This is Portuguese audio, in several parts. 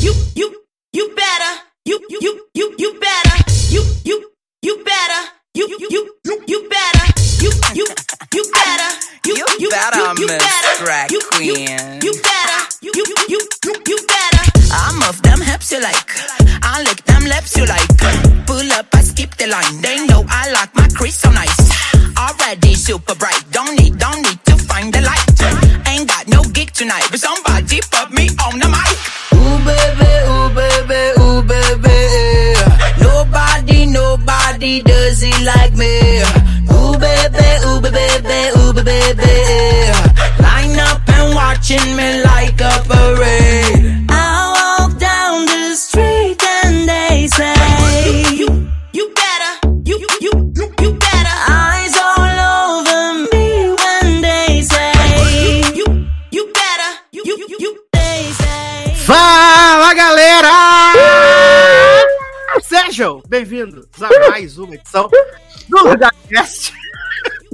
you, you, you better, you, you, you, you better, you, you, you better, you, you, you, you better, you, you, you better, you, You you, better, you, you better, you, you, Queen. Bem-vindos a mais uma edição do LugarCast.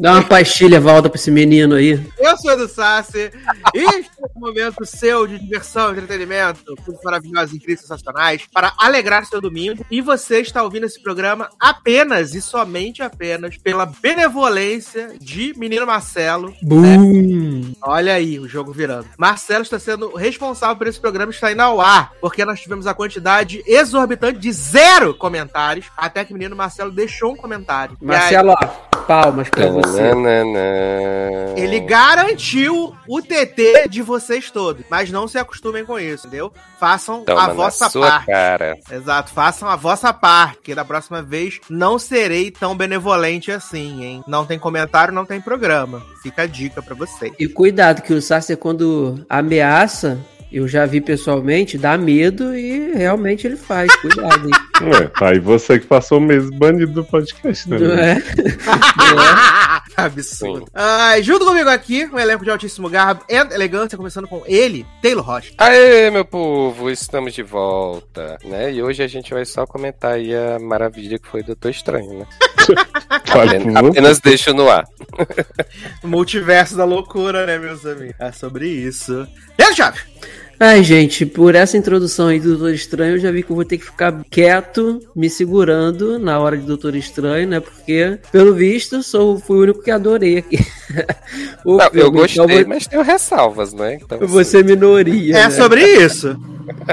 Dá uma pastilha, Valda, pra esse menino aí. Eu sou Edu Sassi e estou no momento seu de diversão, entretenimento, coisas maravilhosas, incríveis, sensacionais, para alegrar seu domingo. E você está ouvindo esse programa apenas e somente apenas pela benevolência de menino Marcelo. Boom! Olha aí o jogo virando. Marcelo está sendo responsável por esse programa estar indo ao ar, porque nós tivemos a quantidade exorbitante de zero comentários, até que o menino Marcelo deixou um comentário. Aí, Marcelo, ó, palmas pra você. ele garantiu o TT de vocês todos, mas não se acostumem com isso, entendeu? Façam Toma a vossa sua parte. cara. Exato, façam a vossa parte, que da próxima vez não serei tão benevolente assim, hein? Não tem comentário, não tem programa. Fica a dica pra vocês. E cuidado, que o Sasser, quando ameaça, eu já vi pessoalmente, dá medo e realmente ele faz. Cuidado, hein? Ué, tá aí você que passou o mês banido do podcast, né? Não é? Absurdo. Ai, junto comigo aqui, um elenco de altíssimo garbo e elegância, começando com ele, Taylor Rocha. Aê, meu povo, estamos de volta, né? E hoje a gente vai só comentar aí a maravilha que foi Doutor Estranho, né? Apenas, apenas deixo no ar. O multiverso da loucura, né, meus amigos? É sobre isso. E aí, Chave? Ai, gente, por essa introdução aí do Doutor Estranho, eu já vi que eu vou ter que ficar quieto, me segurando na hora de Doutor Estranho, né? Porque, pelo visto, sou, fui o único que adorei aqui. o Não, eu filme, gostei, então mas tenho ressalvas, né? Então, vou, vou ser minoria. É né? sobre isso.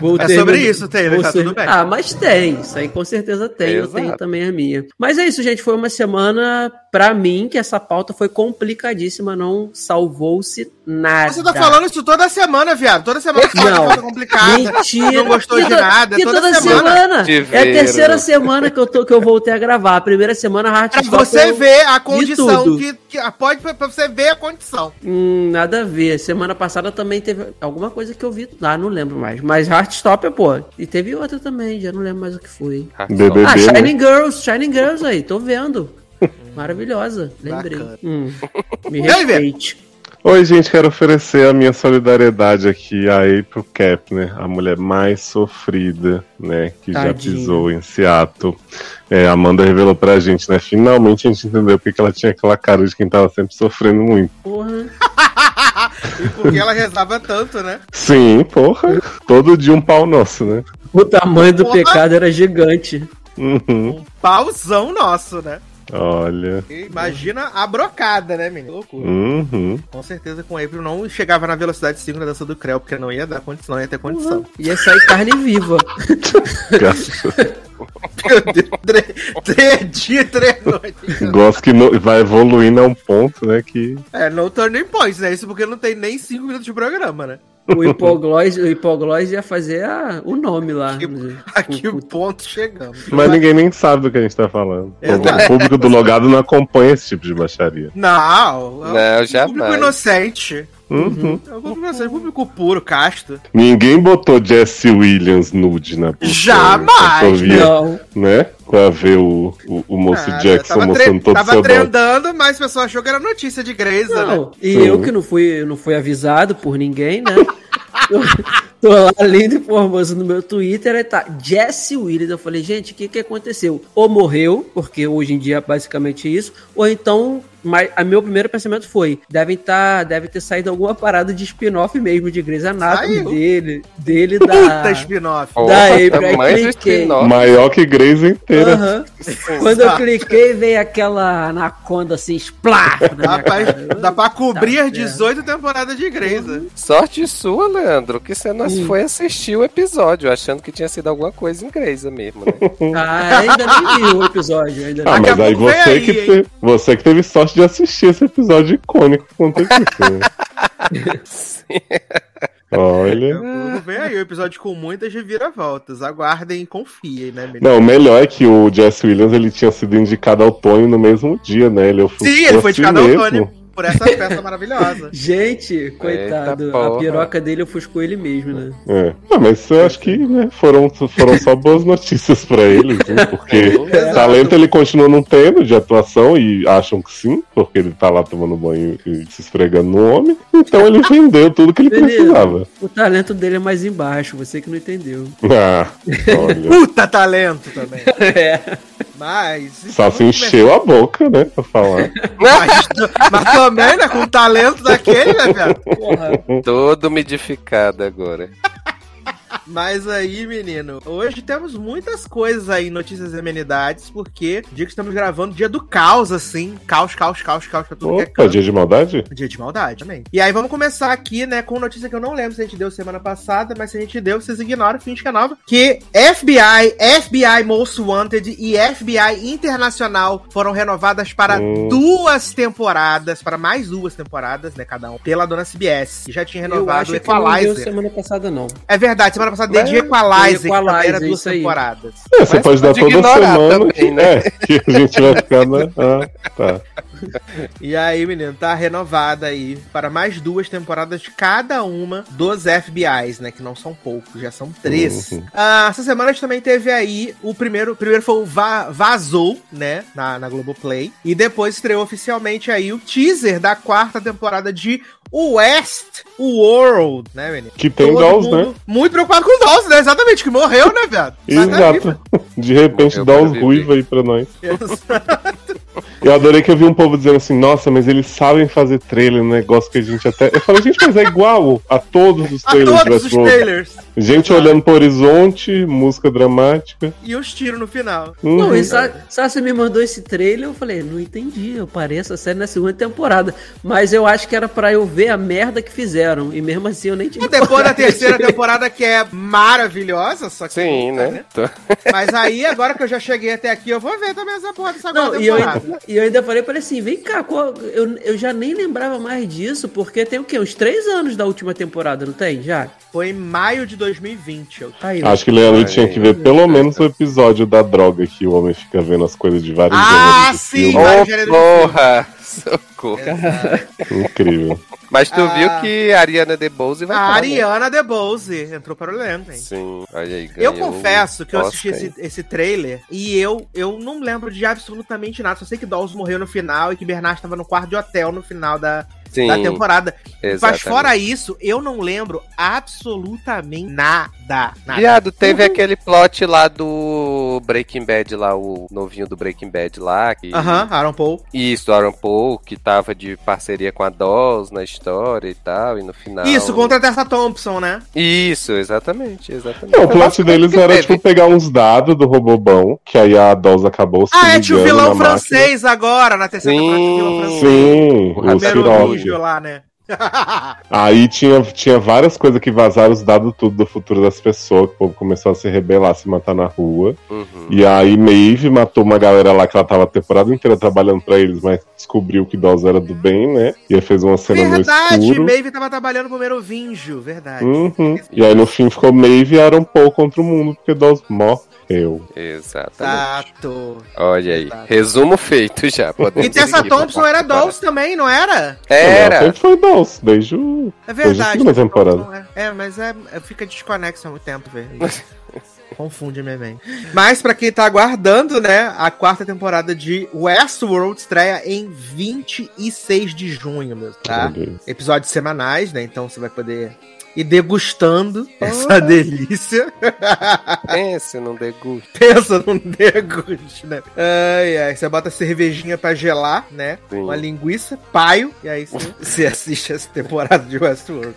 Vou É sobre meu- isso, Taylor, vou tá ser- tudo bem. Ah, mas tem. Isso aí com certeza tem. Eu Exato. tenho também a minha. Mas é isso, gente. Foi uma semana, pra mim, que essa pauta foi complicadíssima. Não salvou-se nada. Você tá falando isso toda semana, viado. Toda semana fala Não. que coisa complicada. Mentira. Não gostou Que de to- nada. que Toda, toda semana. semana. É a terceira né? semana que eu, tô, que eu voltei a gravar. A primeira semana, Hard Pra você eu- ver a condição que, que pode pra você ver a condição. Hum, nada a ver. Semana passada também teve alguma coisa que eu vi. Ah, não lembro mais. Mas Heartstopper, pô. E teve outra também, já não lembro mais o que foi. BBB, Ah, né? Shining Girls, Shining Girls aí, tô vendo. Maravilhosa, lembrei. Hum, me aí, respeite. Oi, gente, quero oferecer a minha solidariedade aqui a April Cap, né? A mulher mais sofrida, né? Que já pisou em Seattle. É, a Amanda revelou pra gente, né? Finalmente a gente entendeu porque que ela tinha aquela cara de quem tava sempre sofrendo muito. Porra. E porque ela rezava tanto, né? Sim, porra. Todo dia um pau nosso, né? O tamanho do Porra. pecado era gigante. Uhum. Pauzão nosso, né? Olha. Imagina a brocada, né, menino? Loucura. Uhum. Com certeza com o April não chegava na velocidade 5 na dança do Creu, porque não ia dar condição, não ia ter condição. Ia sair carne viva. Meu Deus, três, dias, três noites. Gosto que no- vai evoluindo a um ponto, né? Que. É, no turning points, né? Isso porque não tem nem 5 minutos de programa, né? O hipoglós, o hipoglós ia fazer a- o nome lá. A que ponto chegamos. Mas ninguém nem sabe do que a gente tá falando. Exato. O público do logado não acompanha esse tipo de baixaria. Não, Não, jamais. público inocente. Uhum. É um público inocente, público puro, casto. Ninguém botou Jesse Williams nude na postagem, Jamais! Via, Não. né? Pra ver o, o, o moço Nada, Jackson tava mostrando todo o Tava seu dó. trendando, mas o pessoal achou que era notícia de Greysa, né? Não, e Sim. eu que não fui, não fui avisado por ninguém, né? tô, tô lá lendo informação no meu Twitter, aí tá Jesse Williams. Eu falei, gente, o que que aconteceu? Ou morreu, porque hoje em dia é basicamente isso, ou então mas a meu primeiro pensamento foi: devem tá, deve ter saído alguma parada de spin-off mesmo de Grey's Anatomy Saiu. dele, dele da. Puta spin-off. Da aí tamanho do cliquei. spin-off. Maior que Grey's inteira. Aham. Quando eu cliquei, veio aquela anaconda assim, splá! Rapaz, dá pra cobrir Tá as 18 temporadas de Grey's. né? Sorte sua, Leandro, que você não Hum. foi assistir o episódio, achando que tinha sido alguma coisa inglesa mesmo, né? Ah, ainda nem vi o episódio. Ainda Ah, mas aí pouco vem você, aí, que te- você que teve sorte de assistir esse episódio icônico que né? Olha. Tudo Vem aí, o episódio com muitas reviravoltas. Aguardem e confiem, né, menino? Não, o melhor é que o Jess Williams ele tinha sido indicado ao Tony no mesmo dia, né? Ele Sim, ele foi si indicado ao. Tony por essa peça maravilhosa. Gente, coitado, Eita a piroca dele ofuscou ele mesmo, né? É. Ah, mas eu acho que né, foram, foram só boas notícias pra eles, né? Porque Exato. talento ele continua não tendo de atuação e acham que sim, porque ele tá lá tomando banho e se esfregando no homem. Então ele vendeu tudo que ele Beleza. precisava. O talento dele é mais embaixo, você que não entendeu. Ah, olha. Puta talento também. É. Mas. Só se encheu a boca, né? Pra falar. Mas, mas também, né? Com o talento daquele, né, velho? Todo umidificado agora. Mas aí, menino, hoje temos muitas coisas aí, notícias e amenidades, porque dia que estamos gravando, dia do caos, assim. Caos, caos, caos, caos, pra tudo que é Opa, canto. dia de maldade? Dia de maldade também. E aí vamos começar aqui, né, com notícia que eu não lembro se a gente deu semana passada, mas se a gente deu, vocês ignoram, finge que é nova. Que FBI, FBI Most Wanted e FBI Internacional foram renovadas para Hum. duas temporadas, para mais duas temporadas, né, cada um, pela dona CBS. Que já tinha Eu renovado o acho que não deu Equalizer. semana passada, não. É verdade, semana passada dei de Mas- Equalizer, que também era duas isso aí. temporadas. É, você Mas pode dar toda semana também, né? é, que a gente vai ficar na. Ah, tá. E aí, menino, tá renovada aí para mais duas temporadas, cada uma dos FBIs, né? Que não são poucos, já são três. Uhum. Ah, essa semana a gente também teve aí o primeiro. O primeiro foi o Va- Vazou, né? Na, na Globoplay. E depois estreou oficialmente aí o teaser da quarta temporada de West World, né, menino? Que tem Todo Dolls, né? Muito preocupado com o Dolls, né? Exatamente, que morreu, né, viado? Exato. De repente Morreu para viver. ruivos aí pra nós. Exato. Eu adorei que eu vi um povo dizendo assim, nossa, mas eles sabem fazer trailer, um negócio que a gente até. Eu falei, gente, mas é igual a todos os A trailers de todos os trailers. Gente olhando pro horizonte, música dramática. E os tiros no final. Uhum. Não, e Sá- Sassi me mandou esse trailer, eu falei, não entendi, eu parei essa série na segunda temporada. Mas eu acho que era pra eu ver a merda que fizeram. E mesmo assim eu nem tive E depois da terceira temporada, que é maravilhosa, só que. Sim, né? Tô- Mas aí, agora que eu já cheguei até aqui, eu vou ver também essa porra dessa Não, e eu, ainda, e eu ainda falei pra ele assim, vem cá, qual- eu, eu já nem lembrava mais disso, porque tem o quê? Uns três anos da última temporada, não tem? Já? Foi em maio de 2020. Eu... Aí, Acho que o Leandro tinha que ver pelo menos o episódio da droga que o homem fica vendo as coisas de vários Ah, sim! filme. Vários gêneros de porra! Socorro. Incrível. Mas tu Ah. viu que a Ariana DeBose vai A né? Ariana DeBose entrou para o elenco, hein? Sim, olha aí, Eu confesso que eu assisti esse, esse trailer e eu, eu não lembro de absolutamente nada. Só sei que Dolls morreu no final e que Bernard estava no quarto de hotel no final da, Sim, da temporada. exatamente. Mas fora isso, eu não lembro absolutamente nada. nada. Viado, teve Uhum. aquele plot lá do Breaking Bad, lá, o novinho do Breaking Bad lá. Que... Aham, Aaron Paul. Isso, do Aaron Paul, que tava de parceria com a Dolls na história e tal, e no final. Isso, contra a Tessa Thompson, né? Isso, exatamente, exatamente. Não, o plot deles era, teve. tipo, pegar uns dados do Robobão, que aí a Dose acabou se Ah, é, tinha o vilão na máquina. francês agora, na terceira Sim, temporada, francês. Sim, O o Lá, né? Aí tinha, tinha várias coisas que vazaram os dados tudo do futuro das pessoas, que o povo começou a se rebelar, se matar na rua. Uhum. E aí Maeve matou uma galera lá que ela tava a temporada inteira trabalhando pra eles, mas descobriu que Dawes era do bem, né? E aí fez uma cena Verdade, no escuro. Maeve tava trabalhando pro Merovingio, verdade. Uhum. E aí no fim ficou Maeve e Aaron Paul contra o mundo, porque Dawes morreu. Exatamente. Exato. Olha aí, Exato. resumo feito já. E Tessa Thompson era para- Dolls também, não era? Ela Era. sempre foi Dawes, desde o... É Desde verdade. Tessa temporada. É, é, mas é, é- fica desconexo há muito tempo, velho. Confunde minha mente. Mas pra quem tá aguardando, né, a quarta temporada de Westworld estreia em 26 de junho, mesmo, tá? Olha aí. Episódios semanais, né? Então você vai poder e degustando essa delícia. Pense num degusto. Pensa num deguste, né? Ai, ai. Você bota a cervejinha pra gelar, né? Sim. Uma linguiça, paio, e aí você, você assiste essa temporada de Westworld.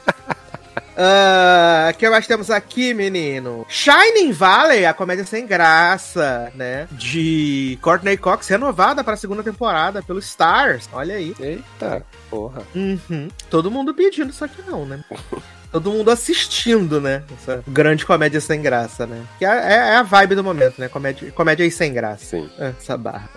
Ah, O que mais temos aqui, menino? Shining Valley, a comédia sem graça, né? De Courtney Cox, renovada para a segunda temporada pelo Stars. Olha aí. Eita, porra. Uhum. Todo mundo pedindo, só que não, né? Todo mundo assistindo, né? Essa grande comédia sem graça, né? Que é, é- é a vibe do momento, né? Comédia, comédia sem graça. Sim. Ah, Essa barra.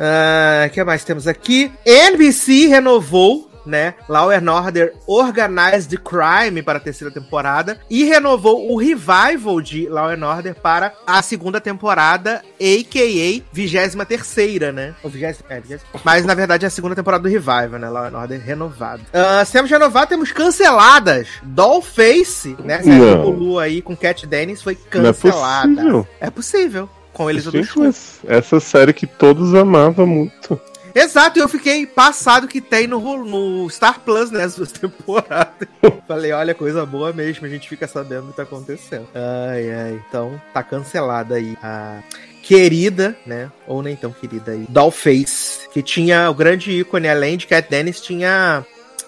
O que mais temos aqui? NBC renovou, né? Law and Order Organized Crime para a terceira temporada e renovou o revival de Law and Order para a segunda temporada, a.k.a. 23 terceira, né? Ou 20, é, 20, mas na verdade é a segunda temporada do revival, né? Law and Order renovado. Se temos renovado, temos canceladas. Dollface, né? Série Não. do Hulu aí com Cat Dennis foi Não é cancelada. possível. É possível. Com eles Gente, mas essa série que todos amavam muito. Exato, eu fiquei passado que tem no, no Star Plus, né, as duas temporadas. Falei, olha, coisa boa mesmo, a gente fica sabendo o que tá acontecendo. Ai, ai, então tá cancelada aí a querida, né, ou nem tão querida aí, Dollface, que tinha o grande ícone, além de Cat Dennis, tinha...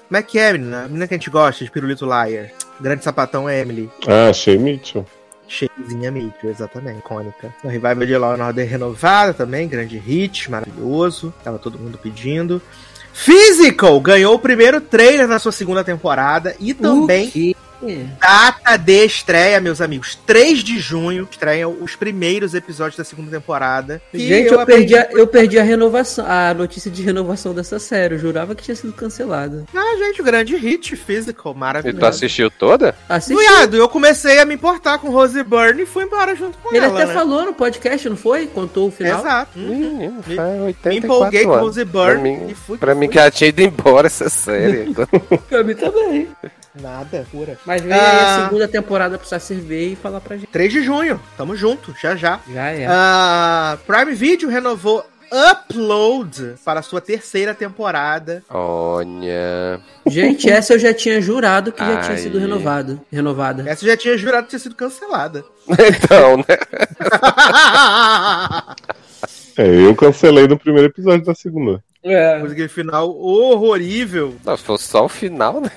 Como é que é, menina? A menina que a gente gosta, de Pirulito Liar. Grande sapatão é Emily. Ah, achei Mitchell. Cheizinha Mitchell, exatamente, icônica. O Revival de Law Order renovada também, grande hit, maravilhoso. Tava todo mundo pedindo. Physical ganhou o primeiro trailer na sua segunda temporada e também Quê? data de estreia, meus amigos. 3 de junho estreiam os primeiros episódios da segunda temporada. E Gente, eu, perdi, aprendi- a, eu perdi a renovação, a notícia de renovação dessa série. Eu jurava que tinha sido cancelada. Ah, gente, o grande hit Physical, E maravilhoso. tu assistiu toda? Assisti. Viado, eu comecei a me importar com Rose Byrne e fui embora junto com Ele ela. até né? falou no podcast, não foi? Contou o final. Exato. Hum. Me- Me 84 empolguei com anos. Rose Pra Byrne mim, e fui. pra mim fui. que ela tinha ido embora essa série. Pra mim também. Nada, pura. Mas vem aí Ah. a segunda temporada pra você ver e falar pra gente. 3 de junho, tamo junto, já já. Já é. Ah, Prime Video renovou Upload para a sua terceira temporada. Olha. Gente, essa eu já tinha jurado que já tinha Ai. sido renovado, renovada. Essa já tinha jurado ter sido cancelada. Então, né? É, eu cancelei no primeiro episódio da segunda. É. Foi aquele final horrorível. Não, se fosse só o final, né?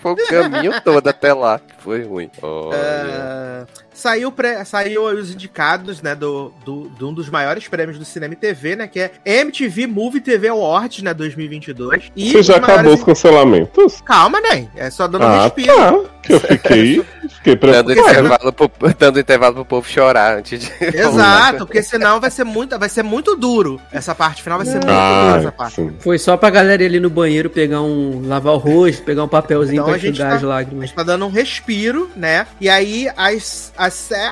Foi o caminho todo até lá que foi ruim. Ah, saiu, pré- saiu os indicados, né, do, do, de um dos maiores prêmios do cinema e TV, né, que é MTV Movie TV Awards, né, 2022. E Você já acabou os cancelamentos? Calma, né? É só dando um Ah, respiro. tá. Que eu fiquei, fiquei Dando intervalo, pro, dando intervalo pro povo chorar antes de. Exato, porque senão vai ser muito, vai ser muito duro. Essa parte final vai ser muito dura Ah, essa parte. sim. Foi só pra galera ir ali no banheiro pegar um. lavar o rosto, pegar um papelzinho Então pra a enxugar tá- as A lágrimas. gente tá dando um respiro, né? E aí as, a,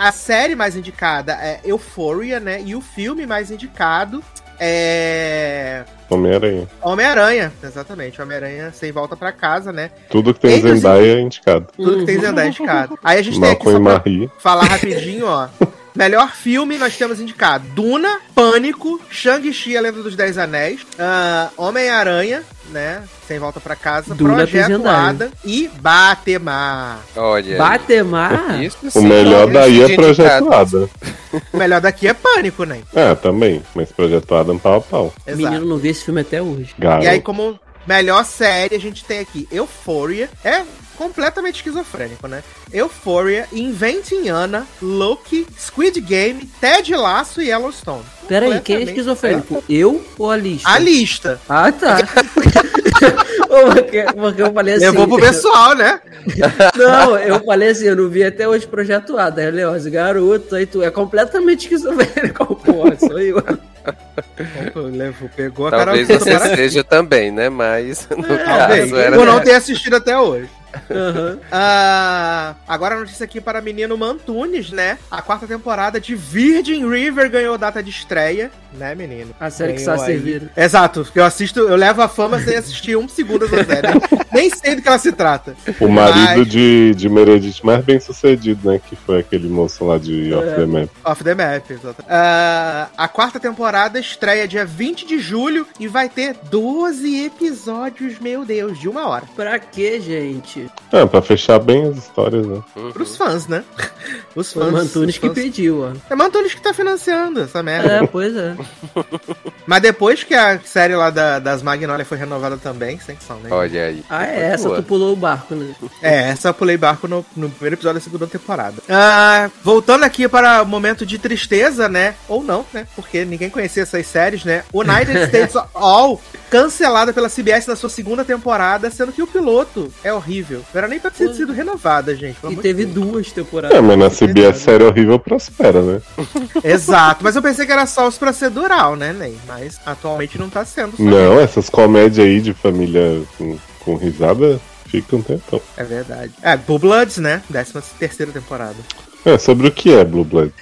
a série mais indicada é Euphoria, né? E o filme mais indicado é Homem-Aranha. Homem-Aranha. Exatamente, Homem-Aranha sem volta pra casa, né? Tudo que tem Inclusive- Zendaya é indicado. Tudo que tem Uhum. Zendaya indicado. Aí a gente tem aqui Malcolm só falar rapidinho, ó. Melhor filme, nós temos indicado Duna, Pânico, Shang-Chi, A Lenda dos Dez Anéis, ah, Homem-Aranha, né? Sem volta pra casa, tem Projeto. Adam e Batemar. Olha. Batemar? Isso O melhor daí é Projeto indicado. Adam. O melhor daqui é Pânico, né? É, também. Mas Projeto Adam pau a pau. Exato. Menino não vê esse filme até hoje. Garoto. E aí, como melhor série, a gente tem aqui Euphoria. É completamente esquizofrênico, né? Euphoria, Inventing Anna, Loki, Squid Game, Ted Lasso e Yellowstone. Peraí, quem é esquizofrênico? Eu ou a lista? A lista. Ah, tá. porque, porque eu falei assim. Levou pro pessoal, né? Não, eu falei assim, eu não vi até hoje Projeto A. Daí, Leoz, garoto, aí tu é completamente esquizofrênico, porra, sou eu. Levou, pegou a Talvez você seja também, né? Mas no Talvez. caso era. Por não ter assistido até hoje. Aham. Ah, agora a notícia aqui para menino Mantunes, né? A quarta temporada de Virgin River ganhou data de estreia, né, menino? A série que Ganhou só aí. serviram. Exato, porque eu assisto, eu levo a fama sem assistir um segundo da série. Nem sei do que ela se trata. O marido Mas- de, de Meredith mais bem sucedido, né? Que foi aquele moço lá de Off the Map. Off the Map, exato. Ah, a quarta temporada estreia dia 20 de julho e vai ter 12 episódios, meu Deus, de uma hora. Pra quê, gente? Exatamente. É, pra fechar bem as histórias, né? Uhum. Pros fãs, né? Os Foi fãs. o Mantunes que fãs. pediu, ó. É o Mantunes que tá financiando essa merda. É, pois é. Mas depois que a série lá da- das Magnolia foi renovada também, sem som, né? Olha aí. Ah, é essa, Boa. tu pulou o barco, né? É, essa eu pulei barco no, no primeiro episódio da segunda temporada. Ah, voltando aqui para o momento de tristeza, né? Ou não, né? Porque ninguém conhecia essas séries, né? United States All, cancelada pela CBS na sua segunda temporada, sendo que o piloto é horrível. Não era nem pra ter Pô. sido renovada, gente. E teve Deus. duas temporadas. É, mas na CBS série horrível prospera, né? Exato, mas eu pensei que era só os procedural, né, Ney? Mas atualmente não tá sendo. só. Não, essas comédias aí de família com, com risada ficam um tempão. É verdade. É, Blue Bloods, né? Décima terceira temporada. É, sobre o que é Blue Blood?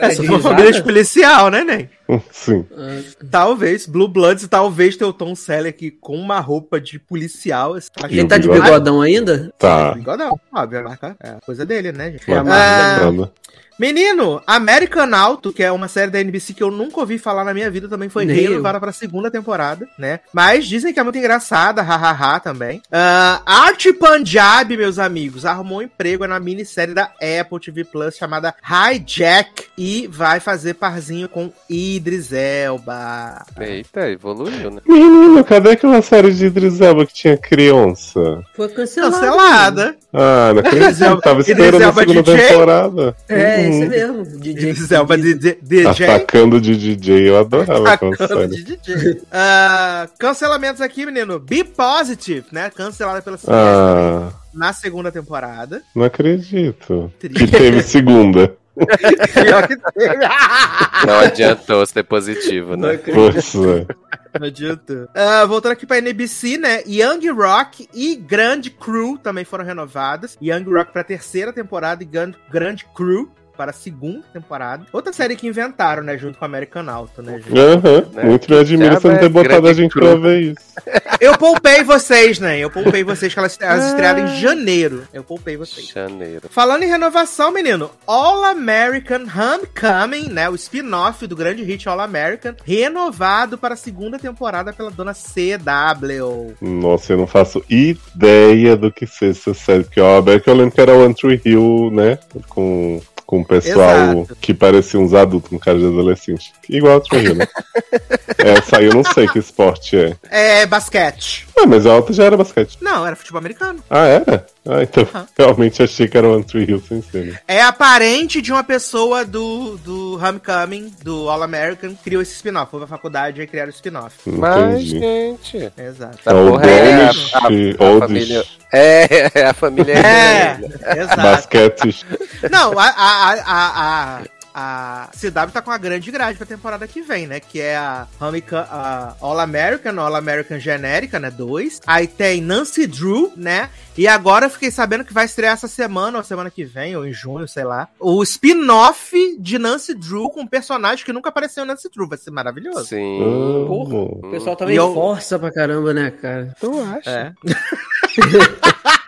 É, se for família de policial, né, Ney? Sim. Ah, Talvez, Blue Bloods, talvez ter o Tom Selleck com uma roupa de policial. Ele tá de bigodão ainda? Tá. Bigodão, óbvio, é a marca- é coisa dele, né, gente? É a nada. Menino, American Auto, que é uma série da NBC que eu nunca ouvi falar na minha vida, também foi Nem renovada pra segunda temporada, né? Mas dizem que é muito engraçada, hahaha também. Ah, Art Punjab, meus amigos, arrumou um emprego na minissérie da Apple TV Plus chamada Hijack e vai fazer parzinho com Idris Elba. Eita, evoluiu, né? Menino, cadê aquela série de Idris Elba que tinha criança? Foi cancelado. Cancelada. Ah, não acredito. Elba- Tava esperando a segunda DJ? temporada. É. isso mesmo. DJ. Elba de, de, DJ. Atacando de DJ, eu adorava aquela Atacando de DJ. Ah, cancelamentos aqui, menino. Be Positive, né? Cancelada pela CBS Ah, na segunda temporada. não acredito. Triste. Que teve segunda. Pior que teve. Não adiantou ser positivo, Não né? é. Não adianta. Ah, voltando aqui pra NBC, né? Young Rock e Grand Crew também foram renovadas. Young Rock pra terceira temporada e Grand, Grand Crew para a segunda temporada. Outra série que inventaram, né? Junto com American Auto, né, gente? Aham. Né? Muito me admira você não ter botado a gente pra ver isso. Eu poupei vocês, né? Eu poupei vocês, que elas, elas estrearam em janeiro. Eu poupei vocês. Janeiro. Falando em renovação, menino, All American Homecoming, né? O spin-off do grande hit All American, renovado para a segunda temporada pela dona CW. Nossa, eu não faço ideia do que seja essa série. Porque ó, a que eu lembro que era One Tree Hill, né? Com, com o pessoal Exato. que parecia uns adultos com cara de adolescente. Igual a né? Essa aí eu não sei que esporte é. É basquete. Ah, mas a outra já era basquete. Não, era futebol americano. Ah, era? Ah, então Aham. realmente achei que era One Tree Hill sem ser. né? É a parente de uma pessoa do, do Homecoming, do All American, que criou esse spin-off. Foi pra faculdade e criaram o spin-off. Mas, gente. Exato. A É o porra é a, a- a família. É, a família É, é. exato. basquete. Não, a, a, a, a, a CW tá com a grande grade pra temporada que vem, né? Que é a, a All American, All American Genérica, né? 2. Aí tem Nancy Drew, né? E agora eu fiquei sabendo que vai estrear essa semana, ou semana que vem, ou em junho, sei lá. O spin-off de Nancy Drew com um personagem que nunca apareceu em Nancy Drew. Vai ser maravilhoso. Sim. Porra. Amo. O pessoal também E eu- força pra caramba, né, cara? Tu acha? É.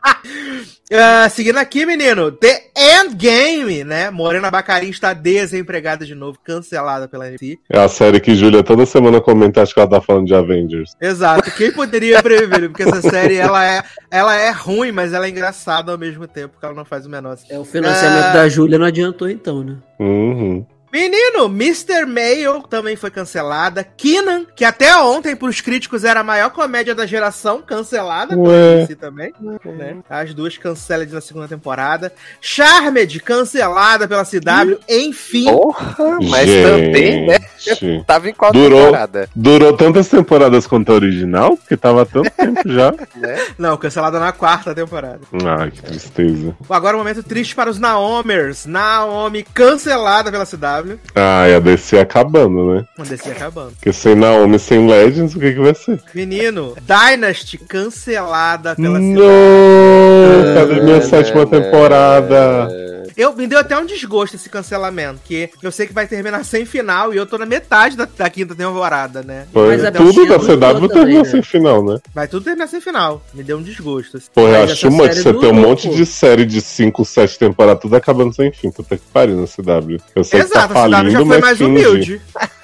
Ah, seguindo aqui, menino, The Endgame, né? Morena Bacarin está desempregada de novo, cancelada pela NBC. É a série que Júlia toda semana comenta, acho que ela tá falando de Avengers. Exato. Quem poderia prever? Porque essa série ela é, ela é ruim, mas ela é engraçada ao mesmo tempo, porque ela não faz o menor. É, o financiamento Ah. da Júlia não adiantou então, né? Uhum. Menino, Mr. Mail também foi cancelada. Kenan, que até ontem pros críticos era a maior comédia da geração, cancelada pela Ué. Também. né? As duas canceladas na segunda temporada. Charmed, cancelada pela CW. Enfim, Porra, mas também, né? Gente. Tava em qual Durou. temporada? Durou tantas temporadas quanto a original, porque tava há tanto tempo já. Né? não, cancelada na quarta temporada. Ai, que tristeza. Agora um momento triste para os Naomers. Naomi cancelada pela CW. Ai, a DC acabando, né? Uma DC acabando. Porque sem Naomi, sem Legends, o que que vai ser? Menino, Dynasty cancelada pela CW. Não! Cadê minha sétima temporada? Eu, me deu até um desgosto esse cancelamento, que eu sei que vai terminar sem final e eu tô na metade da, da quinta temporada, né? Foi Mas tudo da CW terminou também, né? sem final, né? Vai tudo terminar sem final. Me deu um desgosto. assim. Porra, eu acho série você ter um monte pô. de série de 5, 7 temporadas, tudo acabando sem fim. Puta que pariu na CW. Eu sei que Exato, tá a CW falindo, já foi mais finge. humilde.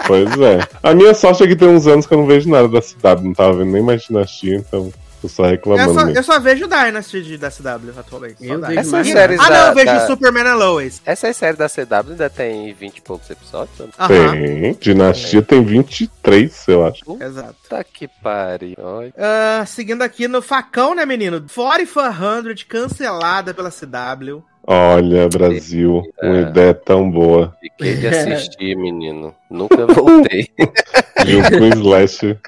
Pois é. A minha sorte é que tem uns anos que eu não vejo nada da CW. Não tava vendo nem mais Dinastia, então Tô só reclamando. Eu só, eu só vejo Dynasty de, da CW atualmente. Essas séries Ah, não, da- eu vejo da- Superman and Lois. Essas séries da CW ainda tem 20 e poucos episódios? Aham, Tem. Dinastia tem 23, eu acho. exato. Tá que pariu. Ah, seguindo aqui no facão, né, menino? 4400 cancelada pela CW. Olha, Brasil, uma É. ideia tão boa. Fiquei de assistir, menino. Nunca voltei. Junto com o Slash.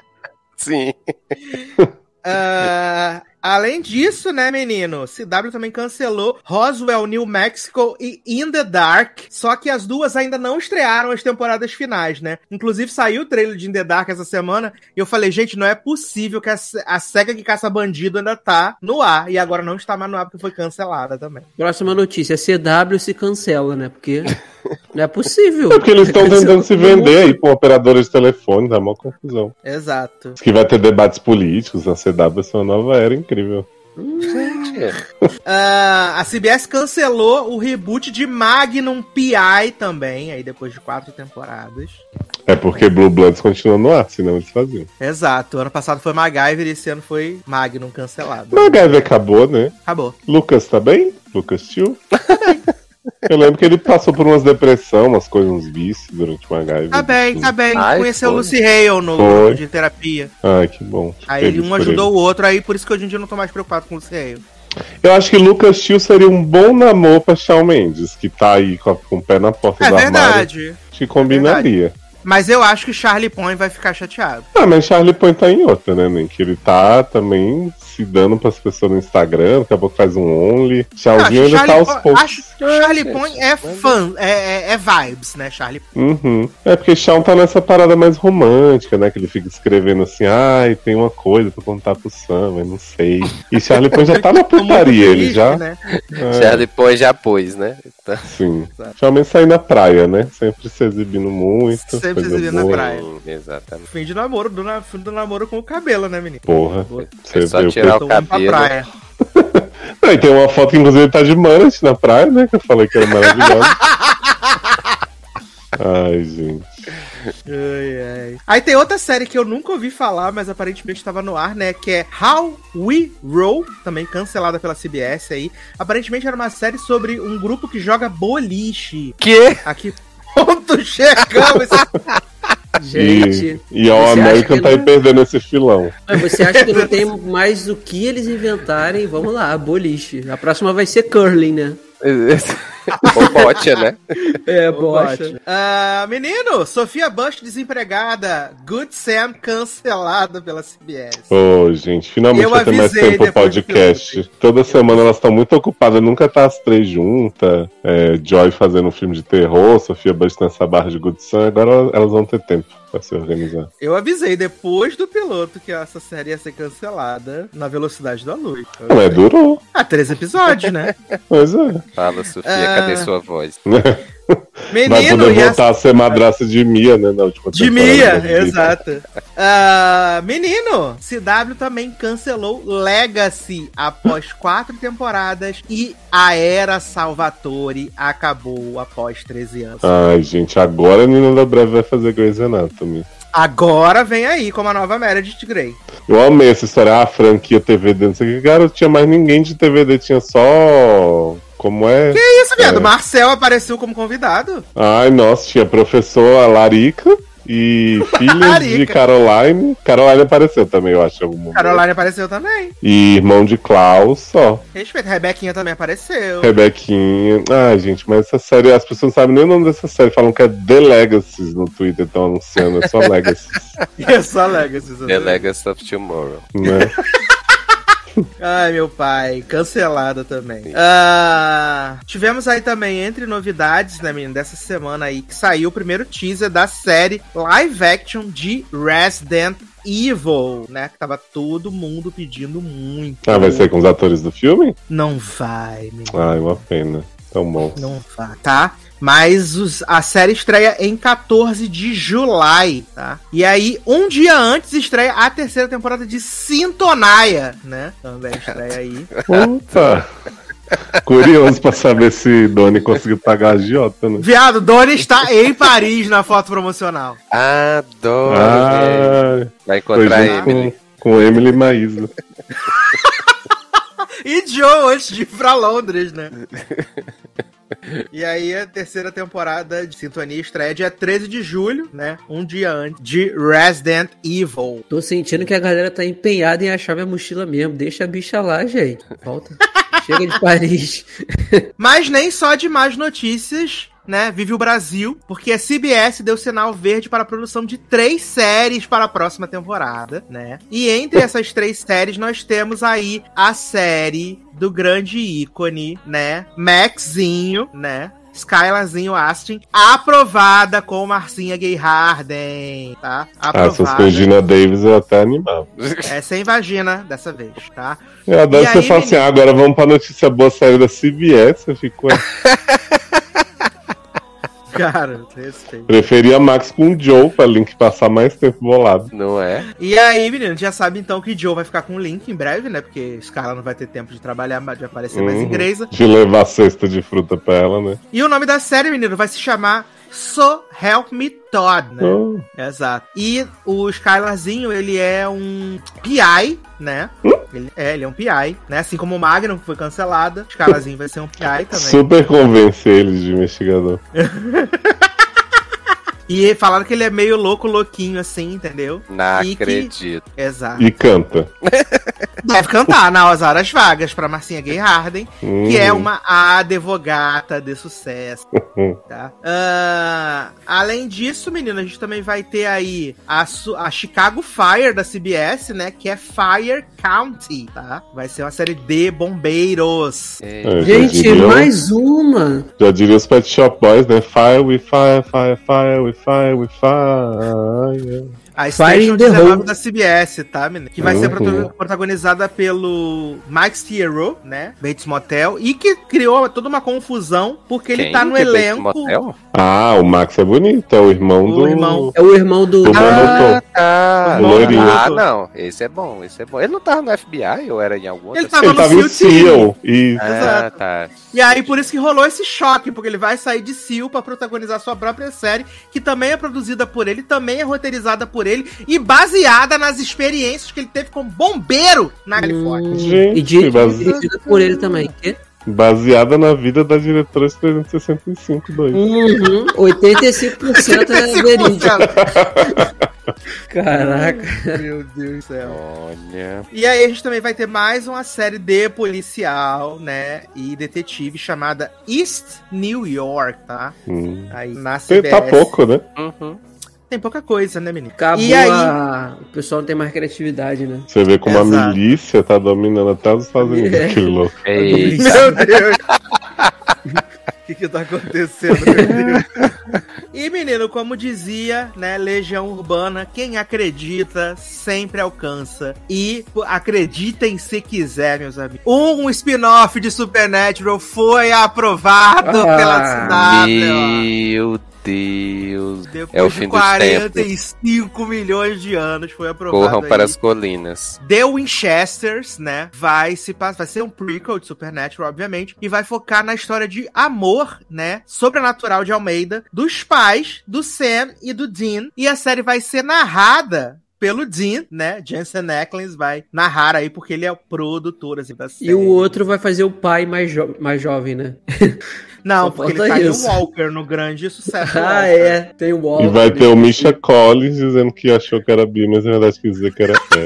Sim. Ah, além disso, né, menino? CW também cancelou Roswell, New Mexico e In the Dark. Só que as duas ainda não estrearam as temporadas finais, né? Inclusive saiu o trailer de In the Dark essa semana e eu falei, gente, não é possível que a, a SEGA que caça bandido ainda tá no ar. E agora não está mais no ar porque foi cancelada também. Próxima notícia, CW se cancela, né? Porque não é possível. É porque eles estão tentando se vender aí com operadores de telefone, dá uma confusão. Exato. Diz que vai ter debates políticos, a CW vai ser uma nova era incrível. Ah, a CBS cancelou o reboot de Magnum PI também, aí depois de quatro temporadas. É porque Blue Bloods continua no ar, senão eles faziam. Exato. Ano passado foi MacGyver e esse ano foi Magnum cancelado. MacGyver acabou, né? Acabou. Lucas tá bem? Lucas Tio? Eu lembro que ele passou por umas depressão, umas coisas, uns vícios durante o MacGyver. Tá bem, tá bem. Ai, Conheceu o. Lucy Hale no Foi. de terapia. Ai, que bom. Aí ele, um ajudou o outro, aí por isso que hoje em dia eu não tô mais preocupado com o Lucy Hale. Eu acho que Lucas Tio seria um bom namoro pra Shawn Mendes, que tá aí com, a- com o pé na porta É armário. verdade. Acho que combinaria. Mas eu acho que Charlie Point vai ficar chateado. Ah, mas Charlie Point tá em outra, né, nem Que ele tá também se dando pras pessoas no Instagram, daqui a pouco faz um Only. Tchauzinho ainda tá aos Point- poucos. acho que Charlie Point é fã, é, é- é vibes, né, Charlie? Uhum. É porque Shawn tá nessa parada mais romântica, né? Que ele fica escrevendo assim, ai, tem uma coisa pra contar pro Sam, eu não sei. E Charlie Point já tá na putaria, ele já. Né? É, Já depois já pôs, né? Então, sim. Shawn Mendes sai na praia, né? Sempre se exibindo muito. Sempre se exibindo na boa. praia. hum, exatamente. Fim de namoro, do, na- fim do namoro com o cabelo, né, menino? Porra. Você É só tirar o pra cabelo. praia. Não, e tem uma foto que inclusive tá de manete na praia, né? Que eu falei que era maravilhosa. Ai, gente. Ai, ai. Aí tem outra série que eu nunca ouvi falar, mas aparentemente estava no ar, né? Que é How We Roll, também cancelada pela CBS aí. Aparentemente era uma série sobre um grupo que joga boliche. Que? A que ponto chegamos? Gente, E, e All você acha American que tá aí não- perdendo esse filão. mas você acha que não tem mais o que eles inventarem? Vamos lá, boliche. A próxima vai ser curling, né? Ou bote, né? É, Bote. Ah, menino, Sofia Bush desempregada, Good Sam cancelada pela CBS. Ô, gente, finalmente Eu vai ter mais tempo do podcast. Toda semana elas estão muito ocupadas, nunca tá as três juntas. É, Joy fazendo um filme de terror, Sofia Bush nessa barra de Good Sun, agora elas vão ter tempo pra se organizar. Eu avisei depois do piloto que essa série ia ser cancelada na velocidade da luz. Não, é durou. Ah, três episódios, né? Mas é. Fala, Sofia, Ah. cadê sua voz? Vai Menino, poder e a voltar a ser madraça de Mia, né? Na última De Mia, exato. Ah, menino, CW também cancelou Legacy após quatro temporadas e a Era Salvatore acabou após 13 anos. Ai, gente, agora a Nina da Breve vai fazer Grey's Anatomy. Agora vem aí como a nova Meredith Grey. Eu amei essa história, ah, a franquia TVD, não sei o que. Cara, não tinha mais ninguém de TVD, tinha só. Como é? Que isso, viado? Marcel apareceu como convidado. Ai, nossa, tinha professora Larica e filha de. Caroline. Caroline apareceu também, eu acho, em algum momento. Caroline apareceu também. E irmão de Klaus, só. Respeito. Rebequinha também apareceu. Rebequinha. Ai, gente, mas essa série, as pessoas não sabem nem o nome dessa série, falam que é The Legacies no Twitter, estão anunciando, é só Legacies, É só Legacy. The Legacy of Tomorrow. né? Ai, meu pai, cancelada também. Ah, tivemos aí também, entre novidades, né, menino, dessa semana aí, que saiu o primeiro teaser da série live action de Resident Evil, né? Que tava todo mundo pedindo muito. Ah, vai ser com os atores do filme? Não vai, menino. Ai, uma pena. Tão bom. Não vai, tá? Mas os- a série estreia em 14 de julho, tá? E aí, um dia antes, estreia a terceira temporada de Sintonaia, né? Também estreia aí. Opa! Curioso pra saber se Doni conseguiu pagar a agiota, né? Viado, Doni está em Paris na foto promocional. Adoro. Ai, Vai encontrar junto Emily. com, Com Emily e Maísa. E Joe antes de ir pra Londres, né? E aí a terceira temporada de Sintonia estreia dia 13 de julho, né? Um dia antes de Resident Evil. Tô sentindo que a galera tá empenhada em achar minha mochila mesmo. Deixa a bicha lá, gente. Volta. Chega de Paris. Mas nem só de más notícias, né? Vive o Brasil, porque a CBS deu sinal verde para a produção de três séries para a próxima temporada, né? E entre essas três séries nós temos aí a série do grande ícone, né? Maxinho, né? Skylarzinho Astin, aprovada com Marcinha Gay Harden, tá? Ah, Aprovada. Gina Davis eu até animava. É sem vagina dessa vez, tá? Eu adoro E você aí, falar assim, menino? ah, agora vamos pra notícia boa série da CBS. Eu fico, Cara, respeito. preferia Max com o Joe pra Link passar mais tempo bolado. Não é? E aí, menino, já sabe então que Joe vai ficar com o Link em breve, né? Porque Scarla não vai ter tempo de trabalhar, de aparecer mais Uhum. em Grey's. De levar cesta de fruta pra ela, né? E o nome da série, menino, vai se chamar So Help Me Todd, né? Oh, Exato. E o Skylarzinho, ele é um PI, né? Hum? Ele, é, ele é um PI, né? Assim como o Magnum, que foi cancelada. O Skylarzinho vai ser um PI também. super convence eles de investigador. E falaram que ele é meio louco, louquinho, assim, entendeu? Não E que- acredito. Exato. E canta. Deve cantar nas horas vagas pra Marcinha Gay Harden, que é Hum. uma advogata de sucesso. Tá? Ah, além disso, menino, a gente também vai ter aí a, a Chicago Fire da CBS, né? Que é Fire County, tá? Vai ser uma série de bombeiros. É, É, Gente, diria- mais uma. Já diria os Pet Shop Boys, né? Fire with fire, fire, fire with fire with fire. A Station in the 19 Hole. da CBS, tá, menino? Que vai ser Uhum. proto- protagonizada pelo Mike Stiero, né? Bates Motel. E que criou toda uma confusão, porque ele Quem tá no que é Bates elenco. Motel? Ah, o Max é bonito, é o irmão O do. irmão. É o irmão do. Do Ah, tá. O loirinho. Ah, não. Esse é bom, esse é bom. Ele não tava no FBI ou era em algum Ele outro? tava Ele no tava Seal. Seal. E Ah, Exato. tá. E aí, por isso que rolou esse choque, porque ele vai sair de Seal pra protagonizar sua própria série, que também é produzida por ele, também é roteirizada por ele e baseada nas experiências que ele teve como bombeiro na Califórnia. Hum, Gente, e base- dirigida por ele também. Que? baseada na vida da diretora de 365 2. Uhum, 85% é verídico. Caraca. Meu Deus do céu. Olha. E aí a gente também vai ter mais uma série de policial, né? E detetive chamada East New York, tá? Hum. Aí na CBS. Tá pouco, né? Uhum. Tem pouca coisa, né, menino? Acabou E aí, a... O pessoal não tem mais criatividade, né? Você vê como a Exato. milícia tá dominando até os Estados Unidos, É. aquele louco. Eita. Meu Deus! O que que tá acontecendo, meu Deus? E, menino, como dizia, né, Legião Urbana, quem acredita sempre alcança. E acreditem se quiser, meus amigos. Um spin-off de Supernatural foi aprovado Ah, pela CW. Meu Deus. Depois É o de fim dos 45 milhões de anos foi aprovado. Corram aí. para as colinas. The Winchesters, né? Vai se passar, vai ser um prequel de Supernatural, obviamente, e vai focar na história de amor, né? Sobrenatural de Almeida, dos pais, do Sam e do Dean. E a série vai ser narrada pelo Dean, né? Jensen Ackles vai narrar aí, porque ele é o produtor assim, da série. E o outro vai fazer o pai mais, jo- mais jovem, né? Não, Só porque ele tá isso. em Walker, no grande sucesso. ah, Walker. é. Tem o E Walker. vai ter o Misha Collins dizendo que achou que era bi, mas na verdade quis dizer que era é.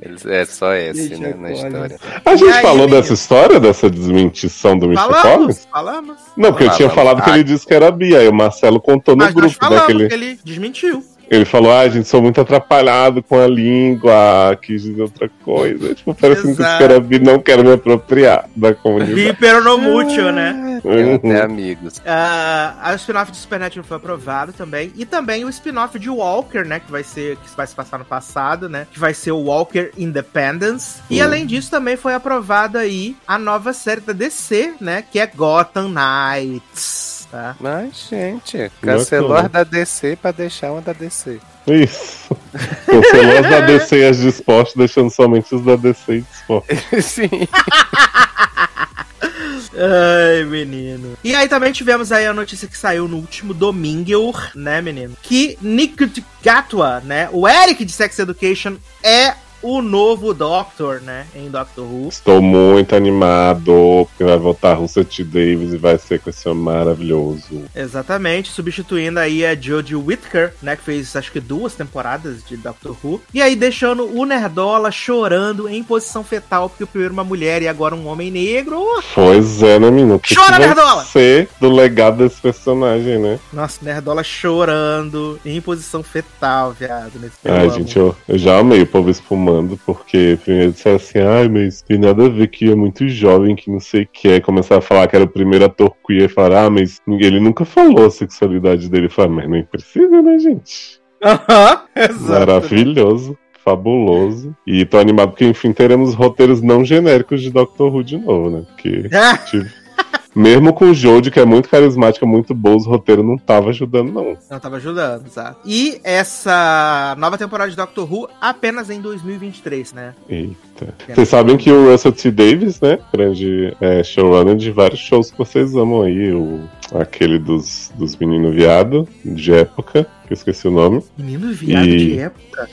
Eles- É só esse, né, na história. A gente E aí, falou menino? dessa história, dessa desmentição do Misha Falamos, Collins? falamos. Não, porque eu tinha Falamos. falado que Ah. ele disse que era bi, aí o Marcelo contou no Mas nós grupo falamos daquele. que ele desmentiu. Ele falou, ah, gente, sou muito atrapalhado com a língua, quis dizer outra coisa. Tipo, parece que Exato. que era bi, não quero me apropriar da comunidade. Viper no mútil, né? Tem até Uhum. amigos. Ah, a spin-off de Supernatural foi aprovado também. E também o spin-off de Walker, né? Que vai ser. Que vai se passar no passado, né? Que vai ser o Walker Independence. E Hum. além disso, também foi aprovada aí a nova série da DC, né? Que é Gotham Knights. Tá? Mas, gente, cancelou as da DC pra deixar uma da DC. Isso. Cancelou as da DC e as de esporte, deixando somente os da DC e de esporte. Sim. Ai, menino. E aí também tivemos aí a notícia que saiu no último domingo, né, menino? Que Nick Gatwa, né, o Eric de Sex Education, é o novo Doctor, né, em Doctor Who. Estou muito animado, porque vai voltar Russell T. Davis e vai ser com esse homem maravilhoso. Exatamente, substituindo aí a Jodie Whittaker, né, que fez acho que duas temporadas de Doctor Who. E aí deixando o Nerdola chorando em posição fetal, porque primeiro uma mulher e agora um homem negro. Pois é, né, menino? O Chora, que Nerdola! ser do legado desse personagem, né? Nossa, Nerdola chorando em posição fetal, viado. Nesse Ai, gente, eu, eu já amei o povo espumando, porque primeiro disseram assim, ai, mas tem nada a ver que é muito jovem, que não sei o que. Aí começaram a falar que era o primeiro ator queer, e falaram, ah, mas ele nunca falou a sexualidade dele. Eu falei, mas nem precisa, né, gente? Aham, exato. Maravilhoso. Fabuloso. E tô animado porque, enfim, teremos roteiros não genéricos de Doctor Who de novo, né? Porque, Ah, tipo, mesmo com o Jodie, que é muito carismática, muito boa, os roteiros não tava ajudando, não. Não tava ajudando, exato. E essa nova temporada de Doctor Who apenas em 2023, né? Eita. Vocês sabem que o Russell T. Davis, né? Grande é, showrunner de vários shows que vocês amam aí. O, aquele dos, dos meninos viado, de época, que eu esqueci o nome. Menino viado E- de época.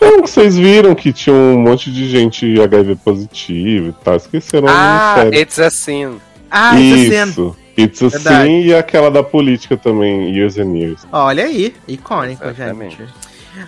Não, que vocês viram que tinha um monte de gente HIV positivo e tal. Esqueceram o Ah, ministério. It's a Sin. Ah, isso. It's a Verdade. Sin e aquela da política também, Years and Years. Olha aí, icônico, Exatamente. gente.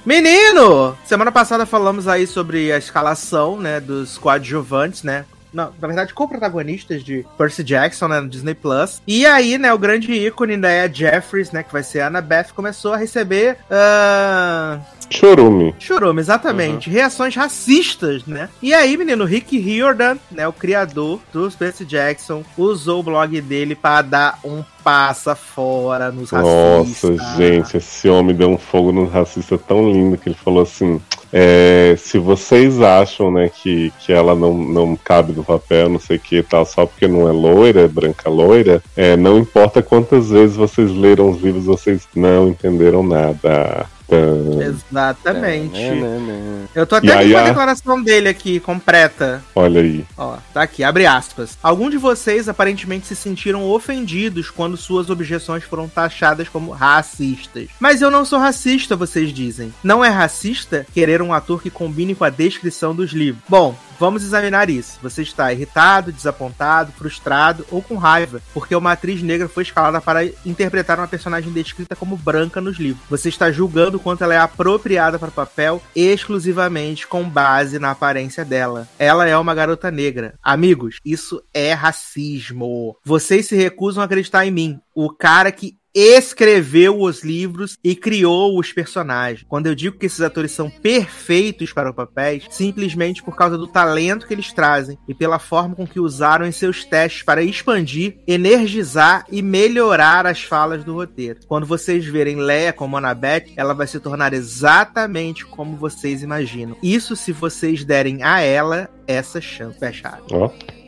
Menino! Semana passada falamos aí sobre a escalação, né, dos coadjuvantes, né? Não, na verdade, co-protagonistas de Percy Jackson, né, no Disney Plus. E aí, né, o grande ícone da Ed Jeffries, né, que vai ser a Annabeth, começou a receber ah, Chorume. Churume, exatamente. Reações racistas, né? E aí, menino, Rick Riordan, né, o criador dos Percy Jackson, usou o blog dele para dar um passa fora nos racistas. Nossa, gente, esse homem deu um fogo no racista tão lindo que ele falou assim: é, se vocês acham, né, que, que ela não, não cabe no papel, não sei o que tal, só porque não é loira, é branca loira, é, não importa quantas vezes vocês leram os livros, vocês não entenderam nada. Exatamente. Né, né, né. Eu tô até com a a- declaração dele aqui, completa. Olha aí. Ó, tá aqui, abre aspas. Alguns de vocês aparentemente se sentiram ofendidos quando suas objeções foram taxadas como racistas. Mas eu não sou racista, vocês dizem. Não é racista querer um ator que combine com a descrição dos livros. Bom, vamos examinar isso. Você está irritado, desapontado, frustrado ou com raiva porque uma atriz negra foi escalada para interpretar uma personagem descrita como branca nos livros. Você está julgando quanto ela é apropriada para o papel exclusivamente com base na aparência dela. Ela é uma garota negra. Amigos, isso é racismo. Vocês se recusam a acreditar em mim, o cara que escreveu os livros e criou os personagens. Quando eu digo que esses atores são perfeitos para o papéis, simplesmente por causa do talento que eles trazem e pela forma com que usaram em seus testes para expandir, energizar e melhorar as falas do roteiro. Quando vocês verem Leia como Annabeth, ela vai se tornar exatamente como vocês imaginam. Isso se vocês derem a ela essa chance. Fecha. aspas.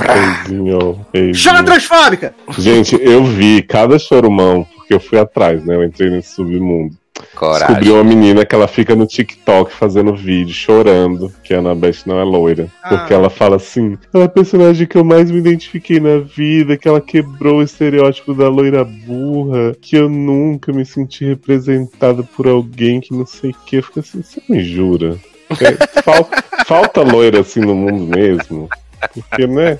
Ó. Beijinho, beijinho. Chama transfóbica! Gente, eu vi cada chorumão, porque eu fui atrás, né? Eu entrei nesse submundo. Descobri Coragem. uma menina que ela fica no TikTok fazendo vídeo, chorando, que a Annabeth não é loira. Porque Ah. ela fala assim, ela é a personagem que eu mais me identifiquei na vida, que ela quebrou o estereótipo da loira burra, que eu nunca me senti representada por alguém que não sei o que. Eu fico assim, você me jura? É, fal- falta loira assim no mundo mesmo. Porque, né?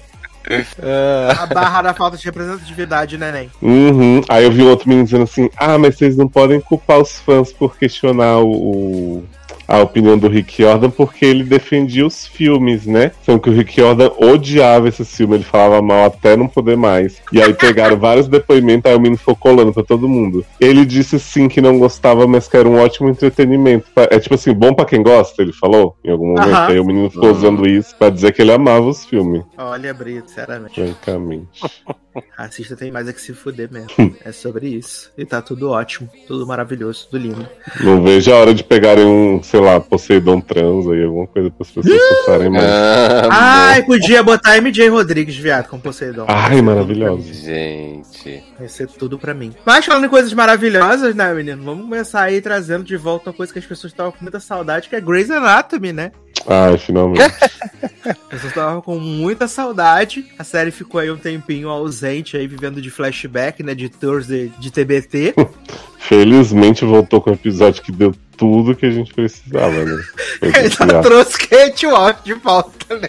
A barra da falta de representatividade, né, neném. Uhum. Aí eu vi outro menino dizendo assim: Ah, mas vocês não podem culpar os fãs por questionar o- a opinião do Rick Jordan porque ele defendia os filmes, né? Sendo que o Rick Jordan odiava esse filme, ele falava mal até não poder mais. E aí pegaram vários depoimentos, aí o menino ficou colando pra todo mundo. Ele disse sim que não gostava, mas que era um ótimo entretenimento. É tipo assim, bom pra quem gosta, ele falou em algum momento. Aham. Aí o menino ficou usando isso pra dizer que ele amava os filmes, Olha, Brito, sinceramente. francamente. Racista tem mais é que se fuder mesmo. é sobre isso. E tá tudo ótimo, tudo maravilhoso, tudo lindo. Não vejo a hora de pegarem um, sei lá, Poseidon trans aí, alguma coisa para as pessoas pensarem mais. Ah, Ai, podia botar MJ Rodrigues, viado, com Poseidon. Ai, maravilhoso. gente. Vai ser tudo pra mim. Mas falando em coisas maravilhosas, né, menino? Vamos começar aí trazendo de volta uma coisa que as pessoas estavam com muita saudade, que é Grey's Anatomy, né? Ai, finalmente. Eu tava com muita saudade. A série ficou aí um tempinho ausente, aí vivendo de flashback, né? De tours de, de TBT. Felizmente voltou com um episódio que deu tudo que a gente precisava, né? Ele confiar. trouxe Kate Walk de volta, né?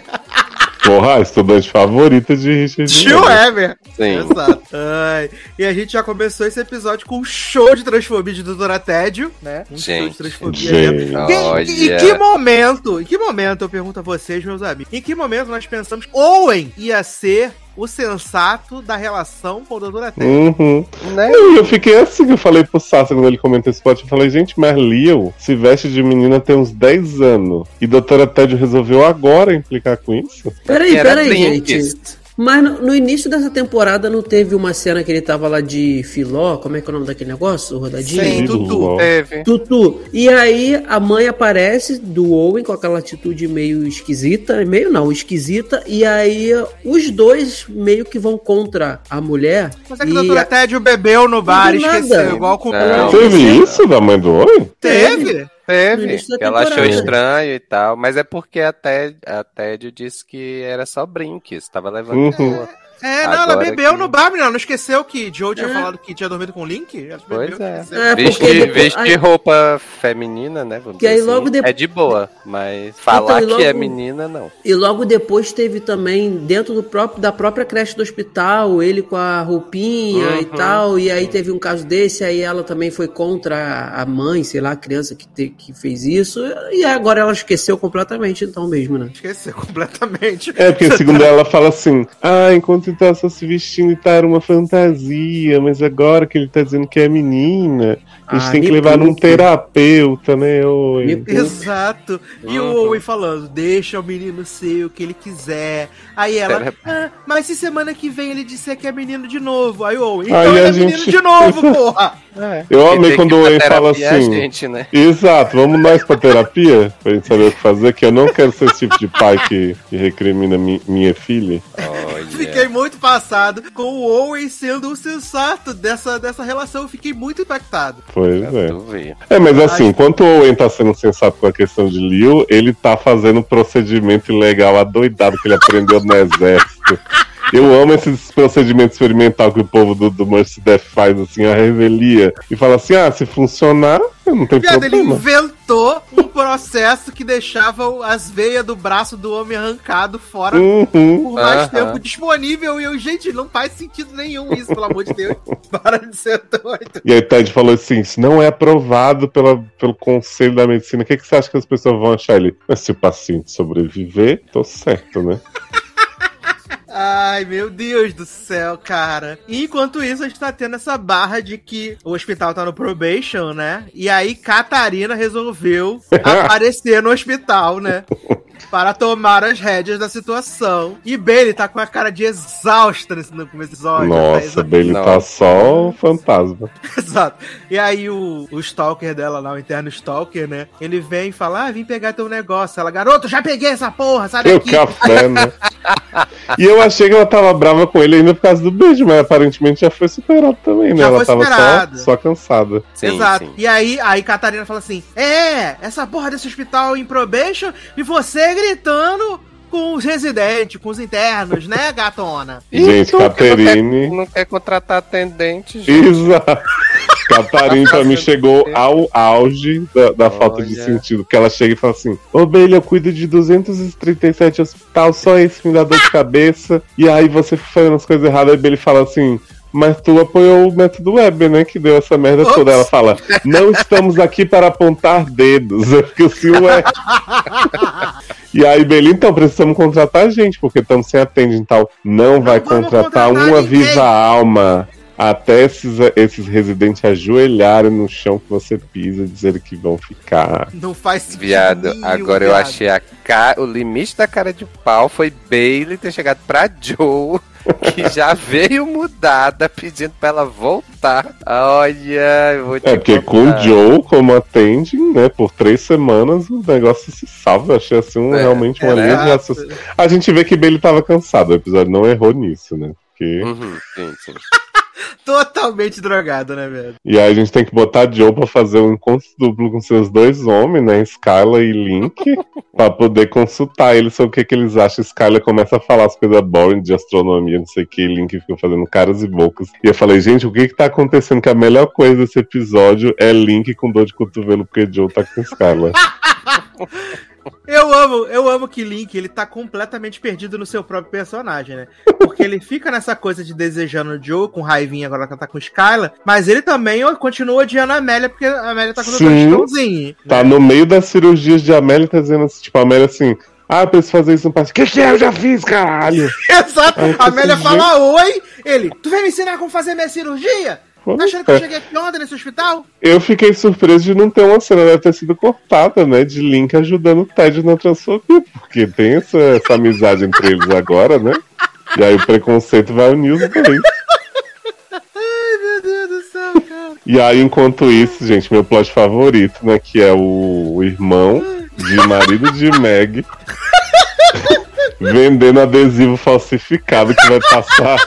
Porra, estudante favorita de Richard Tio. Ever. Sim. Exato. Ai, e a gente já começou esse episódio com um show de transfobia de Doutora Tédio, né? Um show de Gente. transfobia. Gente. Olha. Em que momento, em que momento, eu pergunto a vocês, meus amigos, em que momento nós pensamos que Owen ia ser o sensato da relação com a Doutora Tédio? Uhum. Né? Eu fiquei assim, eu falei pro Sassa quando ele comentou esse pote, eu falei, gente, mas Leo se veste de menina tem uns 10 anos. E doutora Ted resolveu agora implicar com isso? Peraí, Era peraí, gente. Mas no, no início dessa temporada não teve uma cena que ele tava lá de filó, como é que é o nome daquele negócio? Rodadinho? Sim, Tudo Tutu. Teve. Tutu. E aí a mãe aparece do Owen com aquela atitude meio esquisita, meio não, esquisita, e aí os dois meio que vão contra a mulher. Mas é que a e Doutora Tédio bebeu no bar e nada. esqueceu, igual com Não. Teve isso da mãe do Oi? Teve? Teve. ela achou estranho e tal. Mas é porque a Ted, a Ted disse que era só brinques. Tava levando. Uhum. É, não, ela bebeu que- no bar, menina. Não esqueceu que Joe tinha É. falado que tinha dormido com o Link? Ela Pois bebeu, é. esqueceu. É, Vestir, porque depois- vestir roupa feminina, né? Vamos Que aí dizer logo assim, depo- É de boa, mas falar Então, e que é logo- menina, não. E logo depois teve também, dentro do próprio, da própria creche do hospital, ele com a roupinha e Uhum. tal. E aí teve um caso desse, aí ela também foi contra a- a mãe, sei lá, a criança que, te- que fez isso. E agora ela esqueceu completamente, então mesmo, né? Esqueceu completamente. É, porque segundo ela, ela fala assim: Ah, enquanto ele tá só se vestindo e tá era uma fantasia, mas agora que ele tá dizendo que é menina, a gente Ah, tem que levar num terapeuta, né? Oi. Me- Exato. E o. Owen falando, deixa o menino ser o que ele quiser. Aí ela, ah, mas se semana que vem ele disser que é menino de novo? Aí o Owen, Aí então ele a é menino gente- de novo, porra! Eu Quem amei quando o Owen fala é assim. gente, né? Exato, vamos nós pra terapia? Pra gente saber o que fazer, que eu não quero ser esse tipo de pai que, que recrimina mi- minha filha. Olha. Fiquei muito passado com o Owen sendo o sensato dessa, dessa relação. Eu fiquei muito impactado. Pois é. É, mas assim, enquanto o Owen tá sendo sensato com a questão de Liu, ele tá fazendo um procedimento ilegal adoidado que ele aprendeu no exército. Eu amo esses procedimentos experimental que o povo do, do Mercy Death faz, assim, a revelia. E fala assim, ah, se funcionar, não tem Viado, ele problema. inventou um processo que deixava as veias do braço do homem arrancado fora Uhum. por mais Aham. tempo disponível. E eu, gente, não faz sentido nenhum isso, pelo amor de Deus. Para de ser doido. E aí Ted falou assim, isso não é aprovado pela, pelo Conselho da Medicina. O que, que você acha que as pessoas vão achar ele? Mas se o paciente sobreviver, tô certo, né? Ai, meu Deus do céu, cara. E enquanto isso, a gente tá tendo essa barra de que o hospital tá no probation, né? E aí, Catarina resolveu aparecer no hospital, né? Para tomar as rédeas da situação. E Bailey tá com a cara de exausta nesse no começo do episódio. tá Nossa, bem, ele tá só um fantasma. Exato. E aí o, o stalker dela lá, o interno stalker, né? Ele vem e fala, ah, vim pegar teu negócio. Ela, garoto, já peguei essa porra, sai Teu café, né? E eu achei que ela tava brava com ele ainda por causa do beijo, mas aparentemente já foi superado também, né? Já ela foi tava superado. só, só cansada. Sim, Exato. sim. E aí, aí Catarina fala assim: É, essa porra desse hospital em probation e você gritando com os residentes, com os internos, né, gatona? Gente, tu Caterine. Não quer, não quer contratar atendente, gente. Exato. Catarina pra mim chegou o ao auge da, da falta de sentido. Que ela chega e fala assim: Ô Belha, eu cuido de 237 hospital, só esse me dá dor de cabeça. E aí você fazendo as coisas erradas, aí Belly fala assim. Mas tu apoiou o método Weber, né? Que deu essa merda Ops. toda. Ela fala: Não estamos aqui para apontar dedos. Eu fiquei assim, ué. E aí, Belly, então, precisamos contratar gente, porque estamos sem atendente e tal. Não, vai vamos contratar contratar uma ninguém. viva alma. Até esses, esses residentes ajoelharem no chão que você pisa e dizer que vão ficar. Não faz sentido. Viado, nenhum, agora eu viado. achei a ca... o limite da cara de pau foi Bailey ter chegado pra Joe, que já veio mudada, pedindo pra ela voltar. Olha, eu vou te É, porque com o. Joe como atende, né, por três semanas, o negócio se salva. Eu achei assim um, É, realmente uma é, linha de é. raciocínio. A gente vê que Bailey tava cansado, o episódio não errou nisso, né? Porque. Uhum, sim, sim. Totalmente drogado, né, velho? E aí a gente tem que botar Joe pra fazer um encontro duplo com seus dois homens, né? Skyla e Link, pra poder consultar eles sobre o que, que eles acham. Skyla começa a falar as coisas boring de astronomia, não sei o que, e Link fica fazendo caras e bocas. E eu falei, gente, o que que tá acontecendo? Que a melhor coisa desse episódio é Link com dor de cotovelo porque Joe tá com Skyla. Eu amo, eu amo que Link, ele tá completamente perdido no seu próprio personagem, né? Porque ele fica nessa coisa de desejando o Joe, com raivinha agora que ela tá com Skyla, mas ele também continua odiando a Amélia, porque a Amélia tá com o Sim. Tostãozinho. Tá no meio das cirurgias de Amélia, tá dizendo assim, tipo, a Amélia assim, ah, eu preciso fazer isso no passe. Que que é? Eu já fiz, caralho! Exato. Aí eu A Amélia pensei, fala oi, ele, tu vai me ensinar como fazer minha cirurgia? Tá achando que eu cheguei aqui ontem nesse hospital? Eu fiquei surpreso de não ter uma cena, deve ter sido cortada, né? De Link ajudando o Ted na transfobia, porque tem essa, essa amizade entre eles agora, né? E aí o preconceito vai unir os dois. Ai, meu Deus do céu, cara. E aí, enquanto isso, gente, meu plot favorito, né? Que é o irmão de marido de Meg vendendo adesivo falsificado que vai passar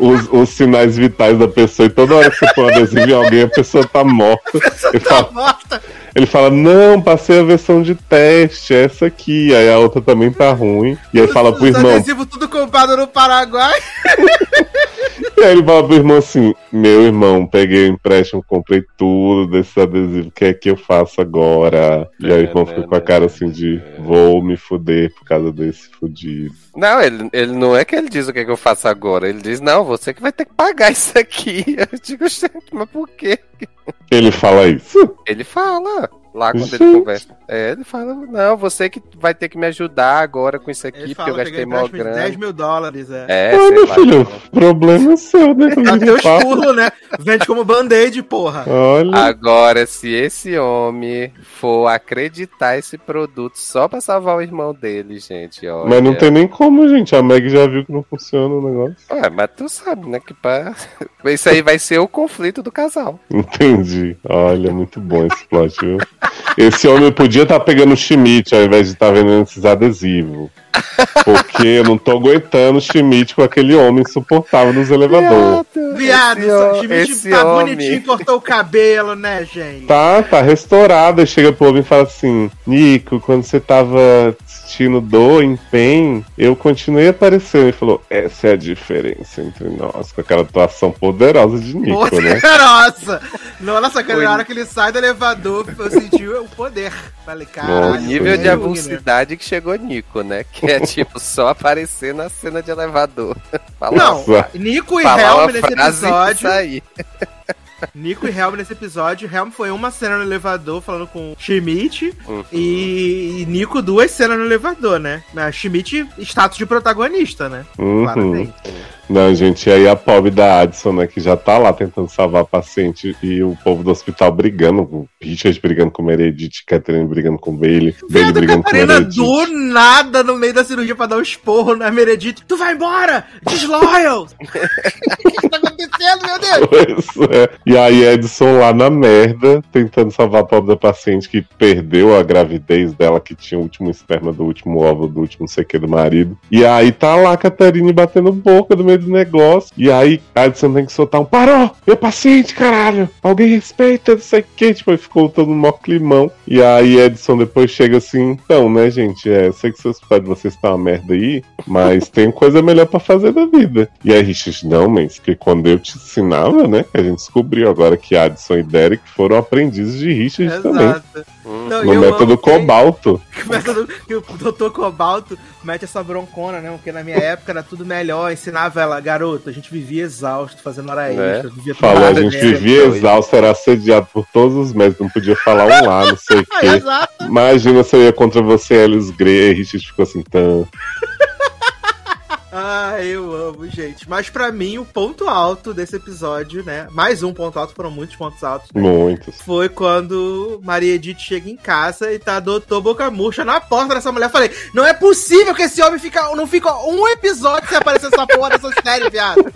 os, os sinais vitais da pessoa. E toda hora que você põe um adesivo em alguém, a pessoa tá morta. Ele Tá fala, morta. ele fala, não, passei a versão de teste, essa aqui. Aí a outra também tá ruim. E aí fala pro irmão, adesivos tudo comprado no Paraguai. Aí ele fala pro irmão assim: Meu irmão, peguei o empréstimo, comprei tudo desses adesivos, o que é que eu faço agora? E aí o irmão fica com a cara assim de vou me fuder por causa desse fudido. Não, ele, ele não é que ele diz o que, é que eu faço agora. Ele diz, não, você que vai ter que pagar isso aqui. Eu digo, gente, mas por quê? Ele fala isso? Ele fala. Lá quando Gente. ele conversa. É, ele fala, não, você que vai ter que me ajudar agora com isso aqui, Ele porque eu fala, gastei mó empréstimo de grana. 10 mil dólares, é. É, sei meu lá. filho, problema é seu, né? Até os pulos, né? Vende como band-aid, porra. Olha, Agora, se esse homem for acreditar esse produto só pra salvar o irmão dele, gente, ó. mas não tem nem como, gente. A Meg já viu que não funciona o negócio. Ué, mas tu sabe, né, que pra... Isso aí vai ser o conflito do casal. Entendi. Olha, muito bom esse plot, viu? Esse homem podia estar pegando o Schmidt ao invés de estar vendendo esses adesivos. Porque eu não tô aguentando o Schmidt com aquele homem insuportável nos elevadores. Viado, Esse o ho- Schmidt esse tá homem. bonitinho, cortou o cabelo, né, gente? Tá, tá restaurado. Aí chega pro homem e fala assim: Nico, quando você tava assistindo do empenho, eu continuei aparecendo. Ele falou: essa é a diferença entre nós. Com aquela atuação poderosa de Nico, né? Nossa! Nossa, cara, na hora que ele sai do elevador, eu senti o poder. Falei, O caralho. Nossa, nível de que avulsidade que chegou Nico, né? Que é tipo só aparecer na cena de elevador. Falar Não. Nico e Helm nesse episódio. sair. Nico e Helm nesse episódio. Helm foi uma cena no elevador falando com Schmidt. Uhum. E, e Nico duas cenas no elevador, né? Mas Schmidt, status de protagonista, né? Uhum. Claramente. Não, gente, e aí a pobre da Addison, né, que já tá lá tentando salvar a paciente e o povo do hospital brigando, o Richard brigando com o Meredith, Catherine brigando com o Bailey, Bailey brigando com o Catarina Meredith. do nada no meio da cirurgia pra dar um esporro na Meredith. Tu vai embora! Disloyal! o que, que tá acontecendo, meu Deus? Pois é. E aí Edson lá na merda, tentando salvar a pobre da paciente que perdeu a gravidez dela, que tinha o último esperma do último óvulo, do último que do marido. E aí tá lá a Catarine batendo boca do meio do negócio. E aí Edson tem que soltar um parou! Meu paciente, caralho! Alguém respeita, não sei o que. Tipo, aí ficou todo um mó climão. E aí Edson depois chega assim, então, né, gente, é, sei que hospital de vocês tá uma merda aí, mas tem coisa melhor pra fazer da vida. E aí Richard, não, mas que quando eu te ensinava, né, que a gente descobriu agora que Addison e Derek foram aprendizes de Richard também. Exato. Não, e No método Cobalto. que método- que o Dr. Cobalto mete essa broncona, né? Porque na minha época era tudo melhor, ensinava ela, garoto, a gente vivia exausto, fazendo hora É. extra, vivia tudo Falou, a gente merda. vivia exausto, era assediado por todos os médicos, não podia falar um lá, não sei o quê. Exato. Imagina se eu ia contra você, Alice Grey, e Richard ficou assim, tão. Ah, eu amo, gente. Mas pra mim, o ponto alto desse episódio, né? Mais um ponto alto, foram muitos pontos altos. né? Muitos. Foi quando Maria Edith chega em casa e tá doutor Boca Murcha na porta dessa mulher. Falei, não é possível que esse homem fica, não fica um episódio sem aparecer essa porra dessa série, viado.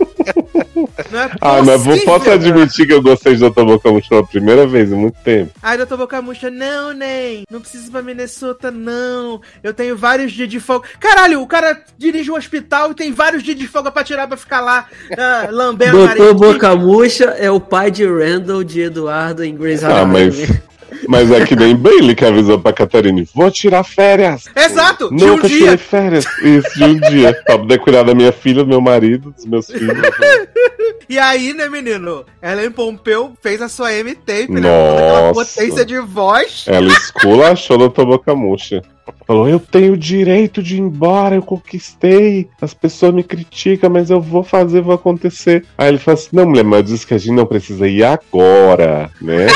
Não é Ah, mas vou, possível, posso cara. admitir que eu gostei de Dr. Boca Murcha pela primeira vez em muito tempo. Aí, doutor Boca Murcha, não, nem, não precisa ir pra Minnesota, não. Eu tenho vários dias de folga. Caralho, o cara dirige um hospital e tem vários dias de folga pra tirar pra ficar lá ah, lambendo o Doutor. Boca Murcha é o pai de Randall de Eduardo em Grey's Ah, Anatomy. mas. Mas é que nem Bailey que avisou pra Catarine: vou tirar férias. Exato, de um Nunca tirei dia. férias. Isso, de um dia. Pra poder cuidar da minha filha, do meu marido, dos meus filhos. E aí, né, menino? Ellen Pompeu fez a sua M-Tape, né? Aquela potência de voz. Ela esculachou o Dr. Boca Murcha. Falou: Eu tenho o direito de ir embora, eu conquistei. As pessoas me criticam, mas eu vou fazer, vou acontecer. Aí ele falou assim: Não, mulher, mas diz que a gente não precisa ir agora, né?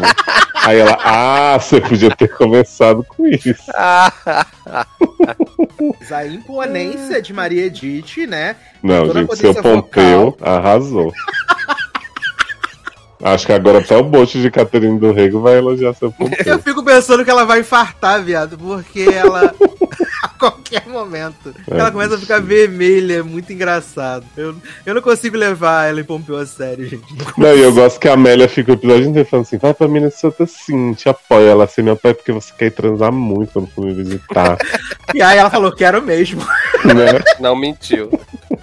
Aí ela: Ah, você podia ter começado com isso. A imponência de Maria Edith, né? Não, gente, seu Pompeu arrasou. Acho que agora até o bote de Caterine do Rego vai elogiar seu Eu Pompeu. fico pensando que ela vai infartar, viado, porque ela. a qualquer momento. É, ela começa a ficar vermelha, é muito engraçado. Eu, eu não consigo levar ela em Pompeu a sério, gente. Não, e eu gosto que a Amélia fica o episódio inteiro falando assim: vai pra Minnesota sim, te apoia. Ela assim, me apoia porque você quer ir transar muito quando for me visitar. E aí ela falou, quero mesmo. né? Não mentiu.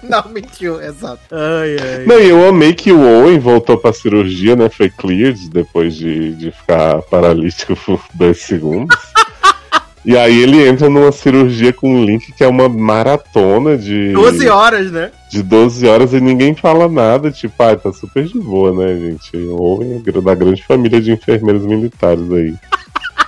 Não, mentiu, exato. Ai, ai. Não, e eu amei que o Owen voltou pra cirurgia, né? Foi cleared depois de, de ficar paralítico por dois segundos. E aí ele entra numa cirurgia com um link que é uma maratona de. 12 horas, né? de 12 horas e ninguém fala nada, tipo, ah, tá super de boa, né, gente? Ou da grande família de enfermeiros militares aí.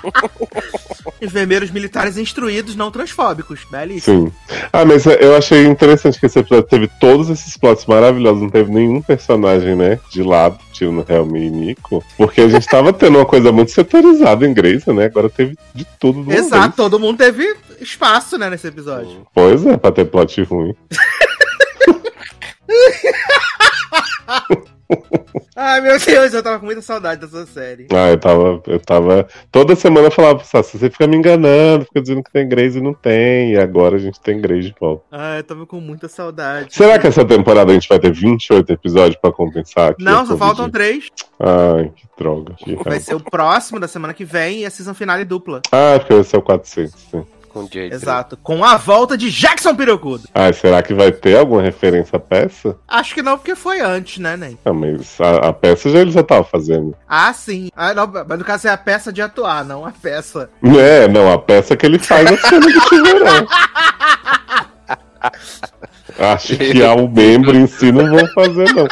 Enfermeiros militares instruídos, não transfóbicos. Belíssimo. Sim. Ah, mas eu achei interessante que esse episódio teve todos esses plots maravilhosos, não teve nenhum personagem, né, de lado, tirando Helmy e Nico, porque a gente tava tendo uma coisa muito setorizada em Grey's, né, agora teve de tudo Exato, vez. todo mundo teve espaço, né, nesse episódio. Pois é, pra ter plot ruim. Ai, meu Deus, eu tava com muita saudade dessa série. Ah, eu tava, eu tava. Toda semana eu falava pro você fica me enganando, fica dizendo que tem Grey's e não tem. E agora a gente tem Grey's de volta. Ai, eu tava com muita saudade. Será que essa temporada a gente vai ter 28 episódios pra compensar? Não, só faltam três. Ai, que droga. Que Vai ser o próximo da semana que vem e a season finale dupla. Ah, porque vai ser o 400. sim. Com Jade. Exato. Com a volta de Jackson Pirocudo. Ah, será que vai ter alguma referência à peça? Acho que não, porque foi antes, né, Nen? Ah, mas a, a peça já ele já tava fazendo. Ah, sim. Ah, não, mas no caso é a peça de atuar, não a peça. É, não, a peça que ele faz a cena de tiverão. Acho que ao membro em si não vão fazer, não.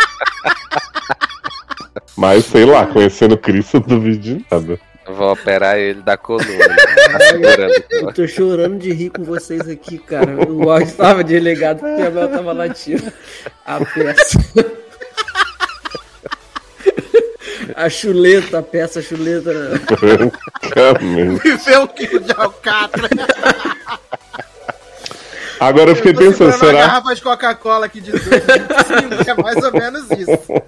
Mas sei lá, conhecendo o não duvido de nada. Vou operar ele da coluna. Tá aqui, ó. Eu tô chorando de rir com vocês aqui, cara. O áudio tava desligado porque a Mel tava latindo. A peça. A chuleta, a peça chuleta. né? Francamente. Viveu um quilo de alcatra. Agora eu fiquei tô pensando, segurando uma será? garrafa de Coca-Cola aqui de 2,25, é mais ou menos isso.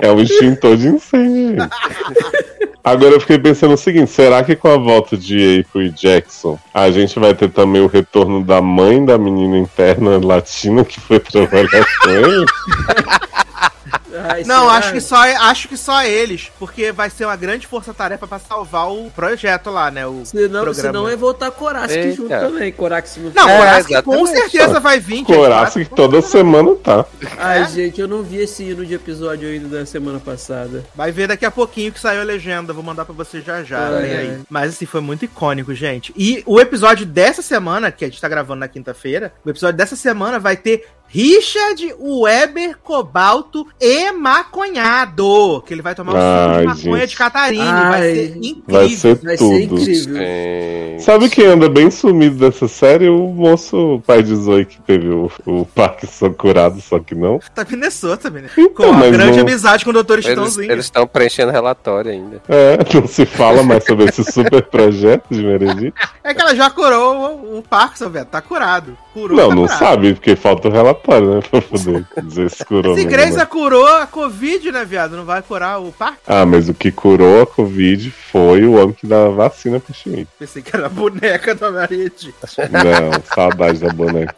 É um extintor de incêndio. Agora eu fiquei pensando o seguinte: será que com a volta de April e Jackson, a gente vai ter também o retorno da mãe da menina interna latina que foi trabalhar com ele? Ai, Não, será? acho que, só, acho que só eles, porque vai ser uma grande força-tarefa pra salvar o projeto lá, né? O Senão, programa. senão é voltar Korask Eita. junto também. Korask não Não, É, com certeza vai vir. gente. Coraça que toda semana tá. Ai, É? gente, eu não vi esse hino de episódio ainda da semana passada. Vai ver daqui a pouquinho que saiu a legenda. Vou mandar pra você já já. Aí. Mas assim, foi muito icônico, gente. E o episódio dessa semana, que a gente tá gravando na quinta-feira, o episódio dessa semana vai ter Richard Weber Cobalto e maconhado. Que ele vai tomar o suco de maconha gente. de Catarine. Vai Ai. ser incrível. Vai ser Vai ser tudo. incrível. Gente. Sabe quem anda bem sumido dessa série? O moço pai de Zoe que teve o, o Parkinson curado, só que não. Tá Minnesota, menino. Então, Com a mas grande não- amizade com o Dr. Eles Estãozinho. eles estão preenchendo relatório ainda. É, não se fala mais sobre esse super projeto de Meredith. É que ela já curou o, o Parkinson, velho. Tá curado. Curou, Não, tá não curado. sabe, porque falta o relatório, né? Pra poder dizer se curou Se Grace né? curou a Covid, né, viado? Não vai curar o Parkinson? Ah, mas o que curou a Covid foi o homem que dá a vacina pro Schmidt. Pensei que era a boneca da Maria Edith. Não, saudade da boneca.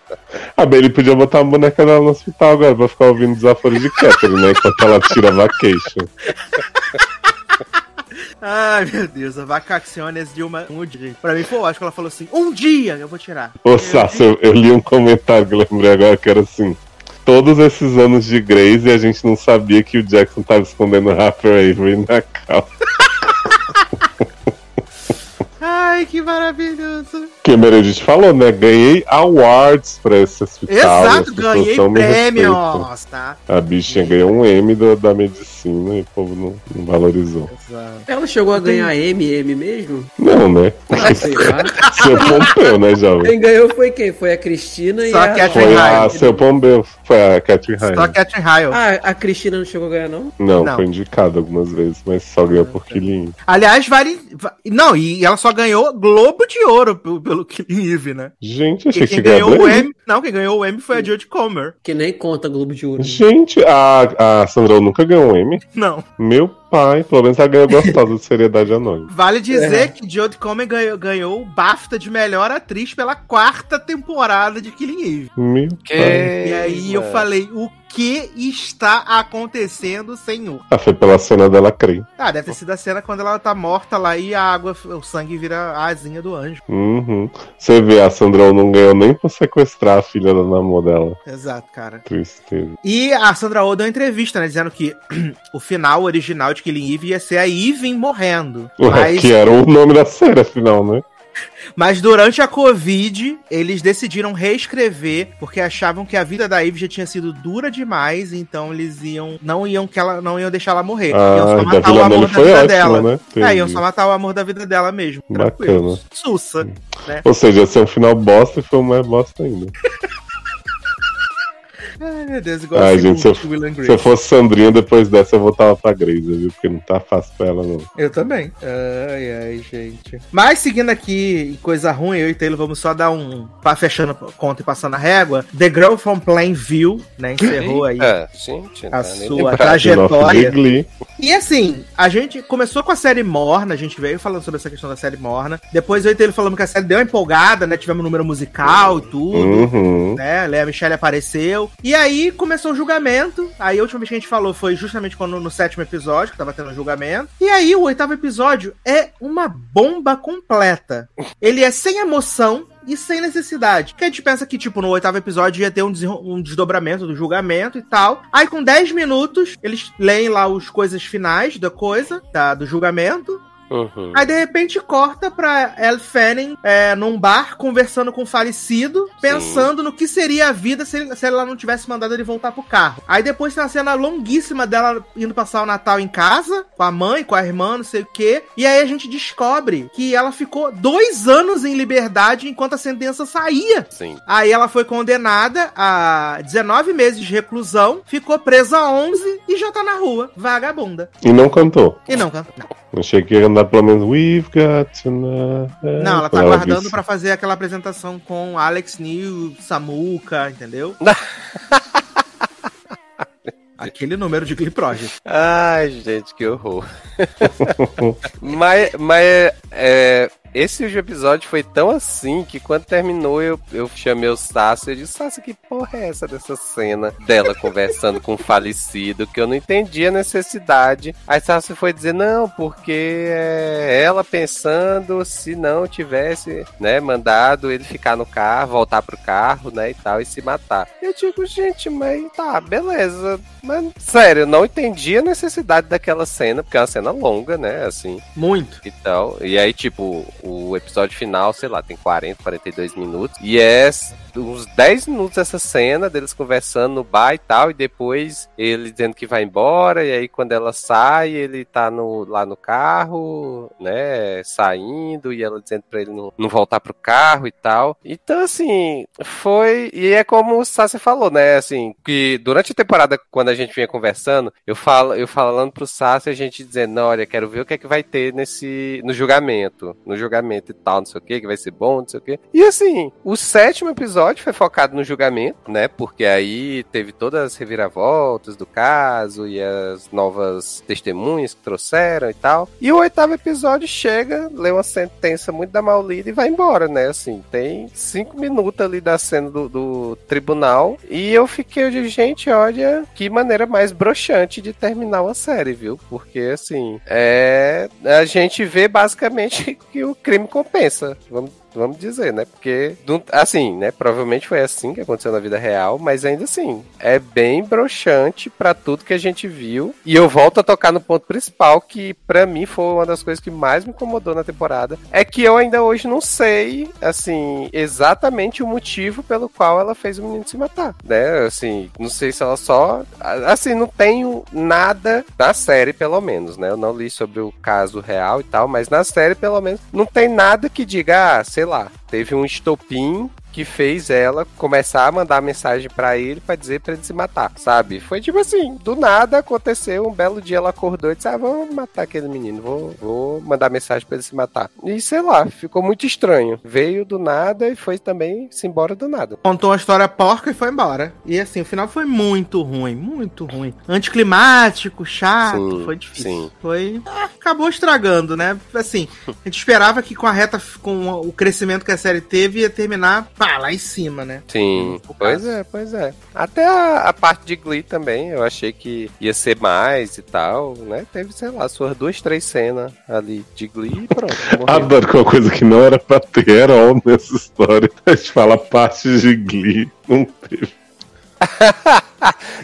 Ah, bem, ele podia botar a boneca dela no hospital agora pra ficar ouvindo desaforos de Catherine, né? Enquanto ela tira vacation. Ai, meu Deus, a vacaciones de uma, um dia. Pra mim foi ótimo que ela falou assim, um dia eu vou tirar. Ô, Sassi, eu, eu li um comentário que eu lembrei agora que era assim. Todos esses anos de Grace e a gente não sabia que o Jackson tava escondendo o Harper Avery na calça. Ai, que maravilhoso. Que a Meredith falou, né? Ganhei awards pra esse hospital. Exato, ganhei prêmios, tá? A bichinha ganhou um M do- da medicina e o povo não, não valorizou. Exato. Ela chegou a ganhar MM mesmo? Não, né? Ah, sei lá. Seu Pompeu, né, jovem? Quem ganhou foi quem? Foi a Cristina e Só a... que a Foi a seu Pompeu, foi a Catherine Só Ryan. Catherine Hale. Ah, a Cristina não chegou a ganhar, não? Não, Não. foi indicada algumas vezes, mas só ganhou por quilinho. Aliás, vale. va- Não, e ela só ganhou Globo de Ouro pelo, pelo Killing Eve, né? Gente, achei que quem ganhou ganhou o Emmy. M. Não, quem ganhou o M foi a Jodie Comer. Que nem conta Globo de Ouro. Gente, a, a Sandra nunca ganhou um M. Não. Meu pai, pelo menos ela ganhou gostosa de seriedade anônima. Vale dizer É. que Jodie Comer ganhou, ganhou o BAFTA de melhor atriz pela quarta temporada de Killing Eve. Meu Que pai. E aí eu mano. falei, o que está acontecendo, senhor? Ah, foi pela cena dela crer. Ah, deve ter sido a cena quando ela tá morta lá e a água, o sangue vira a asinha do anjo. Uhum. Você vê, a Sandra Oh não ganhou nem pra sequestrar a filha da namor dela. Exato, cara. Tristeza. E a Sandra Oh deu uma entrevista, né? Dizendo que o final original de Killing Eve ia ser a Even morrendo. Ué, Mas, Que era o nome da série, afinal, né? Mas durante a Covid, eles decidiram reescrever, porque achavam que a vida da Eve já tinha sido dura demais, então eles iam. Não iam que ela não iam deixar ela morrer. iam Ah, só da matar o amor da vida ótima, dela. né? É, iam só matar o amor da vida dela mesmo. Bacana. Tranquilo. Sussa. Ou seja, ia ser um final bosta e foi mais bosta ainda. Ai, meu Deus, igual Ai, a gente, se eu, segunda Will and se eu fosse Sandrinha, depois dessa eu voltava pra Grace, viu? Porque não tá fácil pra ela, não. Eu também. Ai, ai, gente. Mas seguindo aqui, coisa ruim, eu e Taylor vamos só dar um. Pra fechando conta e passando a régua. The Girl from Plainview, né? Encerrou aí. É, gente, A nem sua Trajetória. E assim, a gente começou com a série Morna, a gente veio falando sobre essa questão da série Morna. Depois eu e Taylor falamos que a série deu uma empolgada, né? Tivemos um número musical e tudo. Uhum. né? Lea Michelle apareceu. E aí começou o julgamento. Aí a última vez que a gente falou foi justamente quando no sétimo episódio, que tava tendo o julgamento. E aí o oitavo episódio é uma bomba completa. Ele é sem emoção. E sem necessidade. Porque a gente pensa que, tipo, no oitavo episódio ia ter um, um desdobramento do julgamento e tal. Aí, com 10 minutos, eles leem lá as coisas finais da coisa, da, do julgamento. Uhum. Aí de repente corta pra Elle Fanning é, num bar conversando com o falecido, pensando no que seria a vida se, ele- se ela não tivesse mandado ele voltar pro carro. Aí depois tem uma cena longuíssima dela indo passar o Natal em casa, com a mãe, com a irmã, não sei o quê. E aí a gente descobre que ela ficou dois anos em liberdade enquanto a sentença saía. Sim. Aí ela foi condenada a 19 meses de reclusão, ficou presa a 11 e já tá na rua, vagabunda. E não cantou. E não, não. Achei que ia andar pelo menos We've got to know. Não, ela tá Quando aguardando disse. pra fazer aquela apresentação com Alex New, Samuka, entendeu? Aquele número de Glee Project. Ai, gente, que horror. mas mas é, esse episódio foi tão assim que quando terminou eu, eu chamei o Sassi e disse, Sassi, que porra é essa dessa cena dela conversando com o falecido, que eu não entendi a necessidade. Aí Sassi foi dizer, não, porque é ela pensando se não tivesse, né, mandado ele ficar no carro, voltar pro carro, né, e tal, e se matar. Eu digo, gente, mas tá, beleza. Mas, sério, eu não entendi a necessidade daquela cena, porque é uma cena longa, né, assim, Muito. e tal. E aí, tipo, o episódio final, sei lá, tem 40, 42 minutos. E é uns 10 minutos essa cena deles conversando no bar e tal. E depois ele dizendo que vai embora. E aí, quando ela sai, ele tá no, lá no carro, né? Saindo. E ela dizendo pra ele não, não voltar pro carro e tal. Então, assim, foi. E é como o Sassi falou, né? Assim, que durante a temporada, quando a gente vinha conversando, eu, falo, eu falando pro Sassi, a gente dizendo, "Não, olha, quero ver o que é que vai ter nesse. no julgamento. No julgamento e tal, não sei o que, que vai ser bom, não sei o que. E assim, o sétimo episódio foi focado no julgamento, né? Porque aí teve todas as reviravoltas do caso e as novas testemunhas que trouxeram e tal. E o oitavo episódio chega, lê uma sentença muito da mal lida e vai embora, né? Assim, tem cinco minutos ali da cena do, do tribunal. E eu fiquei de gente, olha, que maneira mais broxante de terminar uma série, viu? Porque assim, é. A gente vê basicamente que o crime compensa. Vamos vamos dizer, né? Porque, assim, né? Provavelmente foi assim que aconteceu na vida real, mas ainda assim, é bem broxante para tudo que a gente viu. E eu volto a tocar no ponto principal, que para mim foi uma das coisas que mais me incomodou na temporada. É que eu ainda hoje não sei, assim, exatamente o motivo pelo qual ela fez o menino se matar, né? Assim, não sei se ela só. Assim, não tenho nada na série, pelo menos, né? Eu não li sobre o caso real e tal, mas na série, pelo menos, não tem nada que diga, ah, sei lá, teve um estopim que fez ela começar a mandar mensagem para ele para dizer para ele se matar, sabe? Foi tipo assim, do nada aconteceu, um belo dia ela acordou e disse: "Ah, vou matar aquele menino, vou, vou mandar mensagem para ele se matar". E sei lá, ficou muito estranho. Veio do nada e foi também se embora do nada. Contou uma história porca e foi embora. E assim, o final foi muito ruim, muito ruim. Anticlimático, chato, Sim, foi difícil. sim. Foi. ah, acabou estragando, né? Assim, a gente esperava que com a reta, com o crescimento que a série teve, ia terminar pá, lá em cima, né? Sim, pois é, pois é. Até a, a parte de Glee também, eu achei que ia ser mais e tal, né? Teve, sei lá, suas duas, três cenas ali de Glee e pronto. morreu. Adoro que uma coisa que não era pra ter herói nessa história. A gente fala parte de Glee. Não teve.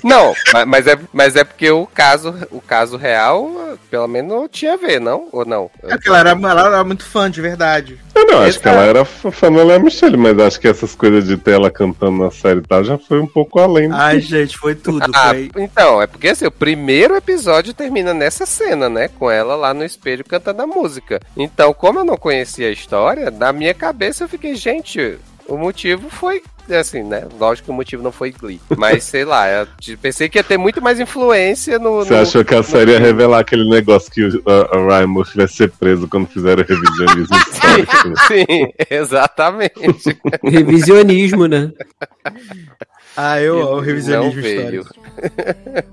Não, ma- mas é, mas é porque o caso, o caso real, pelo menos não tinha a ver, não? Ou não? É porque ela era, ela era muito fã, de verdade. Eu não, acho que Exato. ela era fã da Lea Michelle, mas acho que essas coisas de ter ela cantando na série e tal já foi um pouco além. Ai, gente, foi tudo. Ah, Foi. então, é porque assim, o primeiro episódio termina nessa cena, né? Com ela lá no espelho cantando a música. Então, como eu não conhecia a história, na minha cabeça eu fiquei, gente, o motivo foi. Assim, né? Lógico que o motivo não foi Glee. Mas sei lá, eu pensei que ia ter muito mais influência no. Você no- achou que a série ia revelar aquele negócio que o Ryan Murphy vai ser preso quando fizeram revisionismo histórico? Sim, exatamente. Revisionismo, né? Ah, eu amo revisionismo histórico.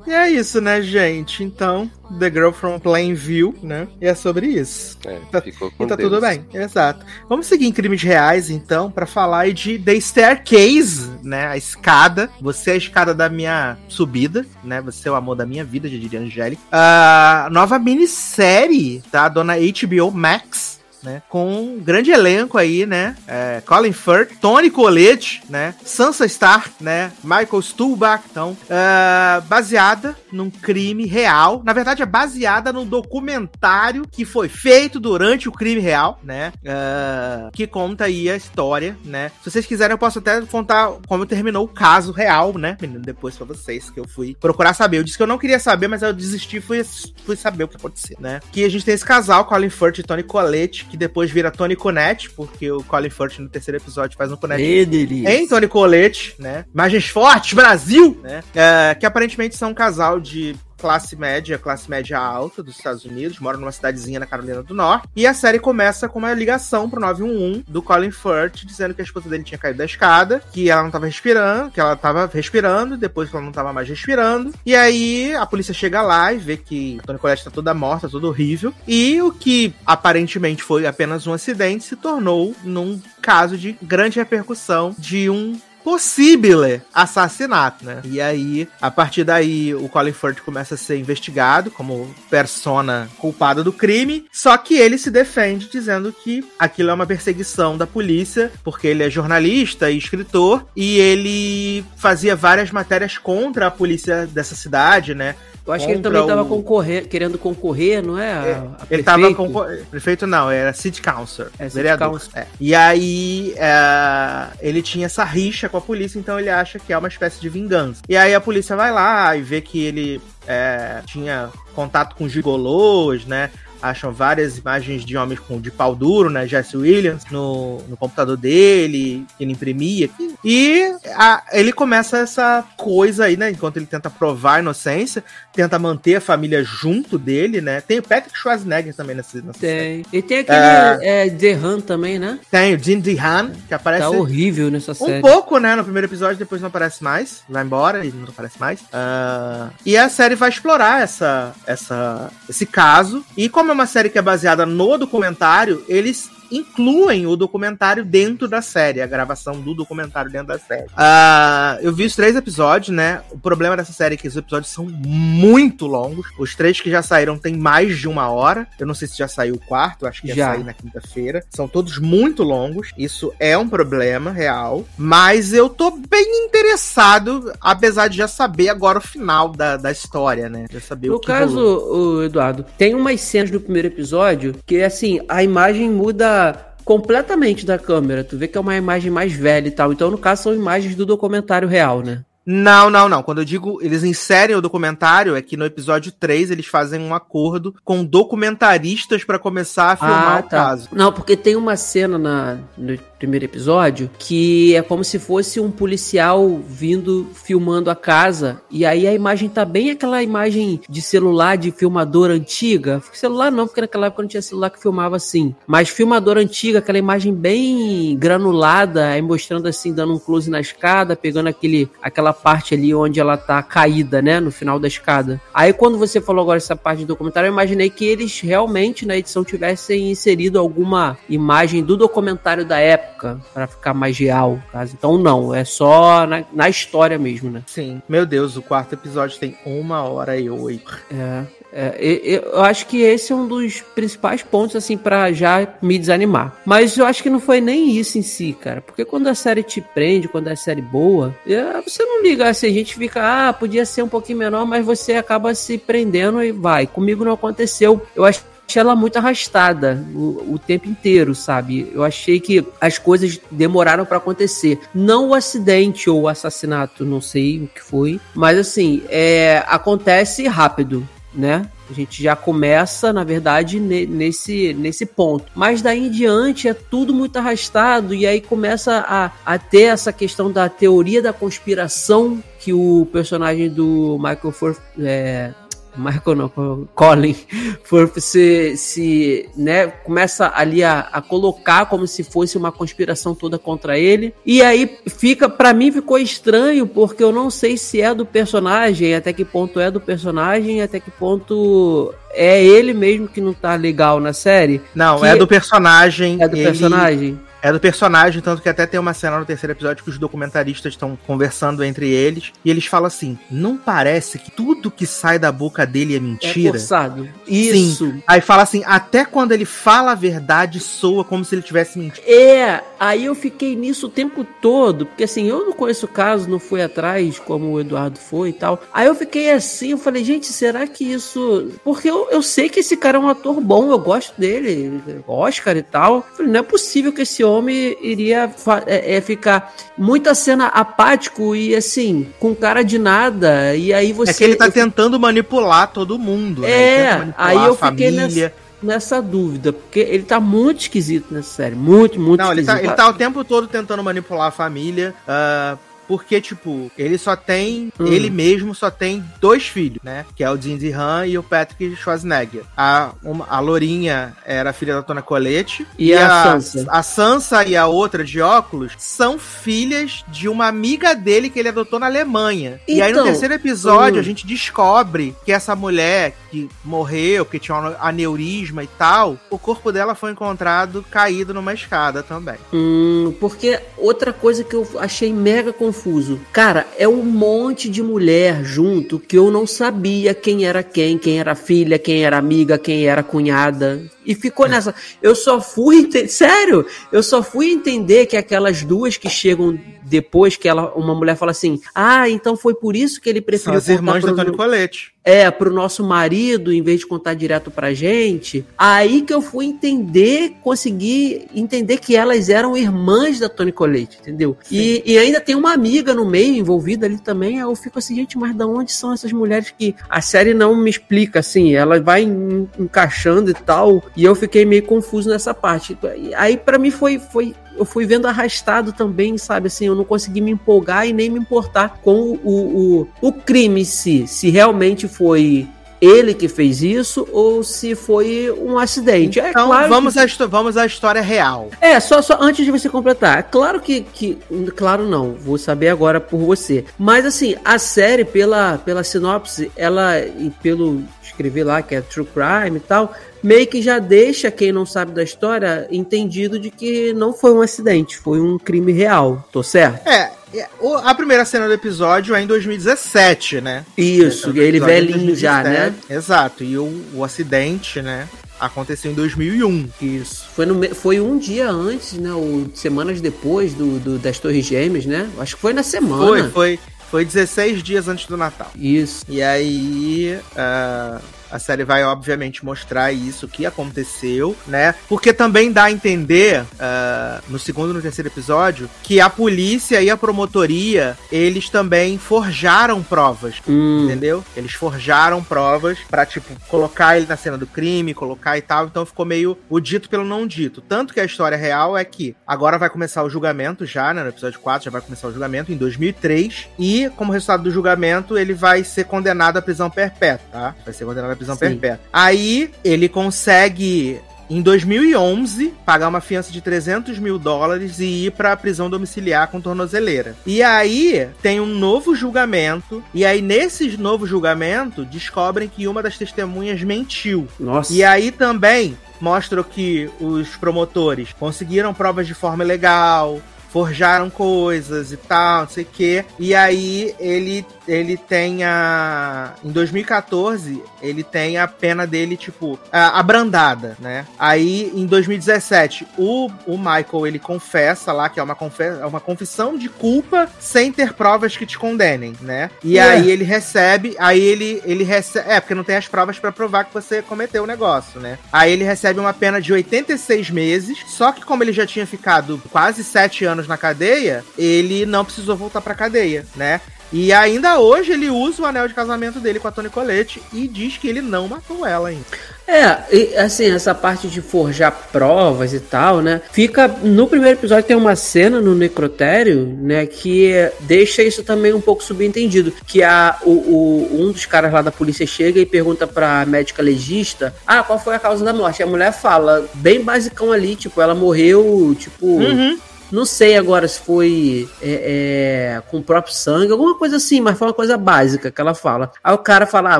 E é isso, né, gente? Então, The Girl from Plainview, né? E é sobre isso. É, Tá- ficou com E tá Deus. tudo bem, exato. Vamos seguir em crimes reais, então, pra falar de The Staircase, né? A escada. Você é a escada da minha subida, né? Você é o amor da minha vida, já diria Angélica. A nova minissérie da dona HBO Max. Né, com um grande elenco aí, né? É, Colin Firth, Tony Collette, né? Sansa Stark, né? Michael Stuhlbarg, então, é, baseada num crime real. Na verdade, é baseada num documentário que foi feito durante o crime real, né? É, que conta aí a história, né? Se vocês quiserem, eu posso até contar como terminou o caso real, né? Depois pra vocês, que eu fui procurar saber. Eu disse que eu não queria saber, mas eu desisti e fui, fui saber o que aconteceu, né? Que a gente tem esse casal, Colin Firth e Tony Collette, que depois vira Tony Connect, porque o Colin Firth no terceiro episódio faz um delícia. em Tony Colette, né? Imagens fortes, Brasil, né? É, que aparentemente são um casal de classe média, classe média alta dos Estados Unidos, moram numa cidadezinha na Carolina do Norte. E a série começa com uma ligação pro 911 do Colin Firth, dizendo que a esposa dele tinha caído da escada, que ela não tava respirando, que ela tava respirando, depois que ela não tava mais respirando. E aí a polícia chega lá e vê que a Tony Colette tá toda morta, toda horrível. E o que aparentemente foi apenas um acidente se tornou num caso de grande repercussão de um possível assassinato, né? E aí, a partir daí, o Colin Firth começa a ser investigado como persona culpada do crime, só que ele se defende dizendo que aquilo é uma perseguição da polícia, porque ele é jornalista e escritor, e ele fazia várias matérias contra a polícia dessa cidade, né? Eu acho que ele também tava o- concorrer, querendo concorrer, não é? A, a Ele tava prefeito? com. Prefeito não, era City Council. É, vereador. É. E aí é, ele tinha essa rixa com a polícia, então ele acha que é uma espécie de vingança. E aí a polícia vai lá e vê que ele é, tinha contato com gigolôs, né? Acham várias imagens de homens com de pau duro, né? Jesse Williams, no, no computador dele, que ele imprimia. E a- ele começa essa coisa aí, né? Enquanto ele tenta provar a inocência, tenta manter a família junto dele, né? Tem o Patrick Schwarzenegger também nessa, nessa série. Tem. E tem aquele é, The Han também, né? Tem o Jin Dehan, que aparece Tá horrível nessa um série. pouco, né? No primeiro episódio, depois não aparece mais. Vai embora e não aparece mais. Ah, e a série vai explorar essa, essa, esse caso. E como uma série que é baseada no documentário, eles incluem o documentário dentro da série, a gravação do documentário dentro da série. Ah, eu vi os três episódios, né? O problema dessa série é que os episódios são muito longos. Os três que já saíram têm mais de uma hora. Eu não sei se já saiu o quarto, acho que ia Já. sair na quinta-feira. São todos muito longos. Isso é um problema real. Mas eu tô bem interessado, apesar de já saber agora o final da, da história, né? Já saber No o que caso, rolou. o Eduardo, tem umas cenas do primeiro episódio que, assim, a imagem muda completamente da câmera. Tu vê que é uma imagem mais velha e tal. Então, no caso, são imagens do documentário real, né? Não, não, não. Quando eu digo eles inserem o documentário, é que no episódio 3 eles fazem um acordo com documentaristas pra começar a filmar o caso. Não, porque tem uma cena na, no primeiro episódio que é como se fosse um policial vindo filmando a casa. E aí a imagem tá bem aquela imagem de celular de filmadora antiga. Celular não, porque naquela época não tinha celular que filmava assim. Mas filmadora antiga, aquela imagem bem granulada, aí mostrando assim, dando um close na escada, pegando aquele, aquela parte ali onde ela tá caída, né? No final da escada. Aí quando você falou agora essa parte do documentário, eu imaginei que eles realmente na edição tivessem inserido alguma imagem do documentário da época pra ficar mais real, caso. Então não, é só na, na história mesmo, né? Sim. Meu Deus, o quarto episódio tem uma hora e oito. É, é, eu acho que esse é um dos principais pontos, assim, pra já me desanimar. Mas eu acho que não foi nem isso em si, cara. Porque quando a série te prende, quando é série boa, é, você não liga, assim, a gente fica, ah, podia ser um pouquinho menor, mas você acaba se prendendo e vai. Comigo não aconteceu. Eu acho achei ela muito arrastada o, o tempo inteiro, sabe? Eu achei que as coisas demoraram pra acontecer. Não o acidente ou o assassinato, não sei o que foi, mas assim, é, acontece rápido, né? A gente já começa, na verdade, ne- nesse, nesse ponto. Mas daí em diante é tudo muito arrastado, e aí começa a, a ter essa questão da teoria da conspiração que o personagem do Michael Furth, é, Michael não, Colin Firth se, se né, começa ali a, a colocar como se fosse uma conspiração toda contra ele. E aí fica, para mim ficou estranho, porque eu não sei se é do personagem, até que ponto é do personagem, até que ponto é ele mesmo que não tá legal na série. Não, é do personagem. É do ele- personagem. É do personagem, tanto que até tem uma cena no terceiro episódio que os documentaristas estão conversando entre eles e eles falam assim: não parece que tudo que sai da boca dele é É mentira? forçado. Isso. Aí fala assim: até quando ele fala a verdade, soa como se ele tivesse mentindo. É, aí eu fiquei nisso o tempo todo, porque assim, eu não conheço o caso, não fui atrás como o Eduardo foi e tal. Aí eu fiquei assim, eu falei, gente, será que isso. Porque eu, eu sei que esse cara é um ator bom, eu gosto dele, Oscar e tal. Eu falei, não é possível que esse homem iria é, é, ficar muita cena apático e assim, com cara de nada. E aí você. é que ele tá eu tentando manipular todo mundo. né? É, aí eu fiquei família. Nessa dúvida, porque ele tá muito esquisito nessa série, muito, muito Não, ele esquisito. tá, ele tá o tempo todo tentando manipular a família. ah, porque, tipo, ele só tem. Hum. Ele mesmo só tem dois filhos, né? Que é o Jindy Han e o Patrick Schwarzenegger. A, uma- a Lourinha era filha da Tona Colette. E a Sansa? A Sansa e a outra de óculos são filhas de uma amiga dele que ele adotou na Alemanha. e aí no Então, terceiro episódio hum. a gente descobre que essa mulher que morreu, que tinha um aneurisma e tal, o corpo dela foi encontrado caído numa escada também. Hum, porque outra coisa que eu achei mega confuso. Cara, é um monte de mulher junto que eu não sabia quem era quem, quem era filha, quem era amiga, quem era cunhada. E ficou nessa. Eu só fui. Sério, eu só fui entender que aquelas duas que chegam depois que ela, uma mulher fala assim: Ah, então foi por isso que ele São preferiu as irmãs da Tony Colette. É, pro nosso marido, em vez de contar direto pra gente, aí que eu fui entender, conseguir entender que elas eram irmãs da Tony Colette, entendeu? E, e ainda tem uma amiga no meio envolvida ali também, aí eu fico assim, gente, mas da onde são essas mulheres que a série não me explica, assim, ela vai en- encaixando e tal, e eu fiquei meio confuso nessa parte. Aí pra mim foi, foi eu fui vendo arrastado também, sabe? Assim, eu não consegui me empolgar e nem me importar com o, o, o crime em si. Se realmente foi ele que fez isso ou se foi um acidente. É Então, claro vamos, que- à, vamos à história real. é, só, só antes de você completar. É Claro que, que. Claro não, vou saber agora por você. Mas assim, a série, pela, pela sinopse, ela. E pelo escrever lá que é True Crime e tal, meio que já deixa quem não sabe da história entendido de que não foi um acidente, foi um crime real. Tô certo? É, é, a primeira cena do episódio é em 2017, né? Isso, ele é em velhinho já, né? 2017. Exato, e o, o acidente, né? Aconteceu em 2001. Isso. Foi, no, foi um dia antes, né? Ou semanas depois do, do- das Torres Gêmeas, né? Acho que foi na semana. Foi, foi, foi 16 dias antes do Natal. Isso. E aí, ah, a série vai, obviamente, mostrar isso, o que aconteceu, né? Porque também dá a entender, ah, no segundo e no terceiro episódio, que a polícia e a promotoria, eles também forjaram provas. Hum, Entendeu? Eles forjaram provas pra, tipo, colocar ele na cena do crime, colocar e tal. Então ficou meio o dito pelo não dito. Tanto que a história real é que agora vai começar o julgamento já, né? No episódio 4 já vai começar o julgamento em 2003. E, como resultado do julgamento, ele vai ser condenado à prisão perpétua, tá? Vai ser condenado prisão Sim. perpétua. Aí, ele consegue em 2011, pagar uma fiança de 300 mil dólares e ir pra prisão domiciliar com tornozeleira. E aí tem um novo julgamento, e aí nesse novo julgamento descobrem que uma das testemunhas mentiu. nossa. E aí também mostra que os promotores conseguiram provas de forma ilegal, forjaram coisas e tal, não sei o quê. E aí ele, ele tem a. Em 2014, ele tem a pena dele, tipo, abrandada, né? Aí em 2017, o, o Michael ele confessa lá que é uma, confe é uma confissão de culpa sem ter provas que te condenem, né? E Ué. aí ele recebe, aí ele, ele recebe. É, porque não tem as provas pra provar que você cometeu o negócio, né? Aí ele recebe uma pena de 86 meses, só que como ele já tinha ficado quase 7 anos na cadeia, ele não precisou voltar pra cadeia, né? E ainda hoje ele usa o anel de casamento dele com a Toni Colette e diz que ele não matou ela ainda. É, e, assim, essa parte de forjar provas e tal, né? Fica. No primeiro episódio tem uma cena no necrotério, né? Que deixa isso também um pouco subentendido. Que a, o, o- um dos caras lá da polícia chega e pergunta pra médica legista: Ah, qual foi a causa da morte? A mulher fala, bem basicão ali, tipo, ela morreu, tipo. Uhum. Não sei agora se foi é, é, com o próprio sangue, alguma coisa assim, mas foi uma coisa básica que ela fala. Aí o cara fala: ah,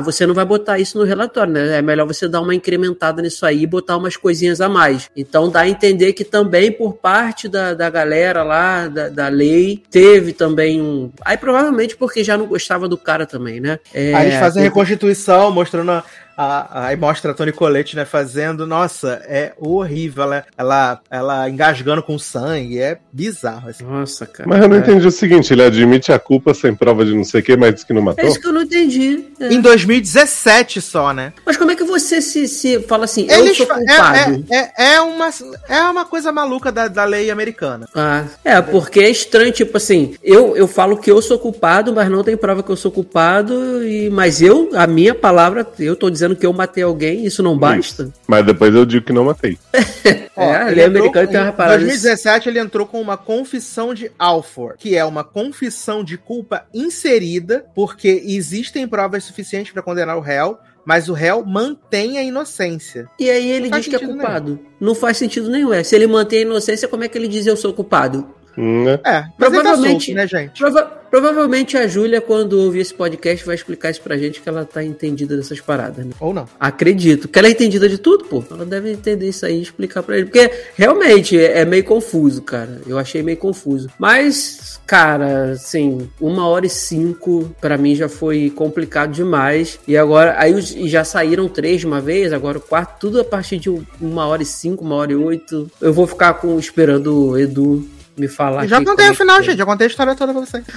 você não vai botar isso no relatório, né? É melhor você dar uma incrementada nisso aí e botar umas coisinhas a mais. Então dá a entender que também por parte da, da galera lá, da, da lei, teve também um. Aí provavelmente porque já não gostava do cara também, né? É, Aí eles fazem a teve- reconstituição, mostrando a. a- aí mostra a Toni Colette, né, fazendo. Nossa, é horrível. Ela, ela, ela engasgando com sangue. É bizarro. Assim. Nossa, cara. Mas eu não entendi o seguinte: ele admite a culpa sem prova de não sei o que, mas diz que não É matou? isso que eu não entendi. É. Em 2017 só, né? Mas como é que você se, se fala assim, eu Eles sou fa- culpado? é, é, é, é uma, é uma coisa maluca da, da lei americana. Ah, é, porque é estranho, tipo assim, eu, eu falo que eu sou culpado, mas não tem prova que eu sou culpado, e mas eu, a minha palavra, eu tô dizendo que eu matei alguém, isso não basta? Mas depois eu digo que não matei. É, a ele entrou- americana tem uma Em parada 2017, ele entrou com uma confissão de Alford, que é uma confissão de culpa inserida, porque existem provas suficientes para condenar o réu, mas o réu mantém a inocência. E aí ele diz que é culpado. Não faz sentido nenhum. É. Se ele mantém a inocência, como é que ele diz eu sou culpado? Né? É, tá Provavelmente- solto, né, gente? Prova- provavelmente a Júlia, quando ouvir esse podcast, vai explicar isso pra gente que ela tá entendida dessas paradas, né? Ou não. Acredito. Que ela é entendida de tudo, pô. Ela deve entender isso aí e explicar pra ele. Porque realmente é é meio confuso, cara. Eu achei meio confuso. Mas, cara, assim, uma hora e cinco pra mim já foi complicado demais. E agora, aí os- e já saíram três de uma vez, agora o quarto, tudo a partir de uma hora e cinco, uma hora e oito. Eu vou ficar com, esperando o Edu me falar. já aqui contei o é final, foi. gente. Já contei a história toda pra você.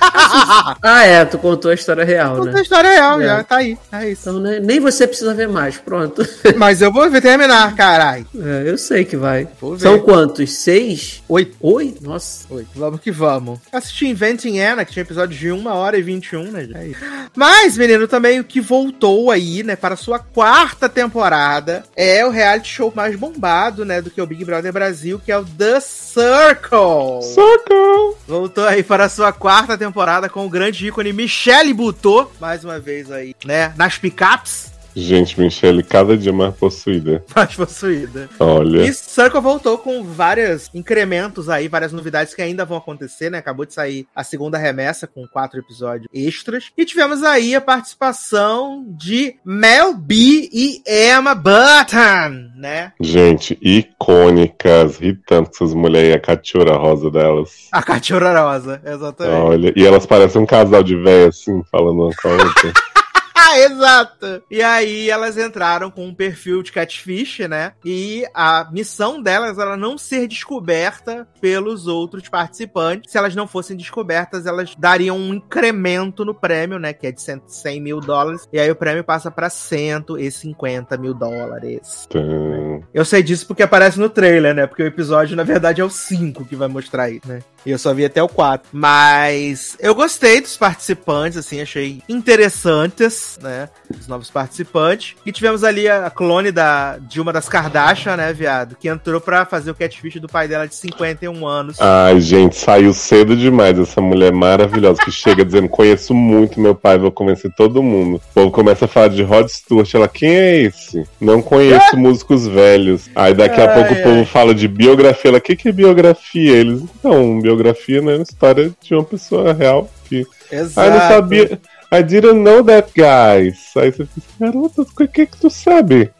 Ah, é, tu contou a história real, contei a né? história real, É. já tá aí. É isso. Então né, nem você precisa ver mais, pronto. Mas eu vou ver terminar, caralho. É, eu sei que vai. Vou ver. São quantos? Seis? Oito. Oito? Nossa. Oi, vamos que vamos. Assisti Inventing Anna, que tinha episódio de 1 hora e 21, né? gente? É isso. Mas, menino, também o que voltou aí, né, para sua quarta temporada é o reality show mais bombado, né, do que o Big Brother Brasil, que é o The Circle. Socorro! Voltou aí para a sua quarta temporada com o grande ícone Michele Butot, mais uma vez aí, né, nas picapes, Gente, Michelle, cada dia mais possuída. mais possuída. Olha. E Circle voltou com vários incrementos aí, várias novidades que ainda vão acontecer, né? Acabou de sair a segunda remessa com quatro episódios extras. E tivemos aí a participação de Mel B e Emma Button, né? Gente, icônicas. Com essas mulheres e a cachorra rosa delas. A Cachorra Rosa, exatamente. Olha, e elas parecem um casal de véia, assim, falando uma com a outra. Ah, exato! E aí elas entraram com um perfil de catfish, né? E a missão delas era não ser descoberta pelos outros participantes. Se elas não fossem descobertas, elas dariam um incremento no prêmio, né? Que é de 100 100 mil dólares. E aí o prêmio passa pra 150 mil dólares. Então, Eu sei disso porque aparece no trailer, né? Porque o episódio, na verdade, é o 5 que vai mostrar isso, né? E eu só vi até o 4. Mas eu gostei dos participantes, assim, achei interessantes, né? Os novos participantes. E tivemos ali a clone da, de uma das Kardashian, né, viado? Que entrou pra fazer o catfish do pai dela de 51 anos. Ai, gente, saiu cedo demais essa mulher maravilhosa que chega dizendo: Conheço muito meu pai, vou convencer todo mundo. O povo começa a falar de Rod Stewart. Ela, quem é esse? Não conheço músicos velhos. Aí daqui a Ai, pouco ai. o povo fala de biografia. Ela, o que, que é biografia? Eles, não, biografia não é uma história de uma pessoa real. Que... Exato. Eu não sabia. I didn't know that, guys. Aí você garota, o que, que tu sabe?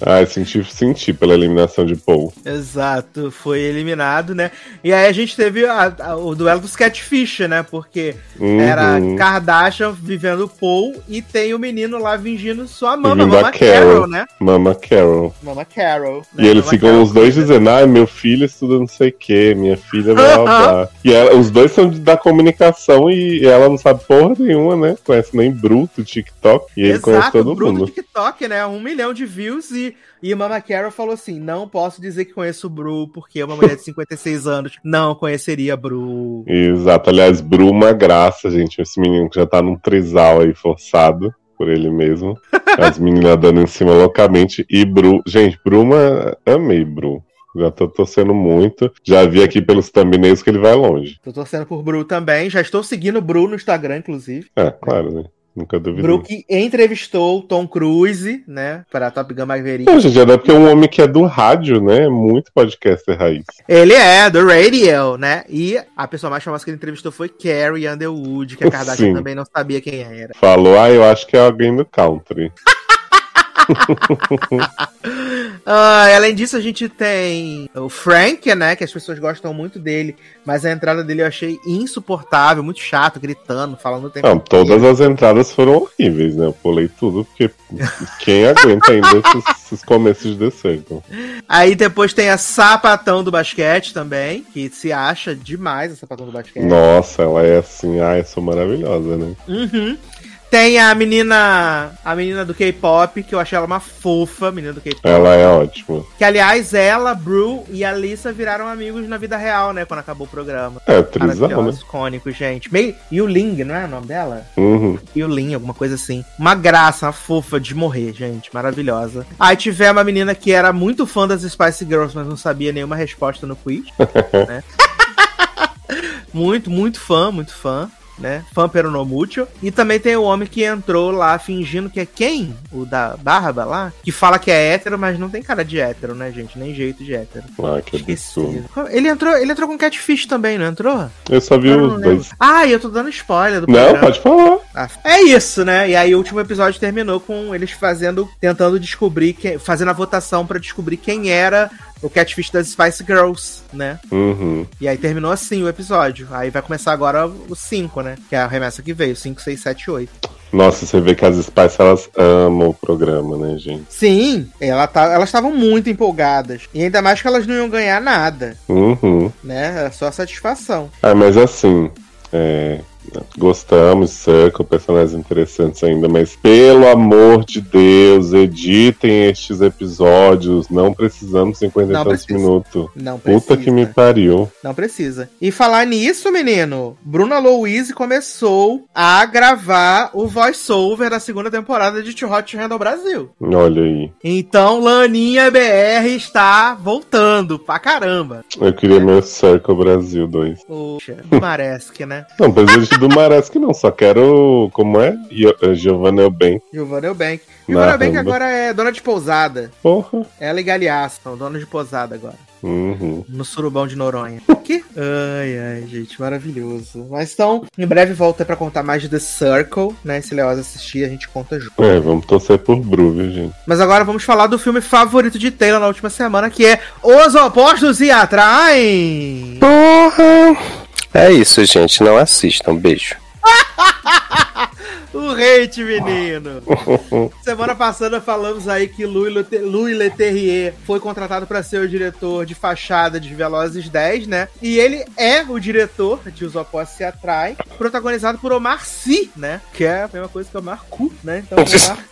Ai, senti, senti pela eliminação de Paul. Exato, foi eliminado, né? E aí a gente teve a- a- o duelo dos catfish, né? Porque Uhum. era Kardashian vivendo Paul e tem o menino lá fingindo sua mama, a Mama Carol. Carol, né? Mama Carol. Mama Carol. E né? eles Mama ficam Carol. os dois dizendo, ah, meu filho estuda não sei o que, minha filha blá blá. E ela- os dois são da comunicação e ela não sabe porra nenhuma, né? Conhece nem Bruto, TikTok, e ele conhece Exato, todo Bruno mundo. do TikTok, né? Um milhão de views e, e Mama Carol falou assim: não posso dizer que conheço o Bru, porque uma mulher de 56 anos não conheceria Bru. Exato, aliás, Bru uma graça, gente. Esse menino que já tá num trisal aí forçado por ele mesmo. As meninas dando em cima loucamente. E Bru, gente, Bruma, amei Bru. Já tô torcendo muito. Já vi aqui pelos thumbnails que ele vai longe. Tô torcendo por Bru também. Já estou seguindo o Bru no Instagram, inclusive. É, claro, né? Nunca duvidei. Que entrevistou Tom Cruise, né? Para Top Gun Maverick. Não, gente, é porque é um homem que é do rádio, né? É Muito podcaster raiz. Ele é, do Radio, né? E a pessoa mais famosa que ele entrevistou foi Carrie Underwood, que a Kardashian Sim. também não sabia quem era. Falou, ah, eu acho que é alguém do country. Ah, além disso, a gente tem o Frank, né? Que as pessoas gostam muito dele, mas a entrada dele eu achei insuportável, muito chato, gritando, falando o tempo Não, inteiro. todas as entradas foram horríveis, né? Eu pulei tudo, porque quem aguenta ainda esses, esses começos de Circle? Aí depois tem a Sapatão do Basquete também, que se acha demais a Sapatão do Basquete. Nossa, ela é assim, ah, eu sou maravilhosa, né? Uhum. Tem a menina, a menina do K-pop, que eu achei ela uma fofa, menina do K-pop. Ela é ótima. Que, aliás, ela, Bru e a Lisa viraram amigos na vida real, né? Quando acabou o programa. É, trisal, né? Icônicos, gente. Meio... Yuling, não é o nome dela? Uhum. Yulin, alguma coisa assim. Uma graça, uma fofa de morrer, gente. Maravilhosa. Aí tivemos uma menina que era muito fã das Spice Girls, mas não sabia nenhuma resposta no quiz. né? muito, muito fã, muito fã. Né? Fã peronomútil. E também tem o homem que entrou lá fingindo que é quem? O da Barba lá? Que fala que é hétero, mas não tem cara de hétero, né, gente? Nem jeito de hétero. Ah, que absurdo. Ele entrou, ele entrou com Catfish também, não entrou? Eu só vi Eu não os dois. Ah, eu tô dando spoiler do Não, programa. pode falar. Ah, É isso, né? E aí o último episódio terminou com eles fazendo, tentando descobrir, quem, fazendo a votação pra descobrir quem era o catfish das Spice Girls, né? Uhum. E aí terminou assim o episódio. Aí vai começar agora o 5, né? Que é a remessa que veio, 5, 6, 7, 8. Nossa, você vê que as Spice elas amam o programa, né, gente? Sim, ela tá, elas estavam muito empolgadas. E ainda mais que elas não iam ganhar nada, Uhum. né? Era só satisfação. Ah, mas assim, é, gostamos, Circle, personagens interessantes ainda, mas pelo amor de Deus, editem estes episódios. Não precisamos de 50 e Não tantos precisa. minutos. Não precisa. Puta que me pariu. Não precisa. E falar nisso, menino, Bruna Louise começou a gravar o voice-over da segunda temporada de Too Hot Handle Brasil. Olha aí. Então, Laninha BR está voltando pra caramba. Eu queria meu Circle Brasil 2. Poxa, Maresk, né? Não, precisa do Maresque não, só quero. Como é? Eh, Giovanna Eubank. Giovanna Eubank. Giovanna Eubank agora é dona de pousada. Porra. Ela e Galeaço são donas de pousada agora. Uhum. No surubão de Noronha. Que? Ai, ai, gente, maravilhoso. Mas então, em breve volta pra contar mais de The Circle, né? Se Leoz assistir, a gente conta junto. É, vamos torcer por Bru, viu, gente? Mas agora vamos falar do filme favorito de Taylor na última semana, que é Os Opostos e Atraem. Porra! É isso, gente. Não assistam. Beijo. O hate, menino. Semana passada falamos aí que Louis, Lete- Louis Leterrier foi contratado para ser o diretor de fachada de Velozes 10, né? E ele é o diretor de Os Opostos se Atraem, protagonizado por Omar Sy, né? Que é a mesma coisa que Omar Cu, né? Então, Omar.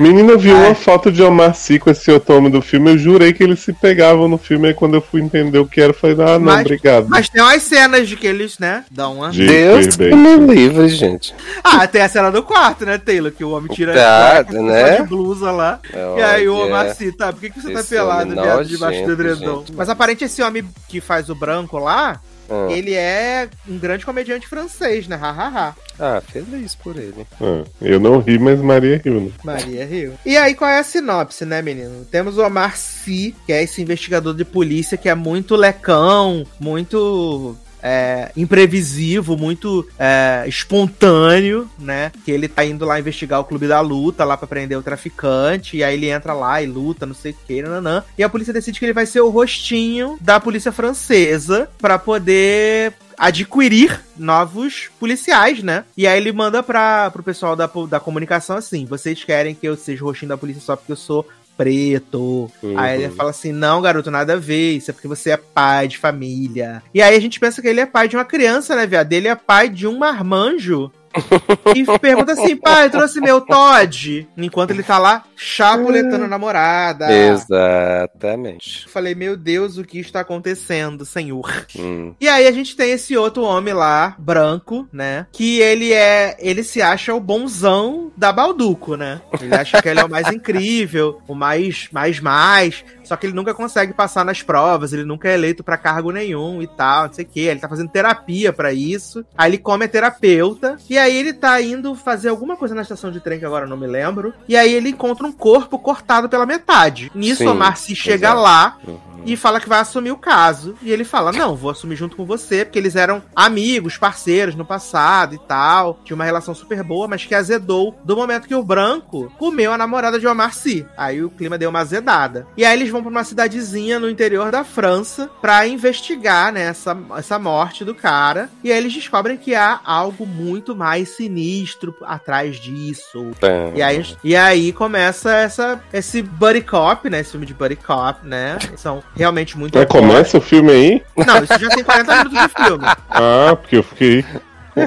Menina, eu vi Ai. uma foto de Omar Sy com esse otome do filme. Eu jurei que eles se pegavam no filme. Aí quando eu fui entender o que era, eu falei, ah, não, Mas- obrigado. Mas tem umas cenas de que eles, né, dão uma... De Deus me livre, gente. Ah, tem a cena do quarto, né, Taylor? Que o homem tira Tá, a né? só de blusa lá. E aí o Omar Sy, tá, por que, que você tá esse pelado, homem viado, debaixo do edredom? gente. Mas aparente esse homem que faz o branco lá, Ah, ele é um grande comediante francês, né? Hahaha. ah, feliz por ele. Ah, eu não ri, mas Maria riu, né? Maria Rio. E aí, qual é a sinopse, né, menino? Temos o Omar Sy, que é esse investigador de polícia que é muito lecão, muito é, imprevisível, muito é, espontâneo, né? Que ele tá indo lá investigar o clube da luta, lá pra prender o traficante, e aí ele entra lá e luta, não sei o que, nanã. E a polícia decide que ele vai ser o rostinho da polícia francesa pra poder adquirir novos policiais, né? E aí ele manda pra, pro pessoal da, da comunicação assim: vocês querem que eu seja o rostinho da polícia só porque eu sou preto. Uhum. Aí ele fala assim: não, garoto, nada a ver, isso é porque você é pai de família. E aí a gente pensa que ele é pai de uma criança, né, viado? Ele é pai de um marmanjo. e pergunta assim, pai, eu trouxe meu Todd. Enquanto ele tá lá chapuletando a namorada. Exatamente. Falei, meu Deus, o que está acontecendo, senhor? Hum. E aí a gente tem esse outro homem lá, branco, né? Que ele é. Ele se acha o bonzão da Balduco, né? Ele acha que ele é o mais incrível, o mais, mais, mais. Só que ele nunca consegue passar nas provas, ele nunca é eleito pra cargo nenhum e tal, não sei o que. Ele tá fazendo terapia pra isso. Aí ele come a terapeuta. E aí ele tá indo fazer alguma coisa na estação de trem, que agora não me lembro. E aí ele encontra um corpo cortado pela metade. Nisso, Sim, o Marci chega exato. lá Uhum. e fala que vai assumir o caso. E ele fala: Não, vou assumir junto com você, porque eles eram amigos, parceiros no passado e tal. Tinha uma relação super boa, mas que azedou do momento que o branco comeu a namorada de Omar Sy. Aí o clima deu uma azedada. E aí eles vão pra uma cidadezinha no interior da França pra investigar, né, essa, essa morte do cara. E aí eles descobrem que há algo muito mais sinistro atrás disso. E aí, e aí começa essa, esse buddy cop, né? Esse filme de buddy cop, né? São realmente muito Mas começa o filme aí? Não, isso já tem 40 minutos de filme. Ah, porque eu fiquei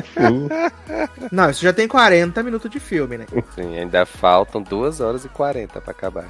confuso. Não, isso já tem 40 minutos de filme, né? Sim, ainda faltam 2 horas e 40 pra acabar.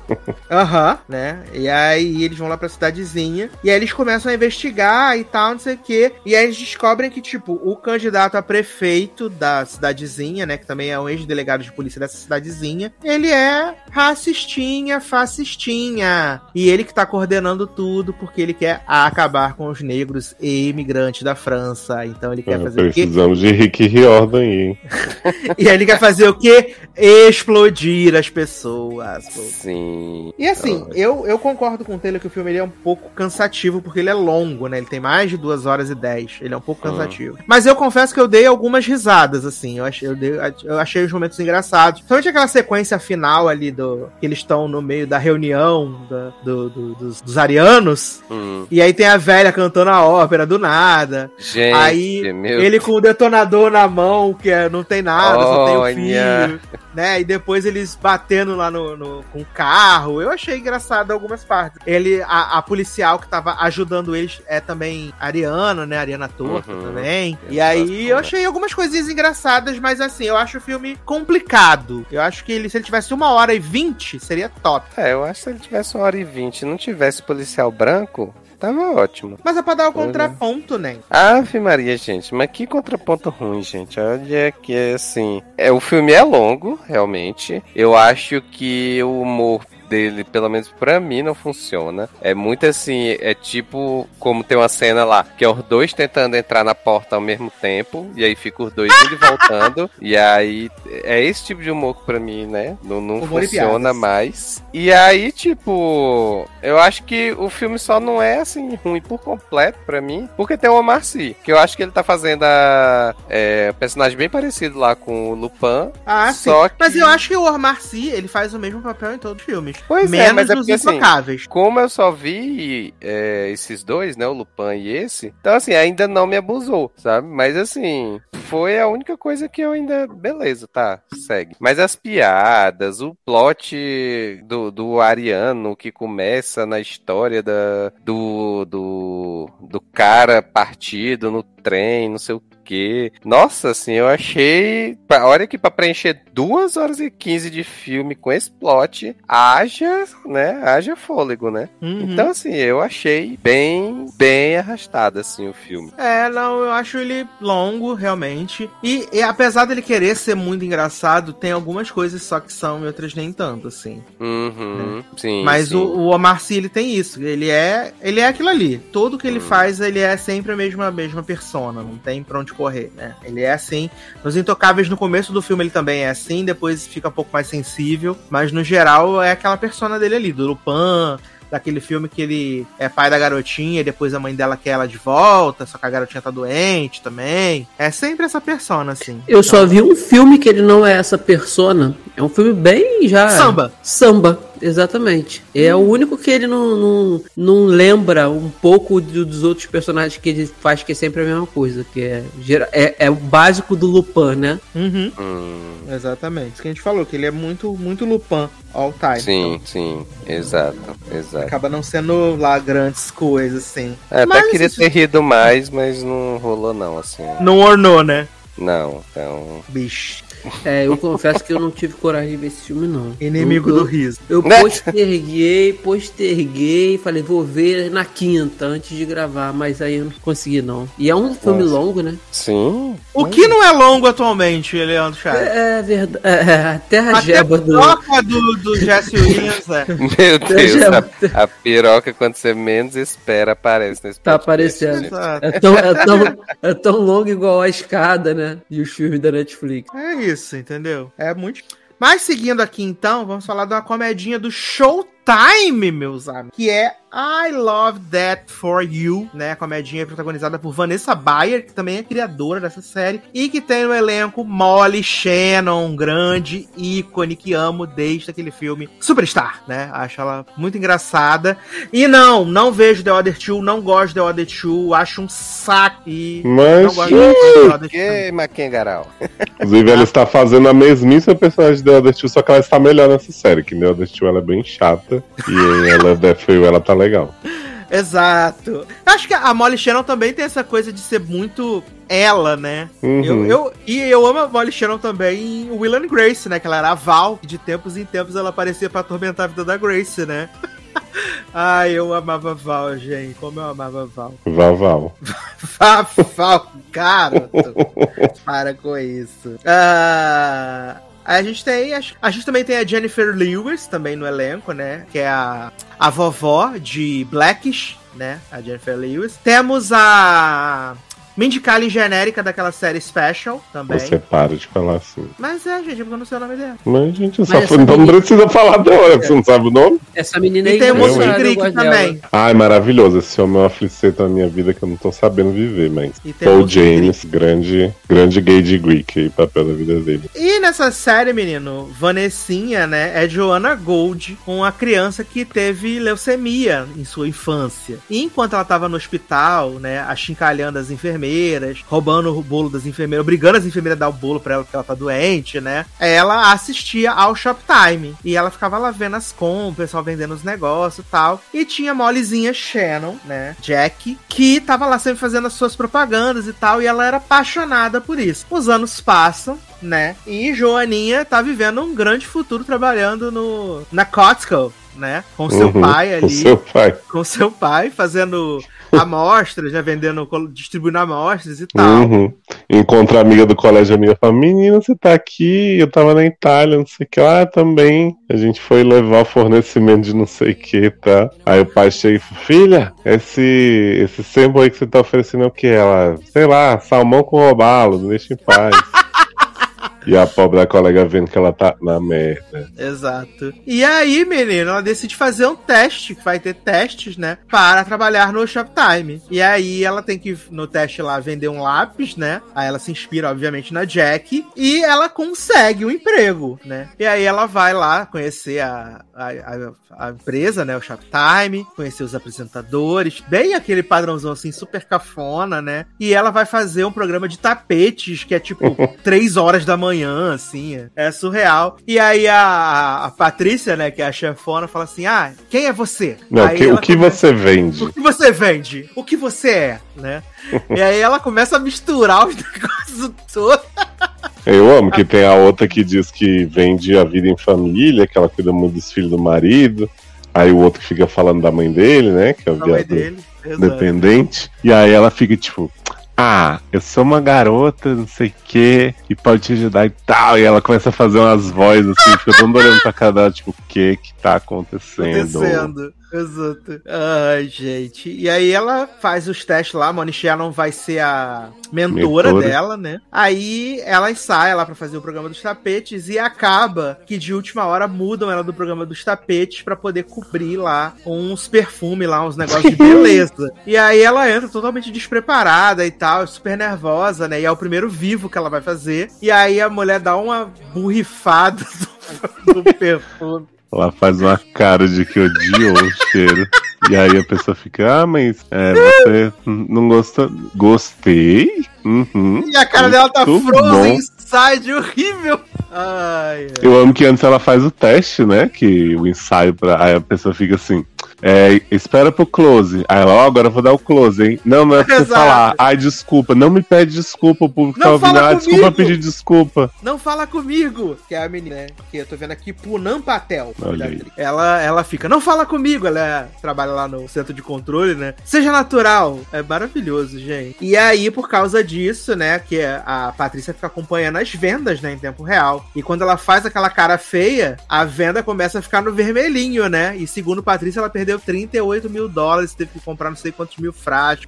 Aham, né? E aí eles vão lá pra cidadezinha. E aí eles começam a investigar e tal, não sei o quê. E aí eles descobrem que, tipo, o candidato a prefeito da cidadezinha, né? Que também é um ex-delegado de polícia dessa cidadezinha. Ele é racistinha, fascistinha. E ele que tá coordenando tudo porque ele quer acabar com os negros e imigrantes da França. Então ele quer Ah, fazer o quê? precisamos de Rick Riordan aí, hein? E aí ele quer fazer o quê? Explodir as pessoas. Sim. E assim, eu, eu concordo com o Taylor que o filme ele é um pouco cansativo, porque ele é longo, né? Ele tem mais de 2 horas e 10. Ele é um pouco cansativo. Mas eu confesso que eu dei algumas risadas, assim. Eu achei, eu, dei- eu achei os momentos engraçados. Principalmente aquela sequência final ali do. Que eles estão no meio da reunião da- do- do- dos, dos arianos. Hum. E aí tem a velha cantando a ópera do nada. Gente, Aí meu ele com o planador na mão, que é, não tem nada, só tem o filho, né? E depois eles batendo lá no, no- com o carro. Eu achei engraçado algumas partes. Ele, a, a policial que tava ajudando eles é também ariana, né? Ariana Torta Uhum. também. E aí eu achei algumas coisinhas engraçadas, mas assim, eu acho o filme complicado. Eu acho que ele, se ele tivesse uma hora e vinte, seria top. É, eu acho que se ele tivesse uma hora e vinte e não tivesse policial branco, tava ótimo. Mas é pra dar o Pois é. contraponto, né? Ave Maria, gente, mas que contraponto ruim, gente. Olha que assim. É, o filme é longo, realmente. Eu acho que o humor dele, pelo menos pra mim, não funciona. É muito assim, é tipo como tem uma cena lá, que é os dois tentando entrar na porta ao mesmo tempo, e aí fica os dois indo e voltando. E aí é esse tipo de humor que pra mim, né? Não, não Humor funciona mais. E aí, tipo, eu acho que o filme só não é assim ruim por completo pra mim, porque tem o Omar Sy, que eu acho que ele tá fazendo a é, um personagem bem parecido lá com o Lupin. Ah, sim. Só que- Mas eu acho que o Omar Sy, ele faz o mesmo papel em todos os Pois é, menos mas é porque, assim. Como eu só vi é, esses dois, né? O Lupin e esse. Então, assim, ainda não me abusou, sabe? Mas, assim, foi a única coisa que eu ainda. Beleza, tá, segue. Mas as piadas, o plot do, do Ariano que começa na história da, do, do, do cara partido no trem, não sei o quê. Nossa, assim, eu achei. Olha que pra preencher duas horas e 15 de filme com esse plot, haja, né? Haja fôlego, né? Uhum. Então, assim, eu achei bem, bem arrastado, assim, o filme. É, não, eu acho ele longo, realmente. E, e apesar dele querer ser muito engraçado, tem algumas coisas só que são e outras nem tanto, assim. Uhum, sim. Mas sim. O, o Omar Sy, ele tem isso. Ele é, ele é aquilo ali. Tudo que ele Hum. faz, ele é sempre a mesma, mesma persona. Não tem pra onde correr, né? Ele é assim. Nos Intocáveis, no começo do filme, ele também é assim. Depois fica um pouco mais sensível. Mas, no geral, é aquela persona dele ali. Do Lupin, daquele filme que ele é pai da garotinha e depois a mãe dela quer ela de volta, só que a garotinha tá doente também. É sempre essa persona, assim. Eu só vi um filme que ele não é essa persona. É um filme bem já. Samba. Samba, exatamente. É o único que ele não, não, não lembra um pouco do- dos outros personagens que ele faz, que é sempre a mesma coisa. Que é, gera- é, é o básico do Lupin, né? Uhum. Hum, Exatamente. Isso que a gente falou, que ele é muito, muito Lupin all time. sim, sim, exato, exato. Acaba não sendo lá grandes coisas, assim. É, até Mas, queria assim, ter rido mais, mas não rolou, não, assim. Não ornou, né? Não, então. Bicho. É, eu confesso que eu não tive coragem de ver esse filme, não. Inimigo eu, do eu, riso. eu Né? posterguei, posterguei, falei, vou ver na quinta antes de gravar, mas aí eu não consegui, não. E é um filme Nossa. longo, né? Sim. O que não é longo atualmente, Leandro Chaves? É, verdade. É, a Terra A Geba do. do, do Jesse Williams, é. Meu Deus, a, a piroca, quando você menos espera, aparece nesse Tá podcast, aparecendo. É tão, é, tão, é tão longo igual a escada, né? E os filmes da Netflix. É isso, entendeu? É muito. Mas seguindo aqui então, vamos falar de uma comedinha do Showtime, meus amigos. Que é I Love That For You, né? A comedinha protagonizada por Vanessa Bayer, que também é criadora dessa série. E que tem no elenco Molly Shannon, um grande ícone que amo desde aquele filme Superstar, né? Acho ela muito engraçada. E não, não vejo The Other Two, não gosto de The Other Two, acho um saco. E Mas, não gosto de The Other Two. Que Maquengaral. inclusive, ela está fazendo a mesmíssima personagem de The Other Two, só que ela está melhor nessa série, que The Other Two ela é bem chata, e em ela Death For ela tá legal. Exato. Acho que a Molly Shannon também tem essa coisa de ser muito ela, né? Uhum. Eu, eu, e eu amo a Molly Shannon também em Will and Grace, né? Que ela era a Val, e de tempos em tempos ela aparecia pra atormentar a vida da Grace, né? Ai, eu amava a Val, gente. Como eu amava Val. Val, Val. Val, Val, garoto. Para com isso. Ah, a gente tem. A gente também tem a Jennifer Lewis também no elenco, né? Que é a, a vovó de Blackish, né? A Jennifer Lewis. Temos a. Mindy Kaling genérica daquela série Special também. Você para de falar assim. Mas é, gente, porque eu não sei o nome dela. Mas, gente, eu só Mas foi, então não menina- precisa falar dela, você não sabe o nome? Essa menina aí E tem o Monstro hein? Creek também. Ai, maravilhoso. Esse homem é uma fliceta na minha vida que eu não tô sabendo viver, mas. Paul James, grande, grande gay de Greek aí, papel da vida dele. E nessa série, menino, Vanessinha, né, é Joanna Gold, uma criança que teve leucemia em sua infância. E enquanto ela tava no hospital, né, achincalhando as enfermeiras enfermeiras, roubando o bolo das enfermeiras, obrigando as enfermeiras a dar o bolo pra ela porque ela tá doente, né? Ela assistia ao Shoptime. E ela ficava lá vendo as compras, o pessoal vendendo os negócios e tal. E tinha a molezinha Shannon, né? Jack, que tava lá sempre fazendo as suas propagandas e tal. E ela era apaixonada por isso. Os anos passam, né? E Joaninha tá vivendo um grande futuro trabalhando no na Costco, né? Com seu Uhum, pai com ali. seu pai. Com seu pai, fazendo amostras, né? Vendendo, distribuindo amostras e tal. Uhum. Encontra a amiga do colégio, a amiga fala, menina, você tá aqui, eu tava na Itália, não sei o que lá também. A gente foi levar o fornecimento de não sei o que, tá? Aí o pai chega e fala, filha, esse, esse sample aí que você tá oferecendo é o que? Ela, sei lá, salmão com robalo, deixa em paz. E a pobre da colega vendo que ela tá na merda. Exato. E aí, menino, ela decide fazer um teste, que vai ter testes, né? Para trabalhar no Shoptime. E aí ela tem que, no teste lá, vender um lápis, né? Aí ela se inspira, obviamente, na Jack. E ela consegue um emprego, né? E aí ela vai lá conhecer a, a, a, a empresa, né? O Shoptime, conhecer os apresentadores. Bem aquele padrãozão assim, super cafona, né? E ela vai fazer um programa de tapetes, que é tipo três horas da manhã, assim. é- surreal. E aí a, a Patrícia, né, que é a chefona, fala assim: Ah, quem é você? Não, que- o que começa- você vende? o que você vende? O que você é, né? e aí ela começa a misturar os negócios todos. Eu amo que tem a outra que diz que vende a vida em família, que ela cuida muito dos filhos do marido. Aí o outro fica falando da mãe dele, né? Que é o viado dependente. E aí ela fica tipo, ah, eu sou uma garota, não sei o quê, e pode te ajudar e tal. E ela começa a fazer umas vozes assim, fica todo olhando pra cada tipo, o que que tá acontecendo? Acontecendo. Exato. Ai, gente. E aí ela faz os testes lá, a Moni Shannon vai ser a mentora, Mentora. dela, né? Aí ela ensaia lá pra fazer o programa dos tapetes e acaba que de última hora mudam ela do programa dos tapetes pra poder cobrir lá uns perfumes lá, uns negócios de beleza. e aí ela entra totalmente despreparada e tal, super nervosa, né? E é o primeiro vivo que ela vai fazer. E aí a mulher dá uma burrifada do, do perfume. Ela faz uma cara de que odiou o cheiro. E aí a pessoa fica, ah, mas é, você não gostou? Gostei. Uhum. E a cara dela tá frozen inside, horrível. Ai, ai. Eu amo que antes ela faz o teste, né? Que o ensaio pra. Aí a pessoa fica assim. É, espera pro close. Aí ela, ó, agora eu vou dar o close, hein? Não, não é pra você falar. Ai, desculpa. Não me pede desculpa, o público Não tá ouvindo. Ah, desculpa pedir desculpa. Não fala comigo, que é a menina, né? Que eu tô vendo aqui, Punam Patel. Ela, ela fica, não fala comigo. Ela trabalha lá no centro de controle, né? Seja natural. É maravilhoso, gente. E aí, por causa disso, né? Que a Patrícia fica acompanhando as vendas, né? Em tempo real. E quando ela faz aquela cara feia, a venda começa a ficar no vermelhinho, né? E segundo Patrícia, ela perdeu 38 mil dólares, teve que comprar não sei quantos mil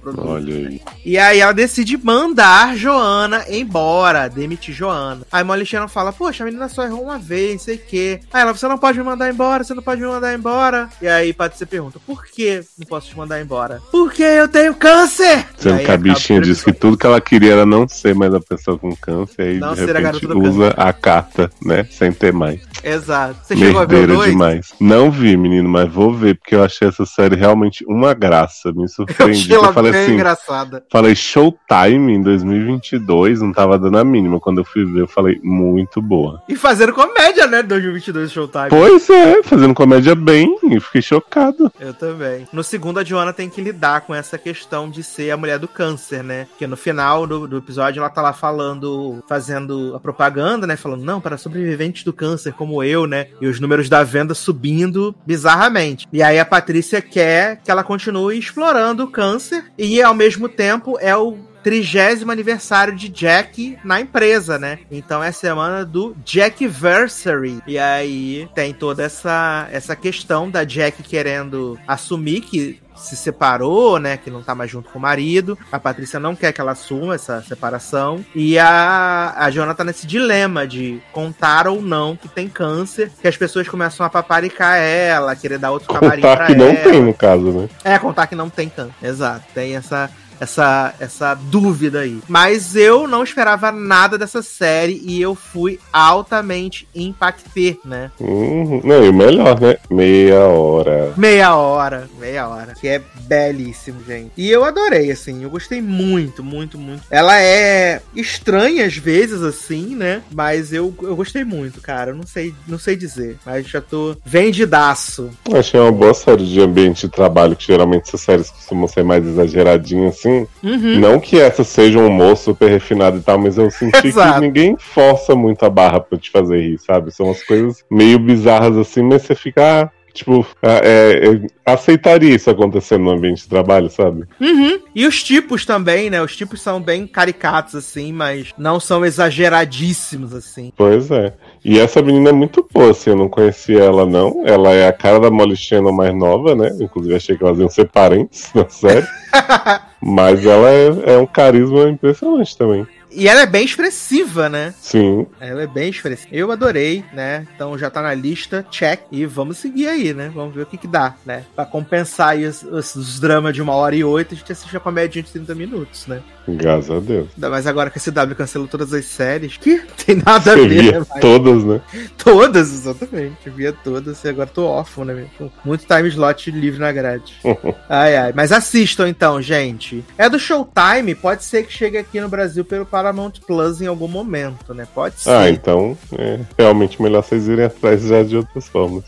produtos. Olha aí. E aí ela decide mandar Joana embora, demitir Joana. Aí Molly Shannon fala, poxa, a menina só errou uma vez, não sei o quê. Aí ela, você não pode me mandar embora, você não pode me mandar embora. E aí Patrícia pergunta, por que não posso te mandar embora? Porque eu tenho câncer! Sendo que a bichinha disse que tudo que ela queria era não ser mais a pessoa com câncer, aí Não de a repente do usa a carta, né? Sem ter mais. Exato. Você chegou a ver o Merdeira dois? demais. Não vi, menino, mas vou ver, porque eu achei essa série realmente uma graça. Me Eu surpreendi. ela Eu falei assim, engraçada. falei Showtime em 2022, não tava dando a mínima. Quando eu fui ver, eu falei, muito boa. E fazendo comédia, né? 2022 Showtime. Pois é, fazendo comédia bem, e fiquei chocado. Eu também. No segundo, a Joana tem que lidar com essa questão de ser a mulher do câncer, né? Que no final do, do episódio ela tá lá falando, fazendo a propaganda, né? Falando, não, para sobreviventes do câncer como eu, né? E os números da venda subindo bizarramente. E aí a Patrícia quer que ela continue explorando o câncer e ao mesmo tempo é o trigésimo aniversário de Jack na empresa, né? Então é a semana do Jackversary. E aí tem toda essa, essa questão da Jack querendo assumir que se separou, né? Que não tá mais junto com o marido. A Patrícia não quer que ela assuma essa separação. E a, a Joana tá nesse dilema de contar ou não que tem câncer. Que as pessoas começam a paparicar ela, querer dar outro camarim Contar pra que não ela. tem, no caso, né? É, contar que não tem câncer. Exato. Tem essa, essa, essa dúvida aí. Mas eu não esperava nada dessa série e eu fui altamente impactê, né? Uhum. Não, e o melhor, né? Meia hora. Meia hora, meia hora. Que é belíssimo, gente. E eu adorei, assim. Eu gostei muito, muito, muito. Ela é estranha às vezes, assim, né? Mas eu, eu gostei muito, cara. Eu não sei, não sei dizer. Mas já tô vendidaço. Achei uma boa série de ambiente de trabalho, que geralmente essas séries costumam ser mais exageradinhas, assim. Uhum. Não que essa seja um humor super refinado e tal, mas eu senti Exato. que ninguém força muito a barra pra te fazer rir, sabe? São umas coisas meio bizarras assim, mas você fica. ah, Tipo, é, eu aceitaria isso acontecendo no ambiente de trabalho, sabe? Uhum. E os tipos também, né? Os tipos são bem caricatos, assim, mas não são exageradíssimos, assim. Pois é. E essa menina é muito boa, assim, eu não conhecia ela, não. Ela é a cara da Molly Shannon mais nova, né? Inclusive achei que elas iam ser parentes na série. Mas ela é, é um carisma impressionante também. E ela é bem expressiva, né? Sim. Ela é bem expressiva. Eu adorei, né? Então já tá na lista, check. E vamos seguir aí, né? Vamos ver o que que dá, né? Pra compensar aí os, os- os dramas de uma hora e oito, a gente assiste a comédia de 30 minutos, né? Graças a Deus. Ainda mais agora que a CW cancelou todas as séries. Que tem nada a Você ver, via né? Todas, né? Todas, exatamente. Eu via todas e agora tô órfão, né? meu? Muito time slot livre na grade. ai, ai. Mas assistam então, gente. É do Showtime, pode ser que chegue aqui no Brasil pelo Paramount Plus em algum momento, né? Pode ser. Ah, então é realmente melhor vocês irem atrás já de outras formas.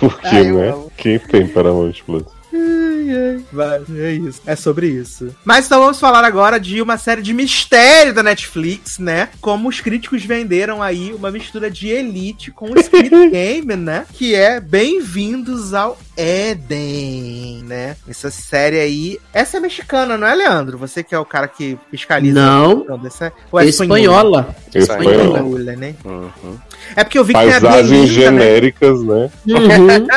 Porque, Ai, né? Quem tem Paramount Plus? Ai, ai. Vai, é isso. É sobre isso. Mas então vamos falar agora de uma série de mistério da Netflix, né? Como os críticos venderam aí uma mistura de Elite com o Squid Game, né? Que é Bem-vindos ao Éden, né? Essa série aí. Essa é mexicana, não é, Leandro? Você que é o cara que fiscaliza. Não. essa é... Ou é Espanhola. Espanhol. Espanhola, né? Uhum. É porque eu vi que tem a Paisagens Belinda, né? genéricas, né? Uhum.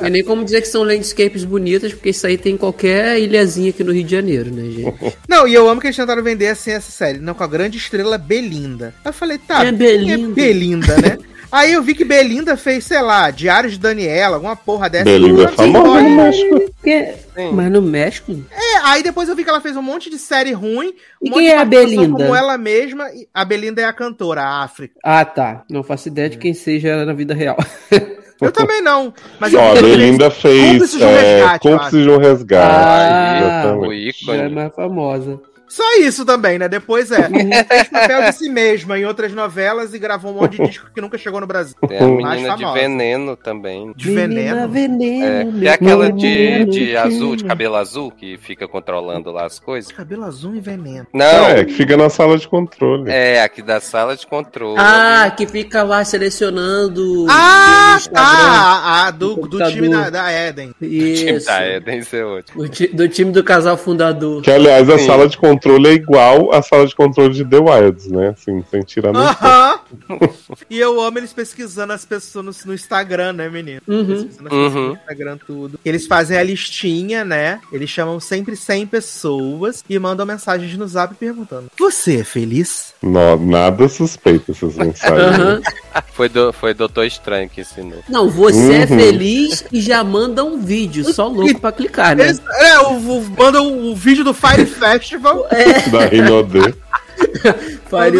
É nem como dizer que são landscapes bonitas, porque isso aí tem em qualquer ilhazinha aqui no Rio de Janeiro, né, gente? Não, e eu amo que eles tentaram vender assim essa série, não com a grande estrela Belinda. Aí eu falei, tá, É Belinda. é Belinda, né? Aí eu vi que Belinda fez, sei lá, Diários de Daniela, alguma porra dessa. Belinda é famosa no México. Que- Mas no México? É, aí depois eu vi que ela fez um monte de série ruim. Um E monte quem de é a Belinda? Como ela mesma. e A Belinda é a cantora, a África. Ah, tá. Não faço ideia de quem seja na vida real. Eu também não. Mas eu Ó, a ela Belinda fez Cúmplices de um é, Resgate, eu Cúmplices de um Resgate. Ah. O Já é ícone. mais famosa. Só isso também, né? Depois é. fez papel de si mesma em outras novelas e gravou um monte de disco que nunca chegou no Brasil. Tem a menina de veneno também. De veneno. veneno. É, é aquela de, de azul, de cabelo azul, que fica controlando lá as coisas. Cabelo azul e veneno. Não, É, que fica na sala de controle. é aqui da sala de controle. Ah, que fica lá selecionando. Ah, tá! Ah, do, No do time da, da Eden. Time Isso. da Eden, isso é ótimo. Ti- do time do casal fundador. Que, aliás, a Sim. sala de controle é igual à sala de controle de The Wilds, né? Assim, sem tirar nem pôr. E eu amo eles pesquisando as pessoas no, no Instagram, né, menino? Uhum. Pesquisando as Uhum. pessoas no Instagram, tudo. Eles fazem a listinha, né? Eles chamam sempre 100 pessoas e mandam mensagens no zap perguntando: Você é feliz? Nó- nada suspeito essas mensagens. Aham. Foi, do, foi Doutor Estranho que ensinou. Não, você é Uhum. feliz e já manda um vídeo, só louco pra clicar, né? Eles, é, o, o, mandam o vídeo do Fire Festival. Da Rinodê.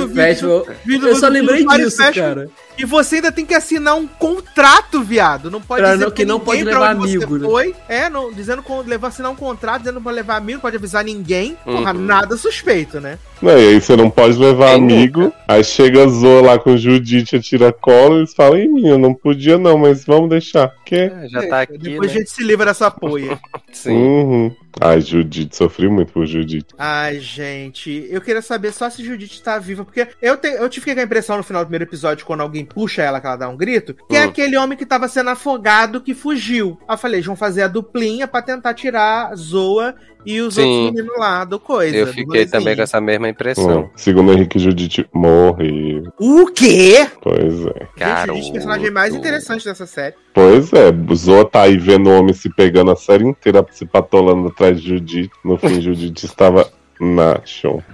Festival. vídeo- Eu só lembrei disso, cara. E você ainda tem que assinar um contrato, viado. Não pode Pra dizer não- que não ninguém pode pra levar onde você amigo, né? Foi. É, não, dizendo com levar assinar um contrato, dizendo pra levar amigo, não pode avisar ninguém. Porra, Uhum. nada suspeito, né? Não, e aí você não pode levar Quem amigo. Aí chega a Zoa lá com o Judite, tira cola, e eles falam, Ih, menino, não podia não, mas vamos deixar. Que? É, já tá aqui, Depois né? a gente se livra dessa poia. Sim. Uhum. Ai, Judite, sofri muito por Judite. Ai, gente, eu queria saber só se Judite tá viva, porque eu, te, eu tive com a impressão no final do primeiro episódio, quando alguém puxa ela, que ela dá um grito, que é Hum. aquele homem que tava sendo afogado que fugiu. Aí eu falei, eles vão fazer a duplinha pra tentar tirar a Zoa e os Sim. outros meninos lá do coisa. Eu fiquei também com essa mesma impressão. Hum, Segundo Henrique, Judite morre. O quê? Pois é. Cara, é o personagem mais interessante dessa série. Pois é, Zoa tá aí vendo o homem se pegando a série inteira, se patolando atrás de Judite. No fim, Judite estava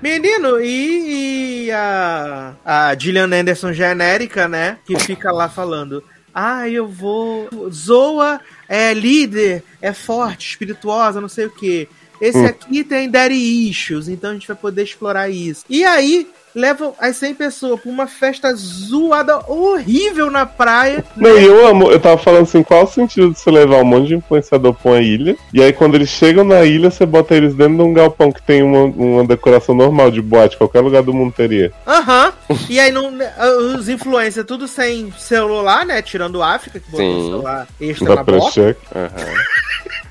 Menino, e, e a, a Gillian Anderson genérica, né? Que fica lá falando. Ah, eu vou. Zoa é líder, é forte, espirituosa, não sei o quê. Esse Hum. aqui tem daddy issues, então a gente vai poder explorar isso. E aí, levam as 100 pessoas pra uma festa zoada horrível na praia. Não, e eu amo, eu tava falando assim, qual o sentido de você levar um monte de influenciador pra uma ilha, e aí quando eles chegam na ilha, você bota eles dentro de um galpão que tem uma, uma decoração normal de boate, qualquer lugar do mundo teria. Aham. E aí não, os influencers tudo sem celular, né? Tirando o África, que botou o Sim. celular extra Da na bota. Precheck.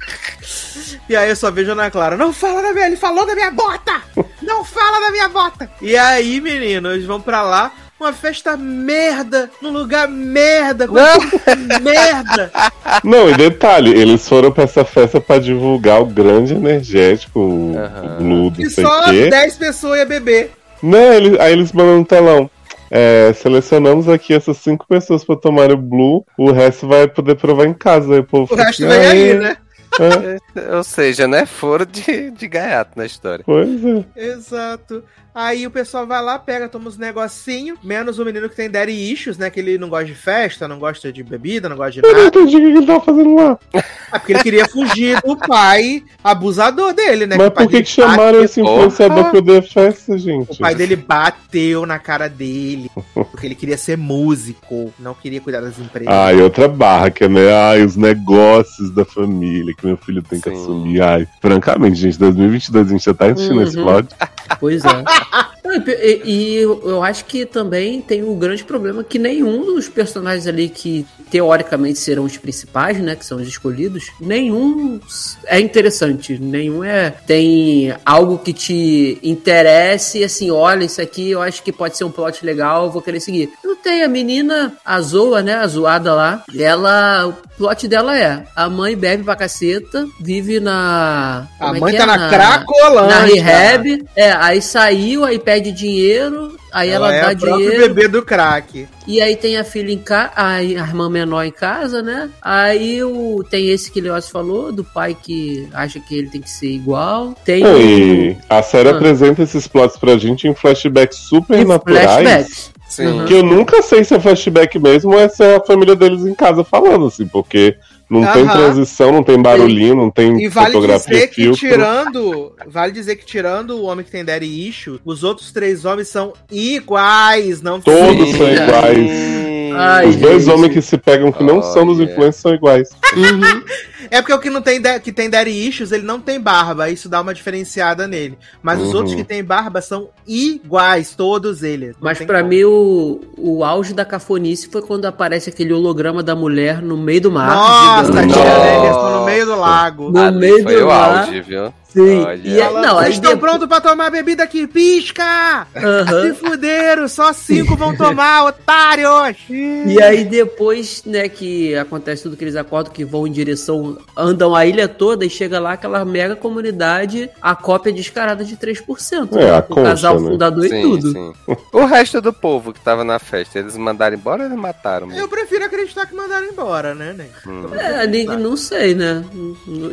E aí eu só vejo a Ana Clara, não fala da minha, ele falou da minha bota! Não fala da minha bota! E aí, menino, eles vão pra lá, uma festa merda, num lugar merda, com tudo merda. Não, e detalhe, eles foram pra essa festa pra divulgar o grande energético, o. Blue, não E só quê. 10 pessoas ia beber. Não, eles, aí eles mandam no telão. É, selecionamos aqui essas cinco pessoas pra tomar o Blue, o resto vai poder provar em casa. Aí o povo O fica resto assim, vem aí, né? É, Ou seja, né? Foro de, de gaiato na história. pois é. Exato. Aí o pessoal vai lá, pega, toma uns negocinhos, menos o menino que tem daddy issues, né? Que ele não gosta de festa, não gosta de bebida, não gosta de Eu não nada. entendi o que ele tava fazendo lá. É porque ele queria fugir do pai abusador dele, né? Mas pai por que, que chamaram esse influenciador Porra. pra poder festa, gente? O pai dele bateu na cara dele, porque ele queria ser músico, não queria cuidar das empresas. Ah, e outra barra, que é, né? Ai, os negócios da família que meu filho tem que Sim. assumir. Ai, francamente, gente, 2022 a gente já tá assistindo esse Uhum. plot. Pois é. E- E, eu acho que também tem um grande problema que nenhum dos personagens ali que teoricamente serão os principais, né, que são os escolhidos, nenhum é interessante, nenhum é tem algo que te interesse, assim, olha, isso aqui eu acho que pode ser um plot legal, eu vou querer seguir. Não tem a menina, a Zoa, né, a zoada lá, ela, o plot dela é, a mãe bebe pra caceta, vive na... A é mãe que tá é? na Cracolândia. na rehab, é, aí saiu, aí pede dinheiro, aí ela, Ela, é dá dinheiro, bebê do crack. e aí tem a filha em casa, a irmã menor em casa, né? Aí o, tem esse que o Leoz falou, do pai que acha que ele tem que ser igual. Tem Não, o- e a série Ah. apresenta esses plots pra gente em flashbacks super e naturais. flashbacks. Sim. Uhum. Que eu nunca sei se é flashback mesmo ou é se é a família deles em casa falando, assim, porque não tem transição, não tem barulhinho, não tem E vale fotografia dizer que filtro. tirando. Vale dizer que tirando o homem que tem daddy issue, os outros três homens são iguais, não Todos são iguais. Ai, Os dois gente. homens que se pegam que não são dos influencers são iguais. Uhum. É porque o que não tem que tem daddy issues, ele não tem barba, isso dá uma diferenciada nele. Mas os Uhum. outros que tem barba são iguais, todos eles. Não Mas como. mim o, o auge da cafonice foi quando aparece aquele holograma da mulher no meio do mar. Nossa, gigante. tia Nossa. Anderson no meio do lago. No Ali meio foi do o mar. auge, viu? Sim. Olha. E aí, Falando, não, aí estão depois- prontos pra tomar bebida aqui? Pisca! Aham. Se fuderam, só cinco vão tomar, otários! E aí depois, né, que acontece tudo que eles acordam, que vão em direção, andam a ilha toda e chega lá aquela mega comunidade, a cópia descarada de 3%. É, né, a o casal né? fundador e tudo. sim. O resto do povo que tava na festa, eles mandaram embora ou eles mataram? mesmo? Eu prefiro acreditar que mandaram embora, né, Nen? Hum. É, nem, não sei, né?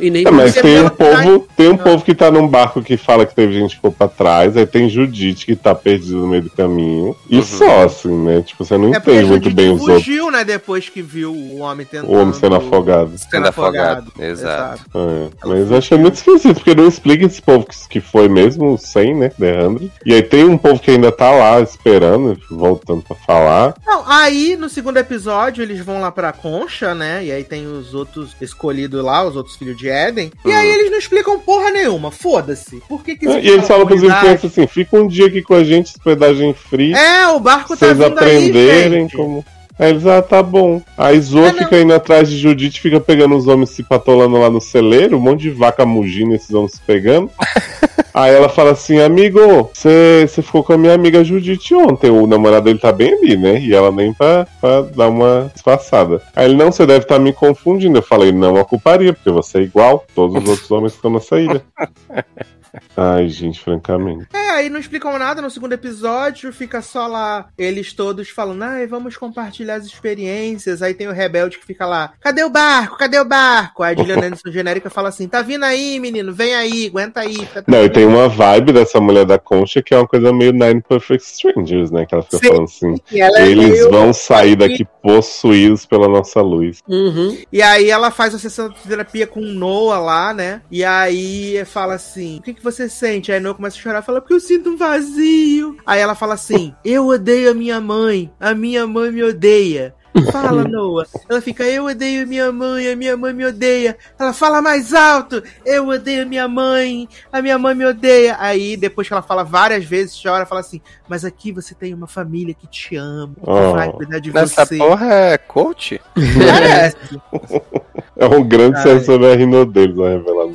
E nem É, mas Porque tem um povo, tem um povo que tá num barco que fala que teve gente que ficou pra trás, aí tem Judite que tá perdido no meio do caminho. E Uhum. só, assim, né? Tipo, você não É entende muito bem os outros. fugiu, né, depois que viu o homem tentando... O homem sendo afogado. Sendo afogado, exato. É, mas eu achei muito esquisito, porque não explica esse povo que, que foi mesmo sem, né, Deandre. E aí tem um povo que ainda tá lá esperando, voltando pra falar. Não, aí no segundo episódio eles vão lá pra Concha, né? E aí tem os outros escolhidos lá, os outros filhos de Éden. E aí eles não explicam porra nenhuma, foda-se. Por que que E existe eles uma falam pros influencers assim, fica um dia aqui com a gente, hospedagem free, É, o barco tá vocês vindo aprenderem aí, gente. como... Aí eles, ah, tá bom. Aí Zoa Ah, fica indo atrás de Judite, fica pegando os homens se patolando lá no celeiro, um monte de vaca mugindo, esses homens se pegando. Aí ela fala assim, amigo, você ficou com a minha amiga Judite ontem, o namorado dele tá bem ali, né? E ela nem pra, pra dar uma disfarçada. Aí ele, não, você deve estar me confundindo. Eu falei, não a culparia, porque você é igual todos os outros homens que estão nessa ilha. Ai, gente, francamente. É, aí não explicam nada no segundo episódio, fica só lá eles todos falando, ai, vamos compartilhar as experiências. Aí tem o rebelde que fica lá, cadê o barco? Cadê o barco? Aí a Juliana Anderson genérica fala assim, tá vindo aí, menino, vem aí, aguenta aí. fica Não, e tem tranquilo." uma vibe dessa mulher da concha que é uma coisa meio Nine Perfect Strangers, né? Que ela fica Sim. falando assim. Ela é Eles meio- vão sair daqui possuídos pela nossa luz. Uhum. E aí ela faz a sessão de terapia com o Noah lá, né? E aí fala assim: o que, que você sente? Aí Noah começa a chorar fala, porque eu sinto um vazio. Aí ela fala assim: eu odeio a minha mãe, a minha mãe me odeia. Fala, Noah. Ela fica, eu odeio minha mãe, a minha mãe me odeia. Ela fala mais alto, eu odeio minha mãe, a minha mãe me odeia. Aí, depois que ela fala várias vezes, chora, fala assim, mas aqui você tem uma família que te ama, que Oh. vai cuidar de Nessa você. porra é coach? Parece. É um grande da Rino deles, a revelação.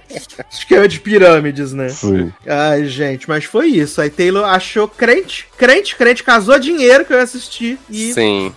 Esquema de pirâmides, né? Sim. Ai, gente, mas foi isso. Aí Taylor achou crente, crente, crente, casou dinheiro que eu ia assistir e Sim.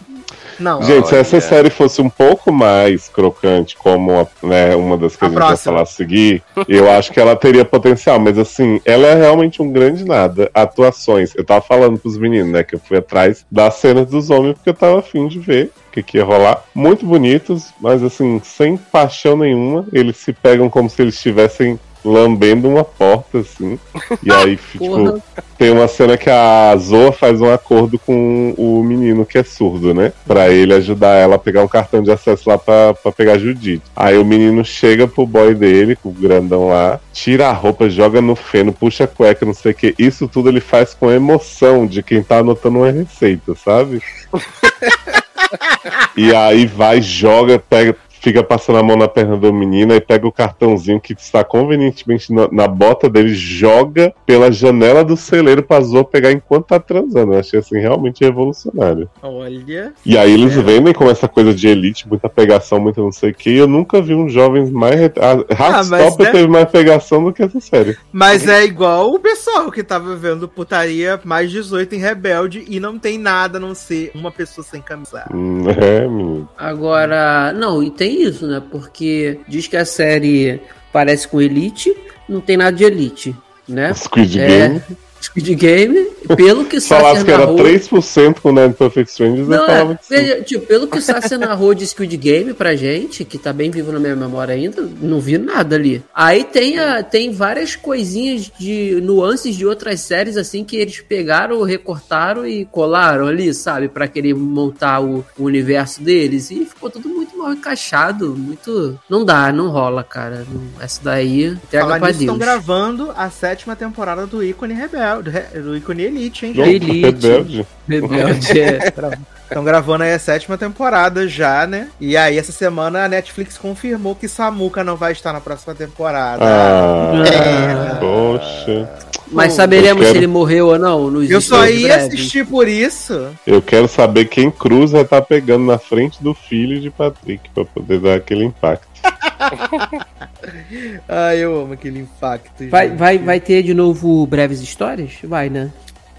Não. Gente, se essa série fosse um pouco mais crocante, como a- né, uma das que a, A gente vai próxima. falar a seguir, eu acho que ela teria potencial. Mas assim, ela é realmente um grande nada. Atuações. Eu tava falando pros meninos, né? Que eu fui atrás das cenas dos homens, porque eu tava afim de ver o que, que ia rolar. Muito bonitos, mas assim, sem paixão nenhuma. Eles se pegam como se eles estivessem lambendo uma porta, assim. E aí, tipo, tem uma cena que a Zoa faz um acordo com o menino que é surdo, né? Pra ele ajudar ela a pegar um cartão de acesso lá pra, pra pegar Judite. Aí o menino chega pro boy dele, com o grandão lá, tira a roupa, joga no feno, puxa a cueca, não sei o que. Isso tudo ele faz com emoção de quem tá anotando uma receita, sabe? e aí vai, joga, pega. Fica passando a mão na perna do menino e pega o cartãozinho que está convenientemente na, na bota dele, joga pela janela do celeiro pra Zoa pegar enquanto tá transando. Eu achei assim realmente revolucionário. Olha. E aí eles É. vendem como essa coisa de elite, muita pegação, muita não sei o que. Eu nunca vi uns jovens mais. A Ah, Heartstopper né? teve mais pegação do que essa série. Mas é igual o pessoal que tava vendo putaria mais 18 em Rebelde e não tem nada a não ser uma pessoa sem camisa. Hum, É, menino. Agora, não, e tem isso, né? Porque diz que a série parece com Elite, não tem nada de Elite, né? Squid É, Game. Squid Game, pelo que Se falasse que era narrou... 3% com Nine Perfect Strangers, eu Não, falava é, que sim. veja, tipo, pelo que o Sasha narrou de Squid Game pra gente, que tá bem vivo na minha memória ainda, não vi nada ali. Aí tem, a, tem várias coisinhas de nuances de outras séries, assim, que eles pegaram, recortaram e colaram ali, sabe? Pra querer montar o, o universo deles. E ficou tudo muito mal encaixado, muito... Não dá, não rola, cara. Não- Essa daí, entrega Falar pra nisso, estão gravando a sétima temporada do ícone Rebelde, re- do ícone Elite, hein, Não, gente? Elite. Rebelde. Rebelde, é. Estão gravando aí a sétima temporada já, né? E aí, essa semana, a Netflix confirmou que Samuka não vai estar na próxima temporada. Ah, É. poxa. Mas saberemos quero- se ele morreu ou não nos Eu só ia breves. assistir por isso. Eu quero saber quem Cruz vai estar pegando na frente do filho de Patrick pra poder dar aquele impacto. Ai, eu amo aquele impacto. Vai, gente. vai, vai ter de novo breves histórias? Vai, né?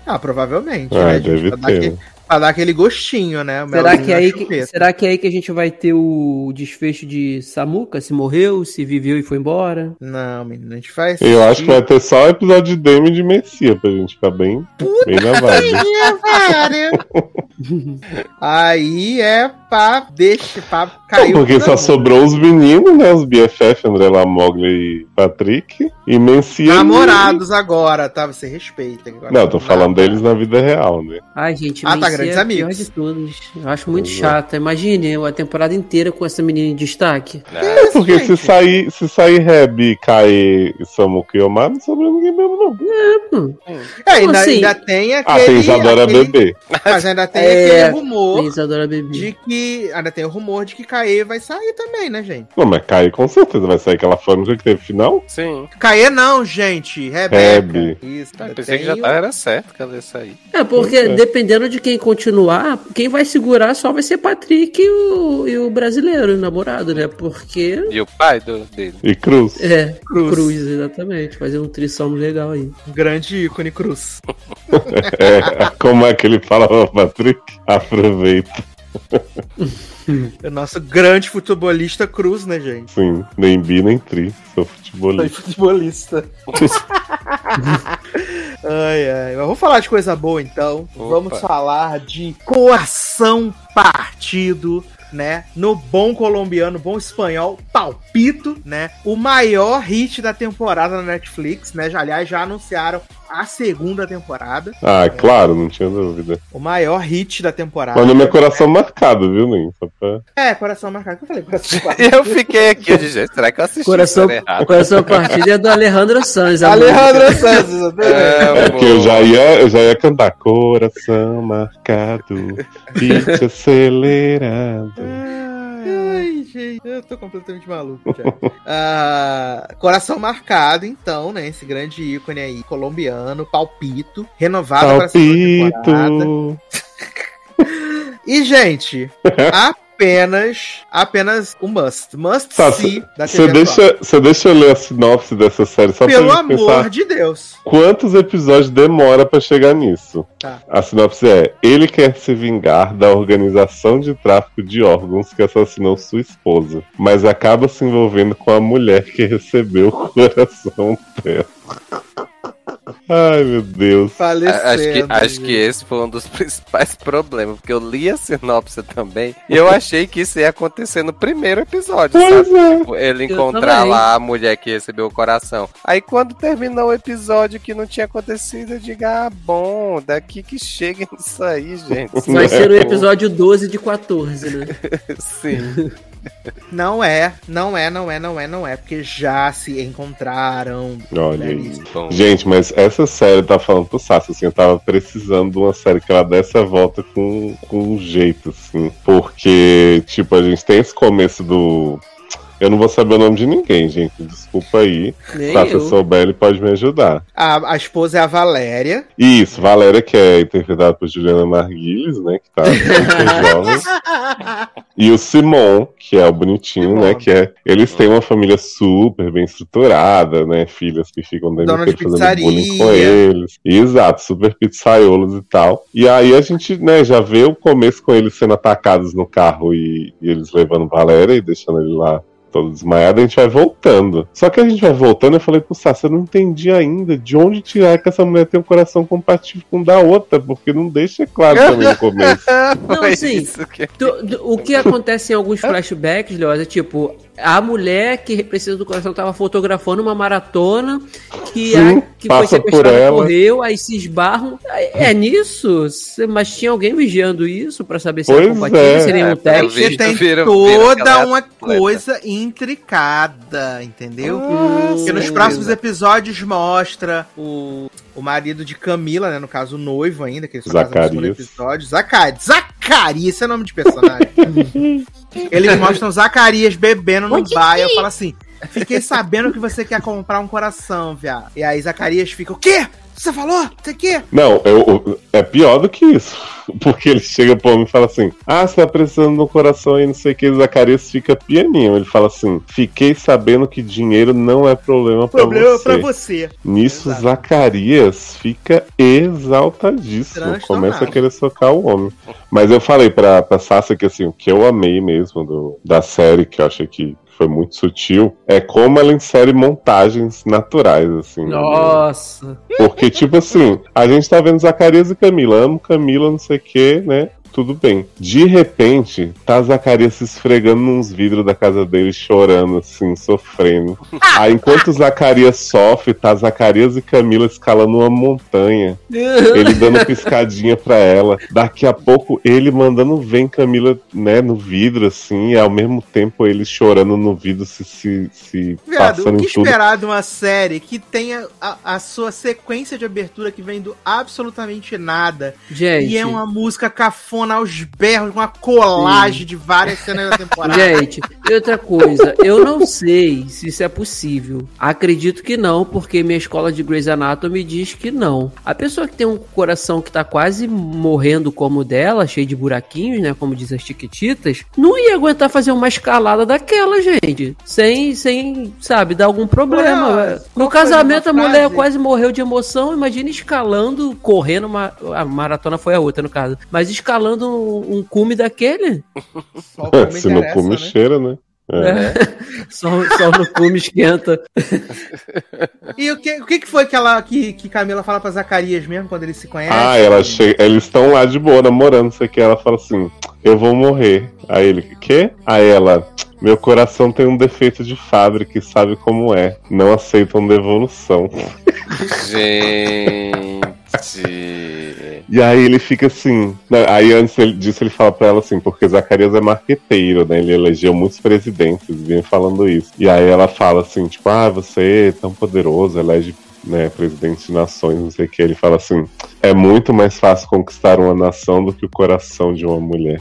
Ah, provavelmente, Ah, né, gente? deve Pra dar, ter. Pra dar aquele gostinho, né? O Será que, na aí que, será que é aí que a gente vai ter o desfecho de Samuka? Se morreu, se viveu e foi embora? Não, menino, a gente faz. Eu acho que vai ter só o episódio de Demi de Messia pra gente ficar bem, bem na vibe. Aí é pra. Deixa, pra cair Porque só sobrou os meninos, né? Os BFF, André Lamoglia e Patrick. E Mencia. Namorados agora, tá? Você respeita. Agora Não, eu tô falando deles na vida real, né? Ai, gente, Ah, tá, grandes é amigos. de todos. Eu acho muito Pois é. chata. Imagine a temporada inteira com essa menina em destaque. É porque se gente. sair, se sair Reb, Kae e Samuka e Omar, não sobrou ninguém mesmo, não. É, ainda, assim? ainda tem Ah, aquele. tem Isadora aquele- Bebê. Mas ainda tem É, aquele rumor Isadora Bebê. de que. Ainda tem o rumor de que Caê vai sair também, né, gente? Não, mas Kae com certeza vai sair aquela fórmula que teve final. Sim. Caê não, gente. Rebeca. Rebe. Isso, Ah, pensei que já tá, era certo que ela ia sair. É, porque é. dependendo de quem continuar, quem vai segurar só vai ser Patrick e o, e o brasileiro, o namorado, né? Porque. E o pai do, dele. E Cruz. É, Cruz. Cruz. exatamente. Fazer um trissome legal aí. grande ícone cruz. É, como é que ele fala Patrick? Aproveita. O nosso grande futebolista Cruz, né, gente? Sim, nem bi nem tri, sou futebolista. futebolista. ai, ai. Mas vamos falar de coisa boa, então. Opa. Vamos falar de coação partido. Né? No bom colombiano, bom espanhol, palpito, né? O maior hit da temporada na Netflix, né? Já, aliás, já anunciaram a segunda temporada. Ah, claro, não tinha dúvida. O maior hit da temporada. Mas no meu coração marcado, viu, Nem? Só pra... É, coração marcado. Que eu falei? Coração marcado. Eu fiquei aqui, eu disse, será que eu assisti Coração, coração partido é do Alejandro Sanz. Alejandro Santos, exatamente. É, É porque eu já ia, eu já ia cantar Coração marcado, beat acelerado. Ai, gente, eu tô completamente maluco já. Ah, coração marcado, então, né? Esse grande ícone aí, colombiano, palpito, renovado para a segunda temporada. Palpito. E, gente, apenas, apenas o must. Must Tá, see Você deixa, você deixa eu ler a sinopse dessa série só Pelo pra gente amor de Deus. quantos episódios demora pra chegar nisso. Tá. A sinopse é: ele quer se vingar da organização de tráfico de órgãos que assassinou sua esposa, mas acaba se envolvendo com a mulher que recebeu o coração dela. Ai, meu Deus. Falecendo. Acho que, acho que esse foi um dos principais problemas, porque eu li a sinopse também e eu achei que isso ia acontecer no primeiro episódio, Pois sabe? é. Tipo, Ele encontrar lá a mulher que recebeu o coração. Aí quando terminou o episódio que não tinha acontecido, eu digo, ah, bom, daqui que chega isso aí, gente. Vai ser o episódio 12 de 14, né? Sim. Não é, não é, não é, não é, não é, porque já se encontraram. Olha aí. Belíssimo. Bom, Gente, mas essa série tá falando pro Sassi, assim, eu tava precisando de uma série que ela desse a volta com, com um jeito, assim. Porque, tipo, a gente tem esse começo do. Eu não vou saber o nome de ninguém, gente. Desculpa aí. Nem Sassi, eu. eu souber, ele pode me ajudar. A, a esposa é a Valéria. Isso, Valéria, que é interpretada por Juliana Marguilis, né? Que tá jovem. E o Simon, que é o bonitinho, Simon. né? Que é. Eles têm uma família super bem estruturada, né? Filhas que ficam dentro Dona de fazendo bullying com eles. Exato, super pizzaiolos e tal. E aí a gente, né, já vê o começo com eles sendo atacados no carro e, e eles levando Valéria e deixando ele lá todo desmaiado, a gente vai voltando. Só que a gente vai voltando, eu falei pro Sassi, eu não entendi ainda de onde tirar que essa mulher tem um coração compatível com o da outra, porque não deixa claro também no começo. Não, foi assim, que... Do- o que acontece em alguns flashbacks, Leoz, é tipo, a mulher que precisa do coração tava fotografando uma maratona que, Sim, a, que foi sequestrada ela. correu, aí se esbarram. É nisso? Cê- Mas tinha alguém vigiando isso pra saber se era Pois compatível, é. se nenhum É, teste? Porque tem vira- vira toda aquela uma atleta. coisa intricada, entendeu? Ah, Porque nos próximos episódios mostra o, o marido de Camila, né? No caso, o noivo ainda, que ele só casa no segundo Zacarias. episódio. Zacarias. Zacarias, esse é nome de personagem. Eles mostram Zacarias bebendo no bar e eu falo assim: fiquei sabendo que você quer comprar um coração, viado. E aí Zacarias fica, o quê? Você falou? Você quer? Não, eu- eu- é pior do que isso. Porque ele chega pro homem e fala assim: Ah, você tá precisando um coração aí, não sei o que. Zacarias fica pianinho. Ele fala assim: Fiquei sabendo que dinheiro não é problema pra Problema você. pra você. Nisso, Exato. Zacarias fica exaltadíssimo. Começa a querer socar o homem. Mas eu falei pra, pra Sasha que assim, o que eu amei mesmo do, da série, que eu achei que foi muito sutil, é como ela insere montagens naturais, assim. no- Nossa. porque, tipo assim, a gente tá vendo Zacarias e Camila. Amo Camila, não sei o que, né? Tudo bem. De repente, tá Zacarias se esfregando nos vidros da casa dele, chorando, assim, sofrendo. Aí, enquanto Zacarias sofre, tá Zacarias e Camila escalando uma montanha. Ele dando piscadinha pra ela. Daqui a pouco, ele mandando vem Camila, né, no vidro, assim, e ao mesmo tempo ele chorando no vidro, se, se, se Viado, o passando que em tudo. esperar de uma série que tenha a, a sua sequência de abertura que vem do absolutamente nada Gente. e é uma música cafona aos berros, uma colagem de várias cenas da temporada. Gente, e outra coisa, eu não sei se isso é possível. Acredito que não, porque minha escola de Grey's Anatomy diz que não. A pessoa que tem um coração que tá quase morrendo como o dela, cheio de buraquinhos, né, como diz as Chiquititas, não ia aguentar fazer uma escalada daquela, gente. Sem, sem, sabe, dar algum problema. Olha, no casamento a mulher frase? quase morreu de emoção, imagina escalando, correndo uma... A maratona foi a outra, no caso. Mas escalando exalando um, um cume daquele. Só como Se não come, né? cheira, né? É. só, só no cume esquenta. E o que, o que foi que, ela, que, que Camila fala pra Zacarias mesmo quando eles se conhecem? Ah, ela chega, eles estão lá de boa, namorando, sei que. Ela fala assim: Eu vou morrer. Aí ele, quê? Aí ela, meu coração tem um defeito de fábrica e sabe como é. Não aceitam devolução. Gente. E aí ele fica assim. né, Aí antes ele- disso ele fala pra ela assim, porque Zacarias é marqueteiro, né? Ele elegeu muitos presidentes, vinha falando isso. E aí ela fala assim, tipo, ah, você é tão poderoso, elege né, presidente de nações, não sei o que. Ele fala assim: é muito mais fácil conquistar uma nação do que o coração de uma mulher.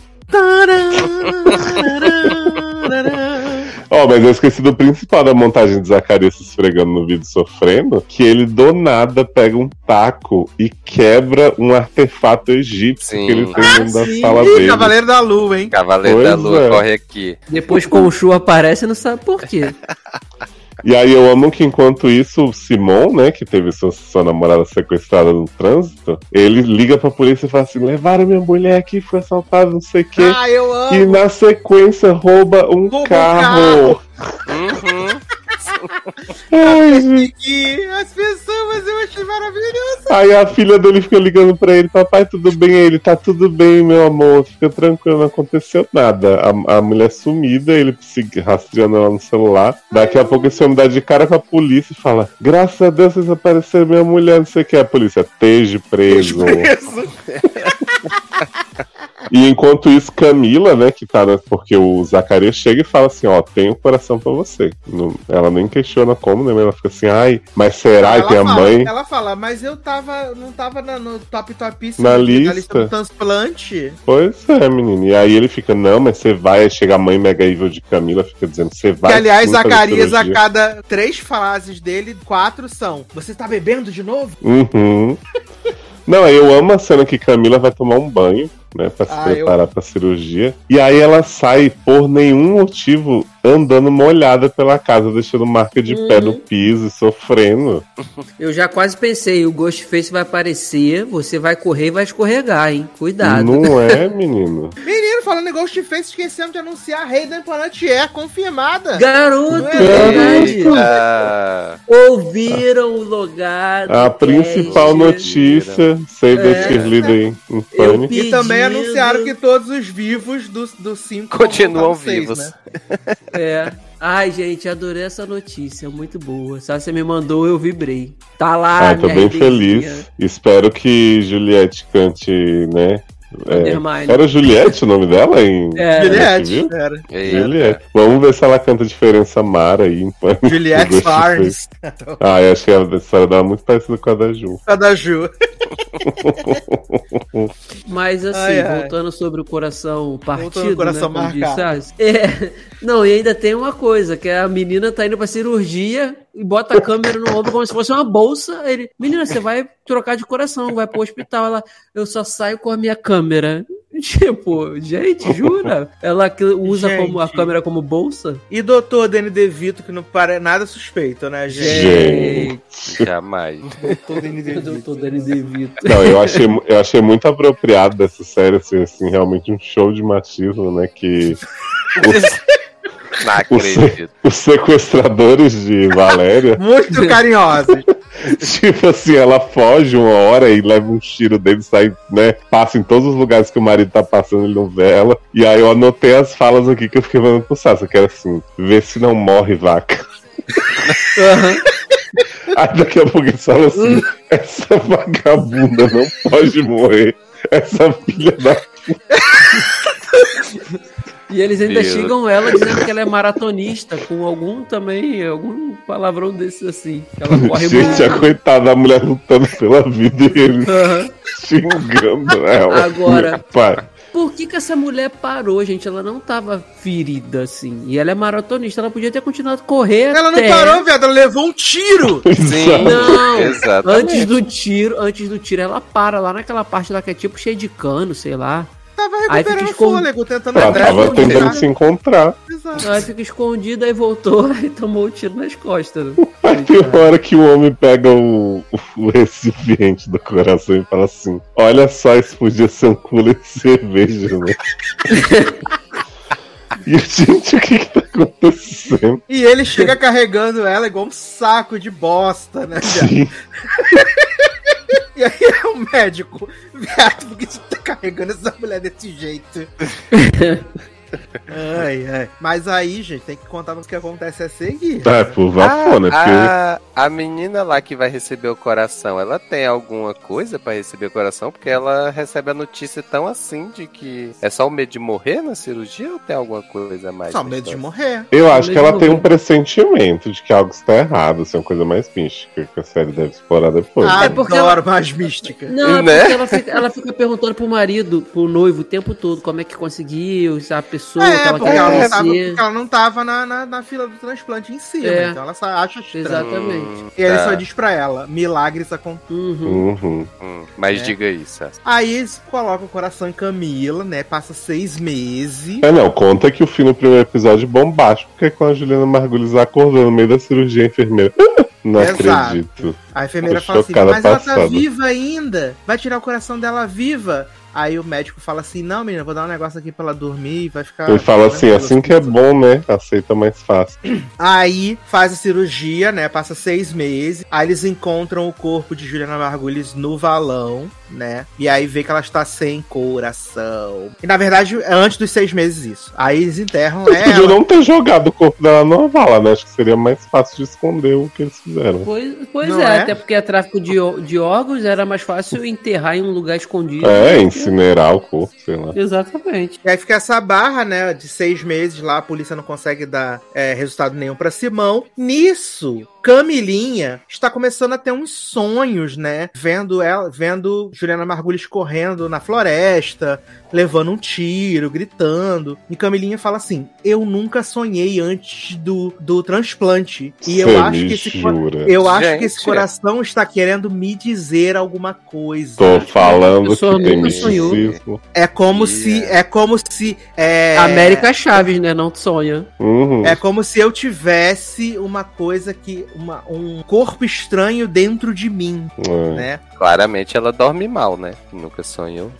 Ó, mas eu esqueci do principal da montagem de Zacarias se esfregando no vídeo sofrendo, que ele do nada pega um taco e quebra um artefato egípcio Sim. que ele tem dentro da Sim, sala Ih, dele. Cavaleiro da Lua, hein? Cavaleiro Pois da Lua, é. corre aqui. Depois com o Chu aparece e não sabe por quê. E aí eu amo que enquanto isso, o Simon, né, que teve sua, sua namorada sequestrada no trânsito, ele liga pra polícia e fala assim, levaram minha mulher aqui, foi assaltada, não sei o quê. Ah, eu amo! E na sequência rouba um Rouba um carro. Uhum. Ai, gente. As pessoas eu achei maravilhoso. Aí a filha dele fica ligando pra ele, papai, tudo bem? Ele tá tudo bem, meu amor, fica tranquilo, não aconteceu nada. A, a mulher sumida, ele se rastreando ela no celular. Daqui a pouco esse homem dá de cara com a polícia e fala: Graças a Deus vocês apareceram, minha mulher, não sei o que. A polícia, esteja preso. E enquanto isso, Camila, né, que tá, porque o Zacarias chega e fala assim, ó, tem um coração pra você. Não- ela nem questiona como, né, mas ela fica assim, ai, mas será que a fala, mãe... ela fala, mas eu tava, não tava na- no top top Na lista. do transplante. Pois é, menino. E aí ele fica, não, mas você vai, aí chega a mãe mega evil de Camila, fica dizendo, você vai que aliás, Zacarias, a cada três frases dele, quatro são: Você tá bebendo de novo? Uhum. Não, eu amo a cena que Camila vai tomar um banho, né, pra se Ah, preparar pra cirurgia. E aí ela sai por nenhum motivo andando molhada pela casa, deixando marca de pé no piso, e sofrendo. Eu já quase pensei, o Ghostface vai aparecer, você vai correr e vai escorregar, hein? Cuidado. Não é, menino? Menino, falando em Ghostface, esquecemos de anunciar a Hayden Panettiere, confirmada. Garoto, é é verdade. Eita. Ouviram o logado. A principal cast. notícia, Save the É. Cheerleader em Pânico. E também anunciaram que todos os vivos do 5 do cinco Continuam seis, vivos. né? É. Ai, gente, adorei essa notícia, muito boa. Só você me mandou, eu vibrei. Tá lá, Ah, tô bem feliz. Espero que Juliette cante, né? É, era Juliette o nome dela em É. Juliette, era. Juliette. Vamos ver se ela canta diferença Mara aí. Juliette. Barnes. Ah, eu acho que a história dela é muito parecida com a da Ju. A da Ju. Mas assim, Ai, ai. voltando sobre o coração partido, Voltando ao coração né, marcado. disse, ah, é, não, e ainda tem uma coisa, que a menina tá indo pra cirurgia e bota a câmera no ombro como se fosse uma bolsa. Ele, menina, você vai trocar de coração, vai pro hospital. Ela, eu só saio com a minha câmera. Tipo, gente, jura? Ela usa como a câmera como bolsa? E doutor Danny DeVito, que não parece nada suspeito, né, gente? Gente. Jamais. Doutor Danny DeVito. tô dando devito. Não, eu achei, eu achei muito apropriado dessa série, assim, assim, realmente um show de machismo, né? Que Não acredito. os sequestradores de Valéria Muito carinhosos. Tipo assim, ela foge uma hora e leva um tiro dele, sai, né? Passa em todos os lugares que o marido tá passando, ele não vê ela. E aí eu anotei as falas aqui que eu fiquei mandando pro Sassa, que era assim, vê se não morre vaca. Aí daqui a pouco ele fala assim, essa vagabunda não pode morrer. Essa filha da. E eles ainda Deus. xingam ela dizendo que ela é maratonista, com algum também, algum palavrão desses assim. que Ela corre Gente, a muito. coitada da mulher lutando pela vida e ele Aham. xingando ela. Agora- Pai, Por que, que essa mulher parou, gente? Ela não tava ferida assim. E ela é maratonista, ela podia ter continuado a correr. Ela não até- parou, viado, ela levou um tiro. Sim, Não, exatamente. antes do tiro, antes do tiro, ela para lá naquela parte lá que é tipo cheio de cano, sei lá. Tava Aí recuperando fica escond- fôlego, tentando ela entrar tava tentando se encontrar. Exato. Aí fica escondido, aí voltou e tomou o tiro nas costas. né? Aí tem uma hora que o homem pega o, o recipiente do coração e fala assim: Olha só, isso podia ser um cooler de cerveja, né? E gente, o que que tá acontecendo? E ele chega carregando ela igual um saco de bosta, né? viado? Sim. E aí é o médico, viado, por que você tá carregando essa mulher desse jeito? ai, ai. Mas aí, gente, tem que contar o que acontece a seguir. Tá, por vapor, né? Porque a, a menina lá que vai receber o coração, ela tem alguma coisa pra receber o coração? Porque ela recebe a notícia tão assim de que é só o medo de morrer na cirurgia ou tem alguma coisa mais? Só na medo de morrer. eu acho que ela tem um pressentimento de que algo está errado, assim, uma coisa mais mística que a série deve explorar depois. Ah, É porque Adoro mais mística. Não, é Né? porque ela fica, ela fica perguntando pro marido, pro noivo, o tempo todo, como é que conseguiu, se pessoa que É, ela porque ela, não tava, porque ela não tava na, na, na fila do transplante em cima, É. então ela só acha estranho. Exatamente. Hum, E aí ele tá. só diz pra ela, milagres acontecem. Uhum. Uhum. Hum, mas É. diga isso. Aí eles colocam o coração em Camila, né? Passa seis meses. É, não, conta que o fim do primeiro episódio é bombástico, porque é com a Juliana Margulis acordando no meio da cirurgia a enfermeira. Não Exato. acredito. A enfermeira Tô fala assim, mas ela tá passada. viva ainda. Vai tirar o coração dela viva. Aí o médico fala assim, não, menina, vou dar um negócio aqui pra ela dormir e vai ficar... Ele fala assim, assim que é bom, né? Aceita mais fácil. Aí faz a cirurgia, né? Passa seis meses. Aí eles encontram o corpo de Juliana Margulis no valão, né? E aí vê que ela está sem coração. E na verdade é antes dos seis meses isso. Aí eles enterram Eles podiam ela. não ter jogado o corpo dela na vala, né? Acho que seria mais fácil de esconder o que eles fizeram. Pois, pois é, é? até porque é tráfico de, de órgãos era mais fácil enterrar em um lugar escondido. É, que- incinerar o corpo, sei lá. Exatamente. E aí fica essa barra, né? De seis meses lá, a polícia não consegue dar é, resultado nenhum pra Simão. Nisso, Camilinha está começando a ter uns sonhos, né? Vendo ela, vendo Juliana Margulis correndo na floresta, levando um tiro, gritando. E Camilinha fala assim: Eu nunca sonhei antes do, do transplante. E eu Cê acho que esse jura. eu acho Gente. que esse coração está querendo me dizer alguma coisa. Tô falando Eu que tem nunca sonhou. misticismo. É como Yeah. se. É como se. É, América Chaves, né? Não sonha. Uhum. É como se eu tivesse uma coisa que. Uma, um corpo estranho dentro de mim, É. né? Claramente ela dorme mal, né? Nunca sonhou.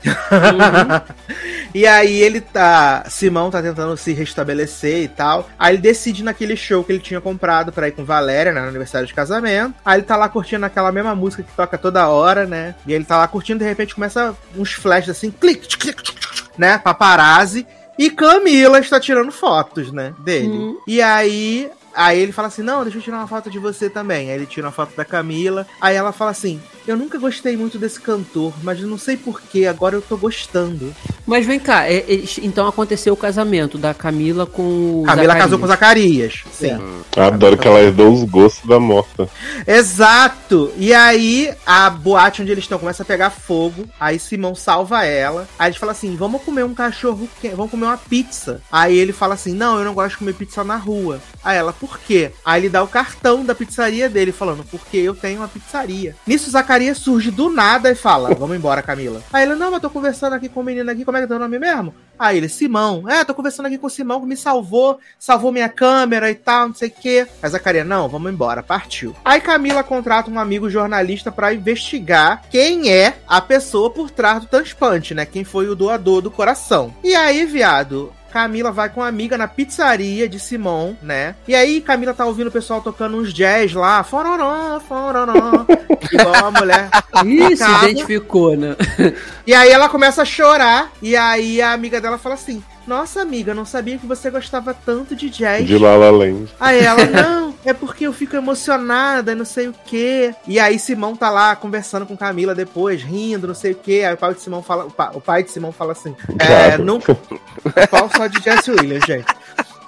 e aí ele tá. Simão tá tentando se restabelecer e tal. Aí ele decide naquele show que ele tinha comprado pra ir com Valéria, né, no aniversário de casamento. Aí ele tá lá curtindo aquela mesma música que toca toda hora, né? E ele tá lá curtindo, de repente começa uns flashes assim, clique, clique, clique, clique, né? Paparazzi. E Camila está tirando fotos, né? Dele. Hum. E aí. Aí ele fala assim: Não, deixa eu tirar uma foto de você também. Aí ele tira uma foto da Camila. Aí ela fala assim: Eu nunca gostei muito desse cantor, mas eu não sei porquê, agora eu tô gostando. Mas vem cá, é- é- então aconteceu o casamento da Camila com o Camila Zacarias. casou com o Zacarias. Sim. Adoro que ela herdou os gostos da morta. Exato! E aí a boate onde eles estão começa a pegar fogo. Aí Simão salva ela. Aí eles falam assim: vamos comer um cachorro quente, vamos comer uma pizza. Aí ele fala assim: não, eu não gosto de comer pizza na rua. Aí ela, por quê? Aí ele dá o cartão da pizzaria dele, falando, porque eu tenho uma pizzaria. Nisso, Zacarias surge do nada e fala: Vamos embora, Camila. Aí ele, não, mas tô conversando aqui com o menino aqui, como é que é teu nome mesmo? Aí ele, Simão. É, tô conversando aqui com o Simão que me salvou, salvou minha câmera e tal, não sei o quê. Aí Zacarias, não, vamos embora, partiu. Aí Camila contrata um amigo jornalista pra investigar quem é a pessoa por trás do transplante, né? Quem foi o doador do coração. E aí, viado, Camila vai com uma amiga na pizzaria de Simão, né? E aí Camila tá ouvindo o pessoal tocando uns jazz lá, fororó, fororó, igual a mulher. Ih, se Casa. identificou, né? E aí ela começa a chorar, e aí a amiga dela fala assim: Nossa, amiga, eu não sabia que você gostava tanto de jazz. De Lala Land. Aí ela, não, é porque eu fico emocionada, não sei o quê. E aí Simão tá lá conversando com Camila depois, rindo, não sei o quê. Aí o pai de Simão fala, o pa- o pai de Simão fala assim, é, nunca. Qual só de Jesse Williams, gente?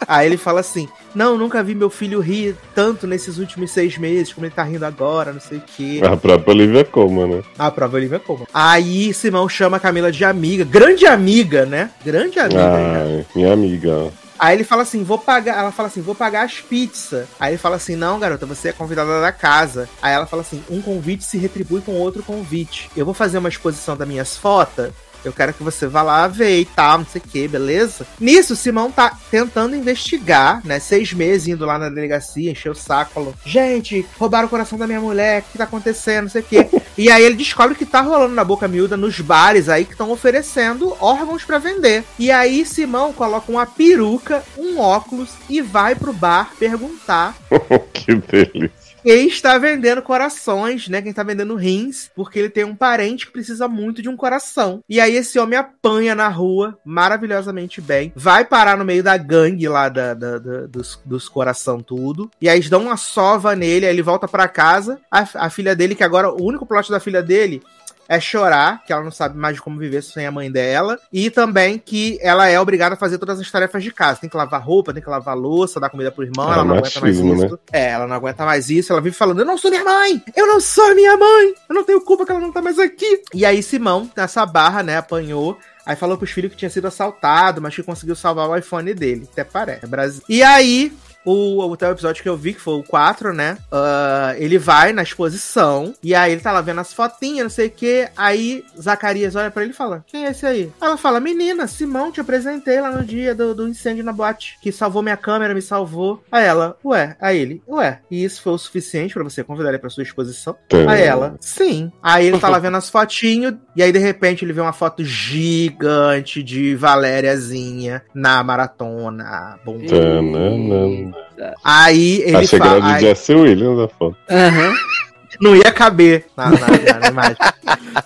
Aí ele fala assim: Não, nunca vi meu filho rir tanto nesses últimos seis meses, como ele tá rindo agora, não sei o quê. A própria Olivia Colman, né? A prova Olivia como. Aí Simão chama a Camila de amiga, grande amiga, né? Grande amiga. Ai, minha amiga. Aí ele fala assim, vou pagar. Ela fala assim, vou pagar as pizzas. Aí ele fala assim, não, garota, você é convidada da casa. Aí ela fala assim, um convite se retribui com outro convite. Eu vou fazer uma exposição das minhas fotos Eu quero que você vá lá ver e tal, não sei o que, beleza? Nisso, Simão tá tentando investigar, né? Seis meses indo lá na delegacia, encher o saco, falou: Gente, roubaram o coração da minha mulher, o que tá acontecendo, não sei o que. E aí ele descobre que tá rolando na boca miúda nos bares aí que estão oferecendo órgãos pra vender. E aí Simão coloca uma peruca, um óculos e vai pro bar perguntar que delícia. Quem está vendendo corações, né? Quem está vendendo rins, porque ele tem um parente que precisa muito de um coração. E aí esse homem apanha na rua, maravilhosamente bem, vai parar no meio da gangue lá da, da- da- dos, dos coração tudo, e aí eles dão uma sova nele, aí ele volta pra casa, a, a filha dele, que agora o único plot da filha dele é chorar, que ela não sabe mais como viver sem a mãe dela, e também que ela é obrigada a fazer todas as tarefas de casa. Tem que lavar roupa, tem que lavar louça, dar comida pro irmão, É, ela não aguenta mais machismo, isso. É, ela não aguenta mais isso, ela vive falando, eu não sou minha mãe! Eu não sou minha mãe! Eu não tenho culpa que ela não tá mais aqui! E aí Simão, nessa barra, né, apanhou, Aí falou pros filhos que tinha sido assaltado, mas que conseguiu salvar o iPhone dele. Até parece. É Brasil. E aí, o, o episódio que eu vi, que foi o 4, né? ah, ele vai na exposição. E aí ele tá lá vendo as fotinhas, não sei o que. Aí Zacarias olha pra ele e fala: Quem é esse aí? Ela fala: Menina, Simão, te apresentei lá no dia do, do incêndio na boate. Que salvou minha câmera, me salvou. Aí ela, ué. Aí ele, ué. E isso foi o suficiente pra você convidar ele pra sua exposição? Aí ela, sim. Aí ele tá lá vendo as fotinhos, e aí de repente ele vê uma foto gigante de Valériazinha na maratona. Bom. Aí ele Achei que era fala. de aí- Jesse Williams a foto. Aham. Não ia caber na, na- na- na imagem.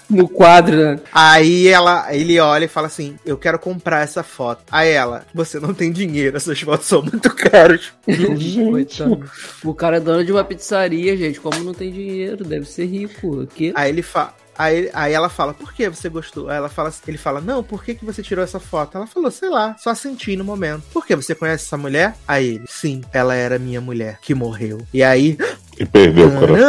No quadro, né? Aí ela, ele olha e fala assim: Eu quero comprar essa foto. Aí ela, você não tem dinheiro, essas fotos são muito caras. O cara é dono de uma pizzaria, gente. Como não tem dinheiro? Deve ser rico. Aqui. Aí ele fala. Aí, aí ela fala, por que você gostou? Aí ela fala, ele fala, não, por que, que você tirou essa foto? Ela falou, sei lá, só senti no momento. Por que? Você conhece essa mulher? Aí ele, sim, ela era minha mulher, que morreu. E aí, E perdeu o coração.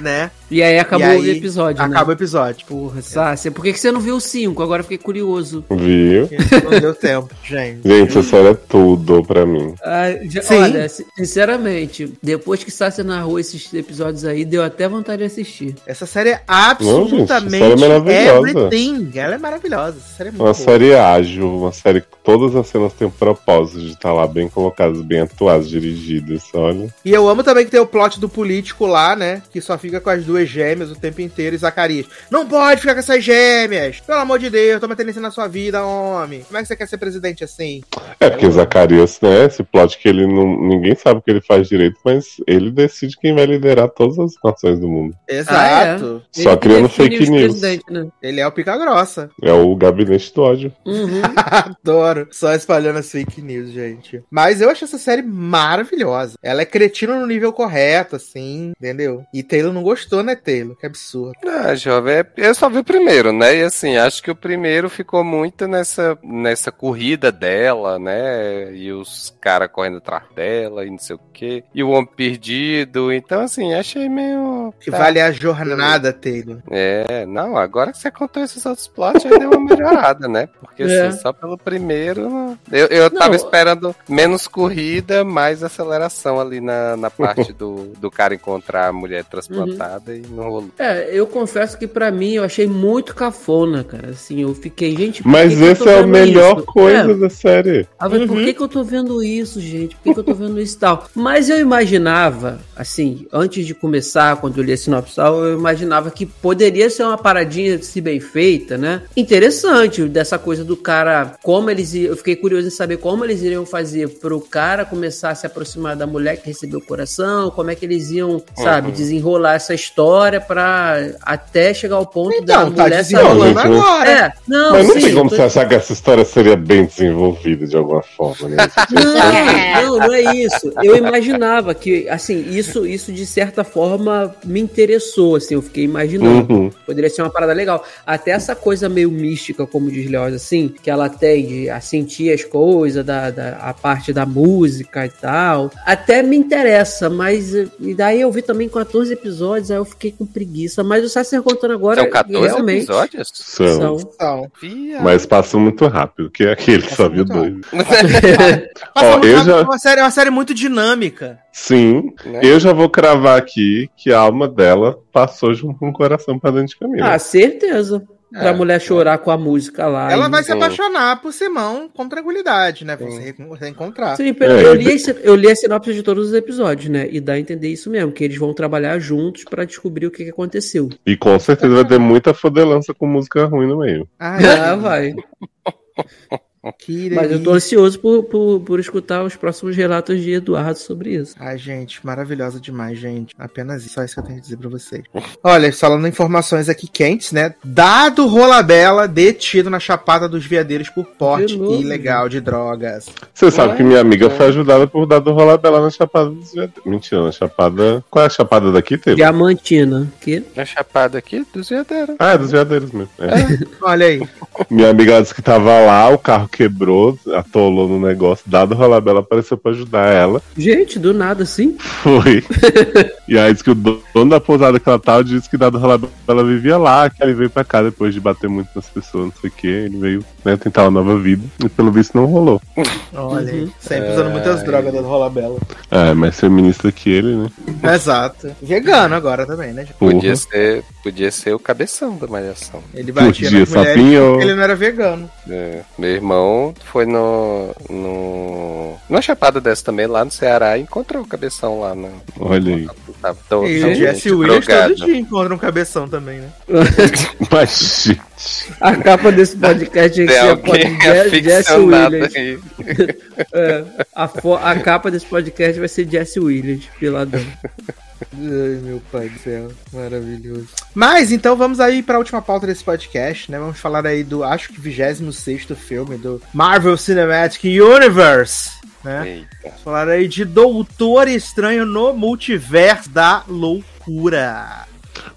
Né? E aí acabou E aí, o episódio, né? Acaba o episódio. Porra, Sácia, por que, que você não viu o 5? Agora eu fiquei curioso. Viu? Não deu tempo, gente. Gente, essa série é tudo pra mim. Ah, já- olha, si- sinceramente, depois que Sácia narrou esses episódios aí, deu até vontade de assistir. Essa série é Não, gente, absolutamente série é maravilhosa. everything. Ela é maravilhosa. Essa série é muito Uma boa. série ágil, uma série que todas as cenas têm um propósito de estar lá bem colocadas, bem atuadas, dirigidas, olha. E eu amo também que tem o plot do político lá, né? Que só fica com as duas gêmeas o tempo inteiro e Zacarias. Não pode ficar com essas gêmeas! Pelo amor de Deus, toma tendência na sua vida, homem. Como é que você quer ser presidente assim? É porque Zacarias, né, esse plot que ele não. Ninguém sabe o que ele faz direito, mas ele decide quem vai liderar todas as nações do mundo. Exato. Só Ele criando fake news. né? Ele é o pica grossa. É o gabinete do ódio. Uhum. Adoro. Só espalhando as fake news, gente. Mas eu acho essa série maravilhosa. Ela é cretina no nível correto, assim, entendeu? E Taylor não gostou, né, Taylor? Que absurdo. Ah, jovem, é- eu só vi o primeiro, né? E assim, acho que o primeiro ficou muito nessa, nessa corrida dela, né? E os caras correndo atrás dela e não sei o quê. E o homem perdido. Então, assim, achei meio. Que tá. vale a jornada, Taylor. É, não, agora que você contou esses outros plots, aí deu uma melhorada, né? Porque É. assim, só pelo primeiro. Eu, eu tava Não. esperando menos corrida, mais aceleração ali na, na parte do, do cara encontrar a mulher transplantada e não rolou. É, eu confesso que pra mim eu achei muito cafona, cara. Assim, eu fiquei, gente. Mas tô é a melhor isso? coisa É, da série. Ah, mas por Uhum. que, que eu tô vendo isso, gente? Por que, que eu tô vendo isso e tal? Mas eu imaginava, assim, antes de começar, quando eu li a sinopse eu imaginava que poderia ser uma paradinha, se bem feita, né? Interessante, dessa coisa do cara, como eles iam, eu fiquei curioso em saber como eles iriam fazer pro cara começar a se aproximar da mulher que recebeu o coração, como é que eles iam, sabe, desenrolar essa história pra até chegar ao ponto da Então, tá mulher desenrolando não- agora. É, não, Mas não sim, tem como tô- você achar que essa história seria bem desenvolvida de alguma forma, né? Não, não, não é isso. Eu imaginava que, assim, isso, isso de certa forma me interessou, assim, eu fiquei imaginando. Uhum. Poderia ser uma parada legal. Até essa coisa meio mística, como diz Leoz, assim, que ela tem de a sentir as coisas, da, da, a parte da música e tal. Até me interessa, mas. E daí eu vi também 14 episódios, aí eu fiquei com preguiça. Mas o Sacer contando agora. São 14 realmente, episódios? São. São. Mas passa muito rápido, que é aquele que só viu dois. Ó, eu já- é uma série, é uma série muito dinâmica. Sim, Né? eu já vou cravar aqui que a alma dela passou junto com o coração pra dentro de caminho. Ah, certeza. Pra mulher chorar com a música lá. Ela e- vai se apaixonar por Simão com tranquilidade, né? Pra você re- reencontrar. Sim, É, eu, li, esse- eu li a sinopse de todos os episódios, né? E dá a entender isso mesmo, que eles vão trabalhar juntos pra descobrir o que, que aconteceu. E com certeza vai ter muita fodelança com música ruim no meio. Ah, Ah, vai. que Mas eu tô ansioso por, por, por escutar os próximos relatos de Eduardo sobre isso. Ai, gente, maravilhosa demais, gente. Apenas isso, só isso que eu tenho que dizer pra vocês. Olha, falando informações aqui quentes, né? Dado Rolabella detido na Chapada dos Veadeiros por porte novo, ilegal de drogas. Você sabe Ué? que minha amiga foi ajudada por dar do rolabela na Chapada dos Veadeiros. Mentira, na Chapada. Qual é a Chapada daqui, teve? Diamantina. Que? Na chapada aqui dos Veadeiros. Ah, é dos Veadeiros mesmo. É. Olha aí. Minha amiga disse que tava lá, o carro quebrou, atolou no negócio. Dado o rolabela apareceu pra ajudar ela. Gente, do nada assim. Foi. e aí disse que o dono da pousada que ela tava disse que dado o rolabela ela vivia lá, que ele veio pra cá depois de bater muito nas pessoas, não sei o que. Ele veio né, tentar uma nova vida. E pelo visto não rolou. Olha aí. Sempre usando muitas drogas Dado Rolabella. É, mais feminista que ele, né? Exato. Vegano agora também, né? Podia Porra. ser, podia ser o cabeção da malhação. Ele batia Podia, nas mulheres sapinho. porque ele não era vegano. É, meu irmão foi no, no. Numa chapada dessa também, lá no Ceará, e encontrou o cabeção lá no. Olha aí. Tava todo E o Jesse. Williams todo dia encontra um cabeção também, né? Mas, gente, A capa desse podcast que Tem ser a alguém foto de Jesse- Williams. aí. É, a, a capa desse podcast vai ser Jesse Williams, peladão. Ai, meu pai do céu, maravilhoso. Mas então vamos aí para a última pauta desse podcast, né? Vamos falar aí do, acho que 26 filme do Marvel Cinematic Universe, né? Eita. Vamos falar aí de Doutor Estranho no Multiverso da Loucura.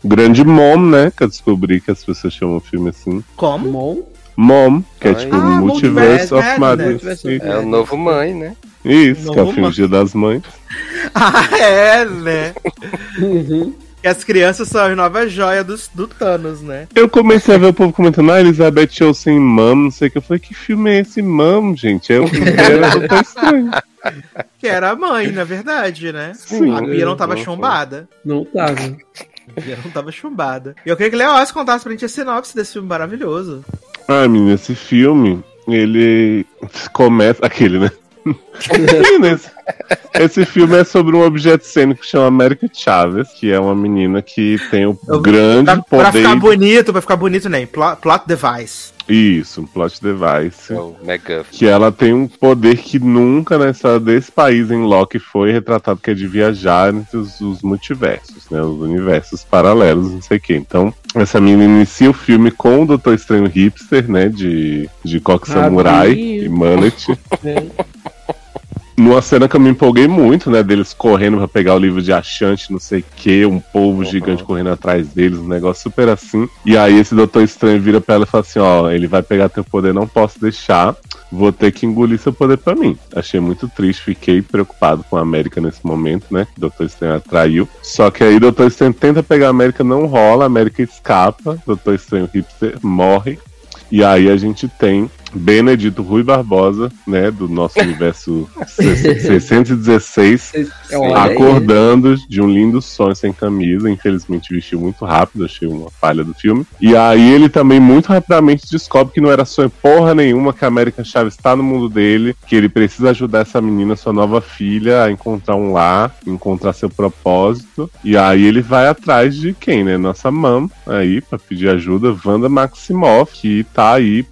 o grande Mom, né? Que eu descobri que as pessoas chamam o filme assim. Como? Mom, que é tipo Ah, Multiverse Multiverse of Madness. Madness. É o novo mãe, né? Isso, que é o filme. Dia das Mães. Ah, é, né? uhum. Que as crianças são as novas joias dos- do Thanos, né? Eu comecei a ver o povo comentando, ah, Elizabeth Olsen Mam, não sei o que. Eu falei, que filme é esse Mam, gente? É o primeiro, eu tô estranho. Que era a mãe, na verdade, né? Sim. a Bia não tava Uhum. chumbada. não tava. A Bia não tava chumbada. E eu queria que o Leoz contasse pra gente a sinopse desse filme maravilhoso. Ah, menina, esse filme, ele começa. Aquele, né? Esse, esse filme é sobre um objeto cênico que chama América Chaves, que é uma menina que tem o Eu- grande Pra, pra poder. ficar bonito, pra ficar bonito nem. Plot, plot device. Isso, um plot device. O McGuff. que ela tem um poder que nunca na história desse país em Loki foi retratado, que é de viajar entre os, os multiversos, né? Os universos paralelos, não sei o que. Então, essa menina inicia o filme com o Doutor Estranho hipster, né? De, de coque samurai Rabinho. e mullet. Numa cena que eu me empolguei muito, né? Deles correndo pra pegar o livro de achante, não sei o que, um povo gigante correndo atrás deles, um negócio super assim. E aí esse Doutor Estranho vira pra ela e fala assim: ó, ele vai pegar teu poder, não posso deixar. Vou ter que engolir seu poder pra mim. Achei muito triste, fiquei preocupado com a América nesse momento, né? que Doutor Estranho atraiu. Só que aí Doutor Estranho tenta pegar a América, não rola, a América escapa, Doutor Estranho hipster morre. E aí a gente tem Benedito Rui Barbosa, né, do nosso universo 616, Olha aí. acordando de um lindo sonho sem camisa. Infelizmente vestiu muito rápido, achei uma falha do filme. E aí ele também muito rapidamente descobre que não era sonho porra nenhuma, que a América Chaves está no mundo dele, que ele precisa ajudar essa menina, sua nova filha, a encontrar um lar, encontrar seu propósito. E aí ele vai atrás de quem, né? Nossa mam aí, pra pedir ajuda, Wanda Maximoff, que tá aí,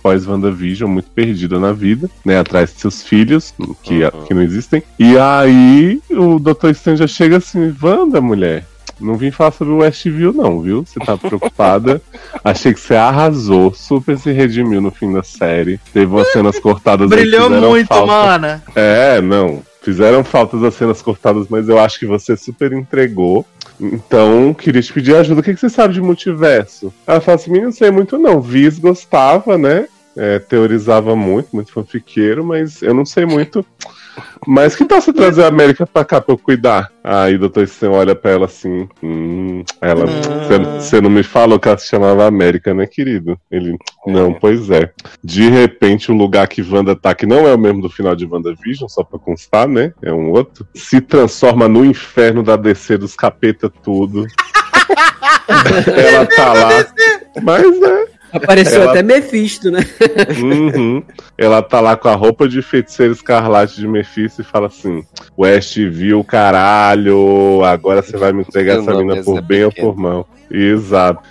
muito perdida na vida, né? Atrás de seus filhos, que, que não existem. E aí o Doutor Estranho já chega assim, Wanda, mulher. Não vim falar sobre o Westview, não, viu? Você tá preocupada. Achei que você arrasou, super se redimiu no fim da série. Teve umas cenas cortadas Brilhou muito, falta. mana. É, não. Fizeram falta as cenas cortadas, mas eu acho que você super entregou. Então, queria te pedir ajuda. O que, que você sabe de multiverso? Ela fala assim: "Menino, não sei muito não. Viz gostava, né? É, teorizava muito, muito fanfiqueiro, mas eu não sei muito. Mas que tal você trazer a América pra cá pra eu cuidar? Aí o doutor Estranho olha pra ela assim. Hum, ela. Você não me falou que ela se chamava América, né, querido? Ele. Não, pois é. De repente, o lugar que Wanda tá, que não é o mesmo do final de WandaVision, só pra constar, né? É um outro. Se transforma no inferno da DC dos capeta tudo. ela tá lá. Mas é. Apareceu Ela- até Mephisto, né? Uhum. Ela tá lá com a roupa de feiticeiro escarlate de Mephisto e fala assim: Westview, caralho, agora você vai me entregar essa mina é por Zé bem ou Pequeno. por mal. Exato.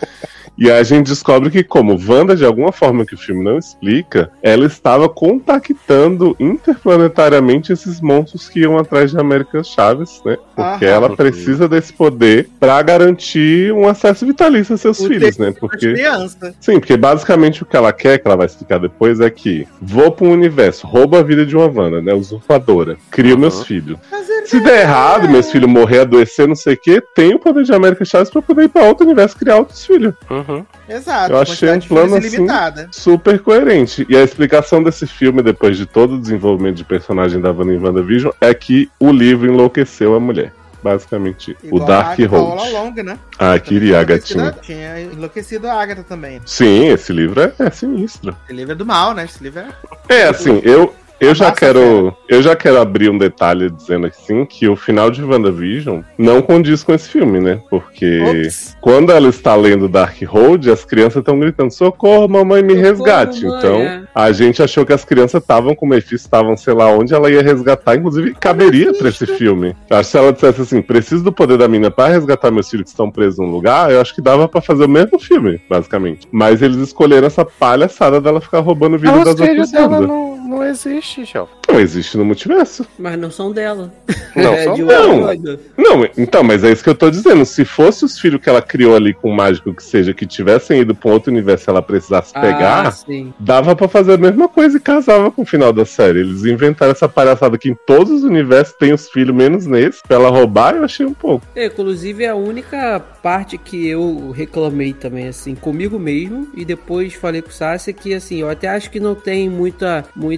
E aí a gente descobre que, como Wanda, de alguma forma que o filme não explica, ela estava contactando interplanetariamente esses monstros que iam atrás de América Chaves, né? Porque Aham. ela precisa desse poder pra garantir um acesso vitalício a seus filhos, né? Porque crianças. Sim, porque basicamente o que ela quer, que ela vai explicar depois, é que vou para um universo, roubo a vida de uma Wanda, né? Usurpadora, crio Uhum. meus filhos. Mas Se der errado, meus filhos morrer, adoecer, não sei o quê, tem o poder de América Chaves pra poder ir pra outro universo e criar outros filhos. Uhum. Exato. Eu achei um plano assim. Super coerente. E a explicação desse filme, depois de todo o desenvolvimento de personagem da Wanda em WandaVision, é que o livro enlouqueceu a mulher. Basicamente, o Igual Dark a Agatha Hold. Né? Ah, queria a gatinha. Tinha enlouquecido a Agatha também. Sim, esse livro é, é sinistro. Esse livro é do mal, né? Esse livro é. É, assim, eu, eu já quero. Eu já quero abrir um detalhe dizendo assim que o final de WandaVision não condiz com esse filme, né? Porque Ops. quando ela está lendo Dark Road, as crianças estão gritando: socorro, mamãe, me Socorro, resgate. mamãe, então, é. a gente achou que as crianças estavam com o Mephisto, estavam, sei lá onde ela ia resgatar. Inclusive, caberia pra esse filme. Acho que se ela dissesse assim: preciso do poder da mina para resgatar meus filhos que estão presos num lugar, eu acho que dava pra fazer o mesmo filme, basicamente. Mas eles escolheram essa palhaçada dela ficar roubando o Mas das outras Wandas. Não, não existe, João. Não existe no multiverso. Mas não são dela. Não É são de coisa. Não, então, mas é isso que eu tô dizendo. Se fosse os filhos que ela criou ali com o mágico que seja, que tivessem ido pra um outro universo e ela precisasse Ah, pegar, sim. dava pra fazer a mesma coisa e casava com o final da série. Eles inventaram essa palhaçada que em todos os universos tem os filhos, menos nesse, pra ela roubar, eu achei um pouco. É, inclusive, a única parte que eu reclamei também, assim, comigo mesmo, e depois falei com o Sassi que, assim, eu até acho que não tem muita, muita,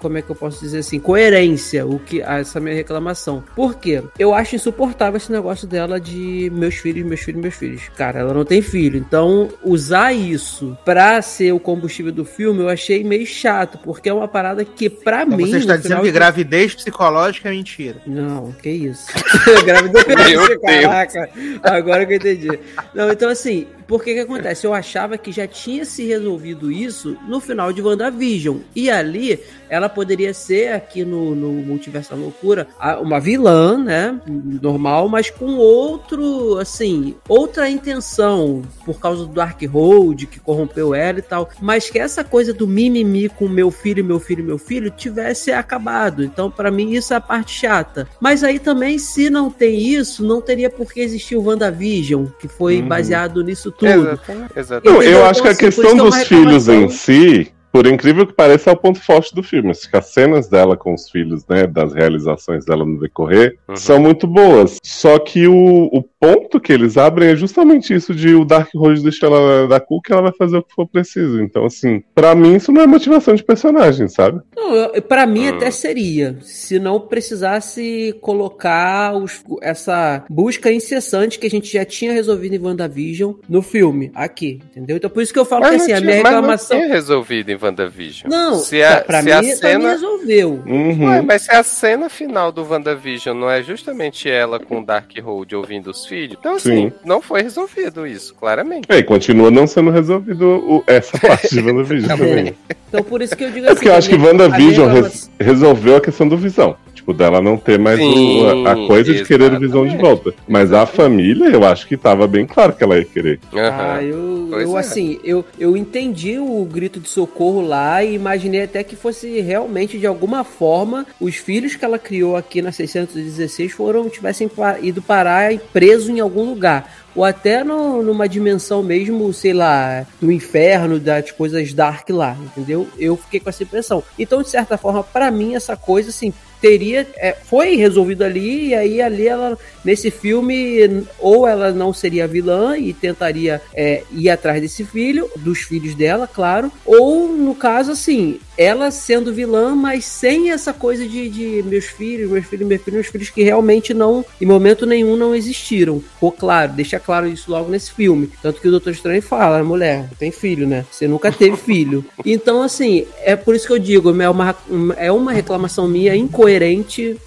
como é que eu posso dizer assim, coerência, o que, essa minha reclamação. Por quê? Eu acho insuportável esse negócio dela de meus filhos, meus filhos, meus filhos. Cara, ela não tem filho, então usar isso pra ser o combustível do filme, eu achei meio chato, porque é uma parada que, pra Então mim... você está dizendo que de- gravidez psicológica é mentira. não, que isso. Gravidez. Meu Deus. Caraca, agora que eu entendi. Não, então assim, por que que acontece? Eu achava que já tinha se resolvido isso no final de WandaVision. E ali, ela poderia ser, aqui no, no Multiverso da Loucura, uma vilã, né? Normal, mas com outro, assim, outra intenção, por causa do Dark Road, que corrompeu ela e tal. Mas que essa coisa do mimimi com meu filho, meu filho, meu filho, tivesse acabado. Então, pra mim, isso é a parte chata. Mas aí também, se não tem isso, não teria por que existir o WandaVision, que foi Uhum. baseado nisso tudo. Exatamente. exatamente. Não, eu acho Então, que a assim, por isso questão dos filhos em si, por incrível que pareça, é o ponto forte do filme. As cenas dela com os filhos, né, das realizações dela no decorrer, Uhum. são muito boas. Só que o, o ponto que eles abrem é justamente isso de o Dark Road deixar ela da cu que ela vai fazer o que for preciso. Então, assim, pra mim isso não é motivação de personagem, sabe? Não, pra mim Hum. até seria, se não precisasse colocar os- essa busca incessante que a gente já tinha resolvido em WandaVision no filme, aqui, entendeu? Então por isso que eu falo que Mas assim, não a tinha- minha mas não reclamação... tinha resolvido em WandaVision. Não, se a, pra, se mim, a mim cena. resolveu. Uhum. Ué, mas se a cena final do WandaVision não é justamente ela com o Darkhold ouvindo os filhos, então assim, Sim. não foi resolvido isso, claramente. É, e continua não sendo resolvido o- essa parte de WandaVision também. Então por isso que eu digo É assim... porque eu acho que a minha- a WandaVision res- resolveu a questão do Visão. Tipo, dela não ter mais o- Sim, a, a coisa de querer o Visão de exatamente. volta. Mas a família, eu acho que tava bem claro que ela ia querer. Ah, Aham. eu, Pois eu é. assim, eu, eu entendi o grito de socorro lá e imaginei até que fosse realmente, de alguma forma, os filhos que ela criou aqui na 616 foram, tivessem ido parar e preso em algum lugar. Ou até no- numa dimensão mesmo, sei lá, do inferno, das coisas dark lá, entendeu? Eu fiquei com essa impressão. Então, de certa forma, pra mim, essa coisa, assim, teria. é, foi resolvido ali, e aí ali ela. Nesse filme, ou ela não seria vilã e tentaria é, ir atrás desse filho, dos filhos dela, claro. Ou, no caso, assim, ela sendo vilã, mas sem essa coisa de, de meus filhos, meus filhos, meus filhos, meus filhos, que realmente não, em momento nenhum, não existiram. Ficou claro, deixa claro isso logo nesse filme. Tanto que o Doutor Estranho fala, mulher, tem filho, né? Você nunca teve filho. Então, assim, é por isso que eu digo, é uma, é uma reclamação minha incoerente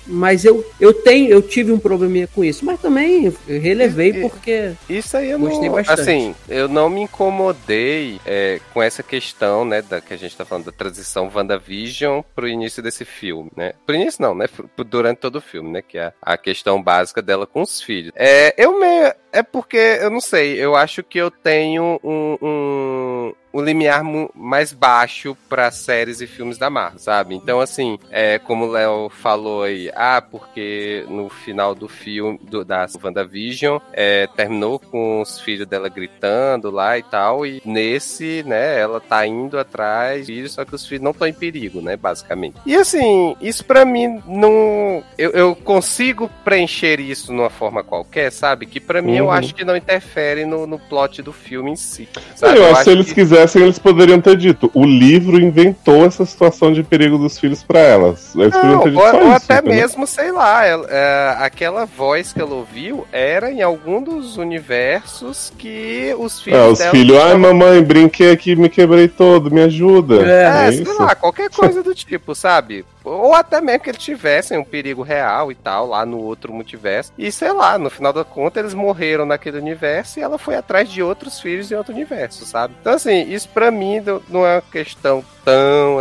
mas eu, eu tenho, eu tive um probleminha com isso, mas também relevei e- porque Isso aí eu Gostei não. bastante. Assim, eu não me incomodei é, com essa questão, né, da que a gente tá falando da transição WandaVision pro início desse filme, né? Pro início não, né? pro- Durante todo o filme, né? Que é a questão básica dela com os filhos. É, eu meio. É porque, eu não sei, eu acho que eu tenho um. um um limiar mais baixo para séries e filmes da Marvel, sabe? Então, assim, é, como o Léo falou aí, ah, porque no final do filme, do, da WandaVision, é, terminou com os filhos dela gritando lá e tal, e nesse, né, ela tá indo atrás só que os filhos não estão em perigo, né, basicamente. E assim, isso pra mim não. Eu, eu consigo preencher isso numa forma qualquer, sabe? Que pra mim eu Uhum. acho que não interfere no, no plot do filme em si. Sabe? eu, acho que se eles que- quisessem, eles poderiam ter dito. O livro inventou essa situação de perigo dos filhos pra elas. Eles poderiam Não, ter dito ou, só ou isso, até entendeu? mesmo, sei lá, ela- é, aquela voz que ela ouviu era em algum dos universos que os filhos É, os filhos, ai estavam- mamãe, brinquei aqui, me quebrei todo, me ajuda. É, É, É sei isso. lá, qualquer coisa do tipo, sabe? Ou até mesmo que eles tivessem um perigo real e tal, lá no outro multiverso. E sei lá, no final da conta, eles morreram naquele universo e ela foi atrás de outros filhos em outro universo, sabe? Então, assim, isso pra mim não é uma questão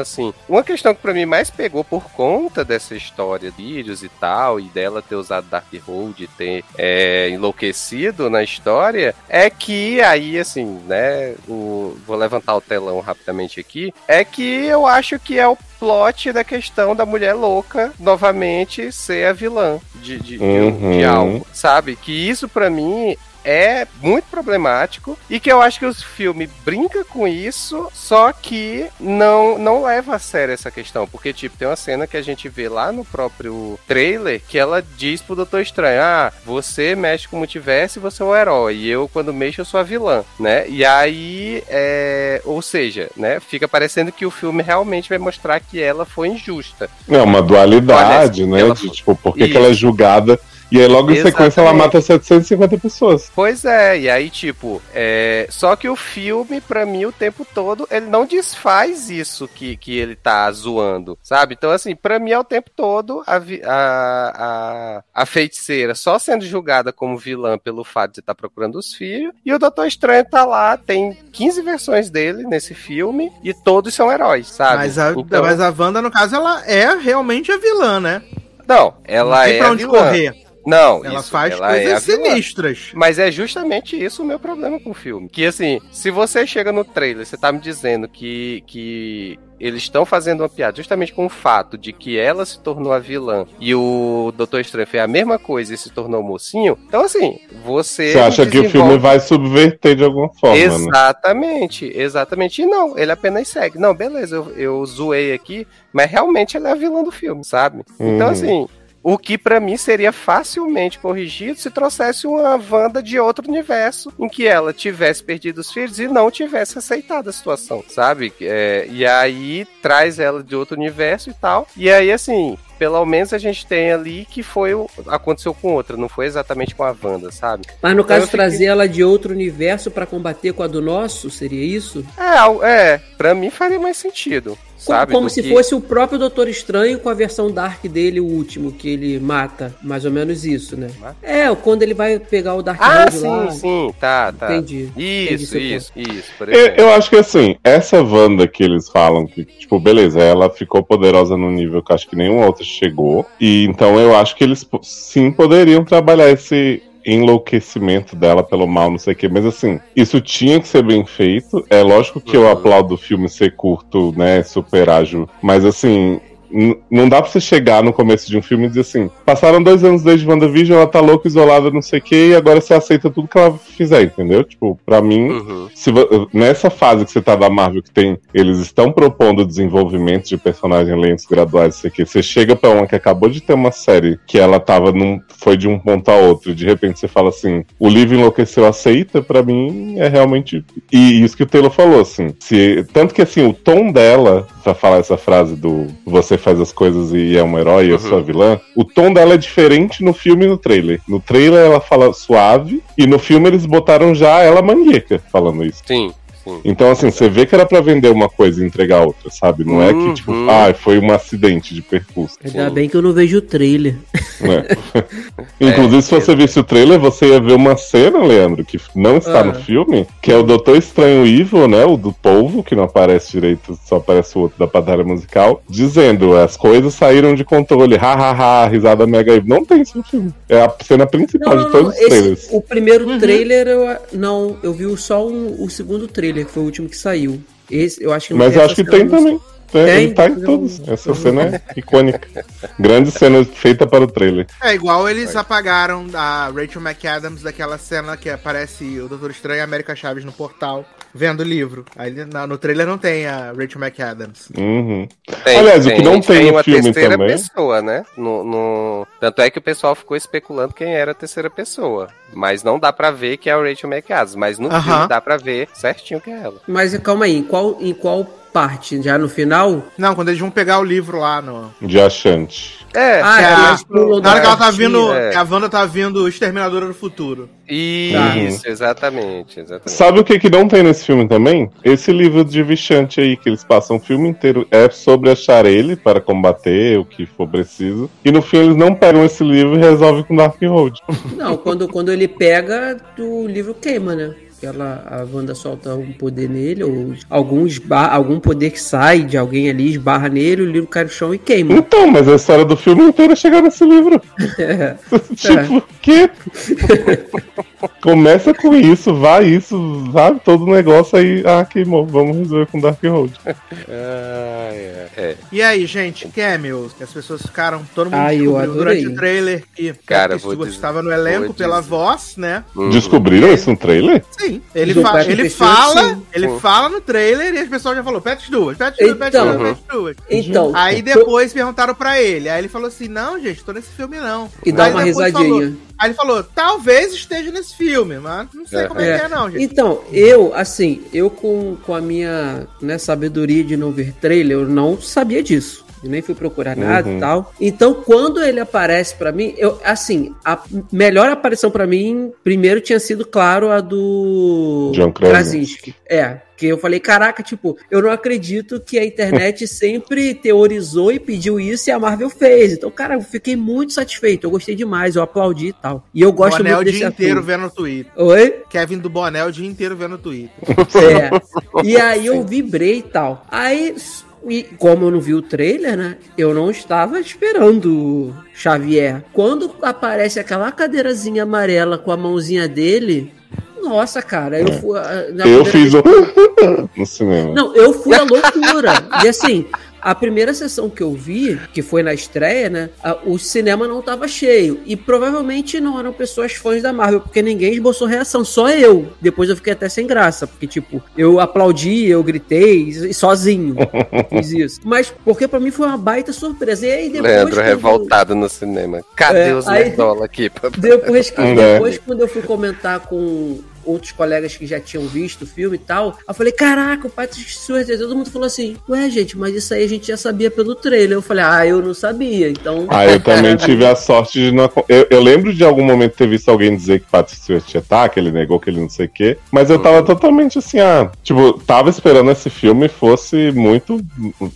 assim. Uma questão que pra mim mais pegou por conta dessa história de vídeos e tal, e dela ter usado Darkhold e ter é, enlouquecido na história, é que aí, assim, né? o- vou levantar o telão rapidamente aqui. É que eu acho que é o plot da questão da mulher louca novamente ser a vilã de, de, de- Uhum. de algo, sabe? Que isso pra mim é muito problemático e que eu acho que o filme brinca com isso, só que não não leva a sério essa questão, porque tipo, tem uma cena que a gente vê lá no próprio trailer que ela diz pro Doutor Estranho: "Ah, você mexe com o multiverso e você é o herói, e eu quando mexo eu sou a vilã", né? E aí é, ou seja, né, fica parecendo que o filme realmente vai mostrar que ela foi injusta. É uma dualidade, Olha, né? De, tipo, por que, que ela é julgada e aí logo em sequência ela Exatamente. mata 750 pessoas. Pois é, e aí, tipo, é... só que o filme, pra mim, o tempo todo, ele não desfaz isso que, que ele tá zoando, sabe? Então, assim, pra mim é o tempo todo a, vi- a, a, a feiticeira só sendo julgada como vilã pelo fato de estar procurando os filhos, e o Doutor Estranho tá lá, tem 15 versões dele nesse filme, e todos são heróis, sabe? Mas a, Então- mas a Wanda, no caso, ela é realmente a vilã, né? Não, ela Não tem é pra a onde vilã. correr. Não, Ela isso, faz ela é coisas vilã. sinistras. Mas é justamente isso o meu problema com o filme. Que assim, se você chega no trailer, você tá me dizendo que, que eles estão fazendo uma piada justamente com o fato de que ela se tornou a vilã e o Doutor Estranho fez a mesma coisa e se tornou o mocinho. Então, assim, você. Você acha que o filme desenvolve- vai subverter de alguma forma, né? Exatamente, exatamente. E não, ele apenas segue. Não, beleza, eu, eu zoei aqui, mas realmente ela é a vilã do filme, sabe? Então, Uhum. assim, o que pra mim seria facilmente corrigido se trouxesse uma Wanda de outro universo em que ela tivesse perdido os filhos e não tivesse aceitado a situação, sabe? É, e aí traz ela de outro universo e tal. E aí, assim. Pelo menos a gente tem ali que foi o. aconteceu com outra, não foi exatamente com a Wanda, sabe? Mas no caso, Eu fiquei- trazer ela de outro universo pra combater com a do nosso, seria isso? É, é, pra mim faria mais sentido, sabe? como se que- fosse o próprio Doutor Estranho com a versão Dark dele, o último, que ele mata. Mais ou menos isso, né? É, quando ele vai pegar o Dark Ah, sim, lá. sim, tá, tá. Entendi. Entendi Isso, seu isso, isso, por Eu, eu acho que assim, essa Wanda que eles falam que, tipo, beleza, ela ficou poderosa num nível que eu acho que nenhum outro chegou. E então eu acho que eles sim poderiam trabalhar esse enlouquecimento dela pelo mal, não sei o quê. Mas assim, isso tinha que ser bem feito. É lógico que eu Uhum. aplaudo o filme ser curto, né? Super ágil. Mas assim. Não dá pra você chegar no começo de um filme e dizer assim: passaram dois anos desde WandaVision, ela tá louca, isolada, não sei o quê, e agora você aceita tudo que ela fizer, entendeu? Tipo, pra mim, Uhum. se nessa fase que você tá da Marvel, que tem. Eles estão propondo desenvolvimento de personagens lentos graduais, isso aqui. Você chega pra uma que acabou de ter uma série que ela tava num. Foi de um ponto a outro. e De repente você fala assim: o livro enlouqueceu, aceita, pra mim é realmente. E isso que o Taylor falou, assim. Se, tanto que assim, o tom dela, pra falar essa frase do você faz as coisas e é um herói, eu Uhum. sou a vilã, o tom dela é diferente no filme e no trailer. No trailer ela fala suave, e no filme eles botaram já ela mangueca falando isso. Sim, Sim. Então, assim, você vê que era pra vender uma coisa e entregar outra, sabe? Não é que, tipo, Uhum. ah, foi um acidente de percurso. Ainda bem que eu não vejo o trailer. né? Inclusive, se você visse o trailer, você ia ver uma cena, Leandro, que não está Ah. no filme, que é o Doutor Estranho Evil, né? O do polvo, que não aparece direito, só aparece o outro da batalha musical, dizendo as coisas saíram de controle, hahaha, risada mega evil. Não tem isso no filme. É a cena principal Não, de todos não, os trailers. esse, o primeiro trailer, eu, não, eu vi só um- o segundo trailer, que foi o último que saiu. Esse, eu acho que não Mas tem acho que tem no- também. É, Tem? Ele tá em todos. Essa cena é icônica. Grande cena feita para o trailer. É igual eles apagaram a Rachel McAdams daquela cena que aparece o Doutor Estranho e a América Chaves no portal vendo o livro. Aí na- no trailer não tem a Rachel McAdams. Uhum. Tem, Aliás, o que não tem no uma filme terceira também- pessoa, né? No, no- Tanto é que o pessoal ficou especulando quem era a terceira pessoa. Mas não dá pra ver que é a Rachel McAdams. Mas no filme dá pra ver certinho que é ela. Mas calma aí, em qual, em qual parte? Já no final? Não, quando eles vão pegar o livro lá no. De achante. É, Ah, Que é, a- eles pulam na hora que ela tá vindo. é. A Wanda tá vindo Exterminadora do Futuro. isso, exatamente, exatamente. Sabe o que, que não tem nesse filme também? Esse livro de Vichante aí, que eles passam o filme inteiro, é sobre achar ele para combater o que for preciso. E no fim eles não pegam esse livro e resolvem com Dark Road. Não, quando, quando ele pega, o livro queima, né? Ela, a Wanda solta algum poder nele, ou algum, algum poder que sai de alguém ali, esbarra nele, o livro cai no chão e queima. Então, mas a história do filme inteiro é chegar nesse livro. É. tipo, o quê? Começa com isso, vai isso, sabe? Todo o negócio aí, ah, queimou, vamos resolver com Dark Road. Ah, é. é. E aí, gente, cameos. Que as pessoas ficaram. Todo mundo descobriu adorei. durante o trailer que Cara, vou dizer- estava no elenco pela voz, né? Uhum. Descobriram isso no trailer? Sim. Ele, Do fa- Patrick ele Stewart, fala, sim. ele Sim. fala no trailer e as pessoas já falou, Patrick Stewart, Patrick Stewart, Patrick Então. Stewart, Patrick Stewart. Então, Aí depois perguntaram pra ele. Aí ele falou assim: Não, gente, tô nesse filme não. E dá Aí uma risadinha. falou- aí ele falou: Talvez esteja nesse filme, mas não sei como é, que é, não, gente. Então, eu, assim, eu com, com a minha né, sabedoria de não ver trailer, eu não sabia disso. Eu nem fui procurar nada Uhum. e tal. Então, quando ele aparece pra mim, eu, assim, a melhor aparição pra mim, primeiro tinha sido, claro, a do John Krasinski. É, que eu falei, caraca, tipo, eu não acredito que a internet sempre teorizou e pediu isso e a Marvel fez. Então, cara, eu fiquei muito satisfeito. Eu gostei demais, eu aplaudi e tal. E eu gosto Boné o muito desse dia ator. inteiro vendo o Twitter. Oi? Kevin do Boné o dia inteiro vendo o Twitter. É. E aí eu vibrei e tal. Aí, e como eu não vi o trailer, né? Eu não estava esperando o Xavier. Quando aparece aquela cadeirazinha amarela com a mãozinha dele. Nossa, cara, eu fui. na Eu fiz um no cinema. Não, eu fui à loucura. e assim, a primeira sessão que eu vi, que foi na estreia, né? a- o cinema não tava cheio. E provavelmente não eram pessoas fãs da Marvel, porque ninguém esboçou reação, só eu. Depois eu fiquei até sem graça, porque, tipo, eu aplaudi, eu gritei, e sozinho. Fiz isso. Mas porque pra mim foi uma baita surpresa. E aí depois. Leandro quando- revoltado no cinema. Cadê É, os aí- nerdola aqui? Depois, que, É. depois quando eu fui comentar com outros colegas que já tinham visto o filme e tal, eu falei, caraca, o Patrick Stewart, todo mundo falou assim, ué, gente, mas isso aí a gente já sabia pelo trailer. Eu falei, ah, eu não sabia, então... Ah, eu também tive a sorte de não. Eu, eu lembro de algum momento ter visto alguém dizer que Patrick Stewart ia estar, que ele negou que ele não sei o quê. Mas eu tava totalmente assim, ah. Tipo, tava esperando esse filme fosse muito,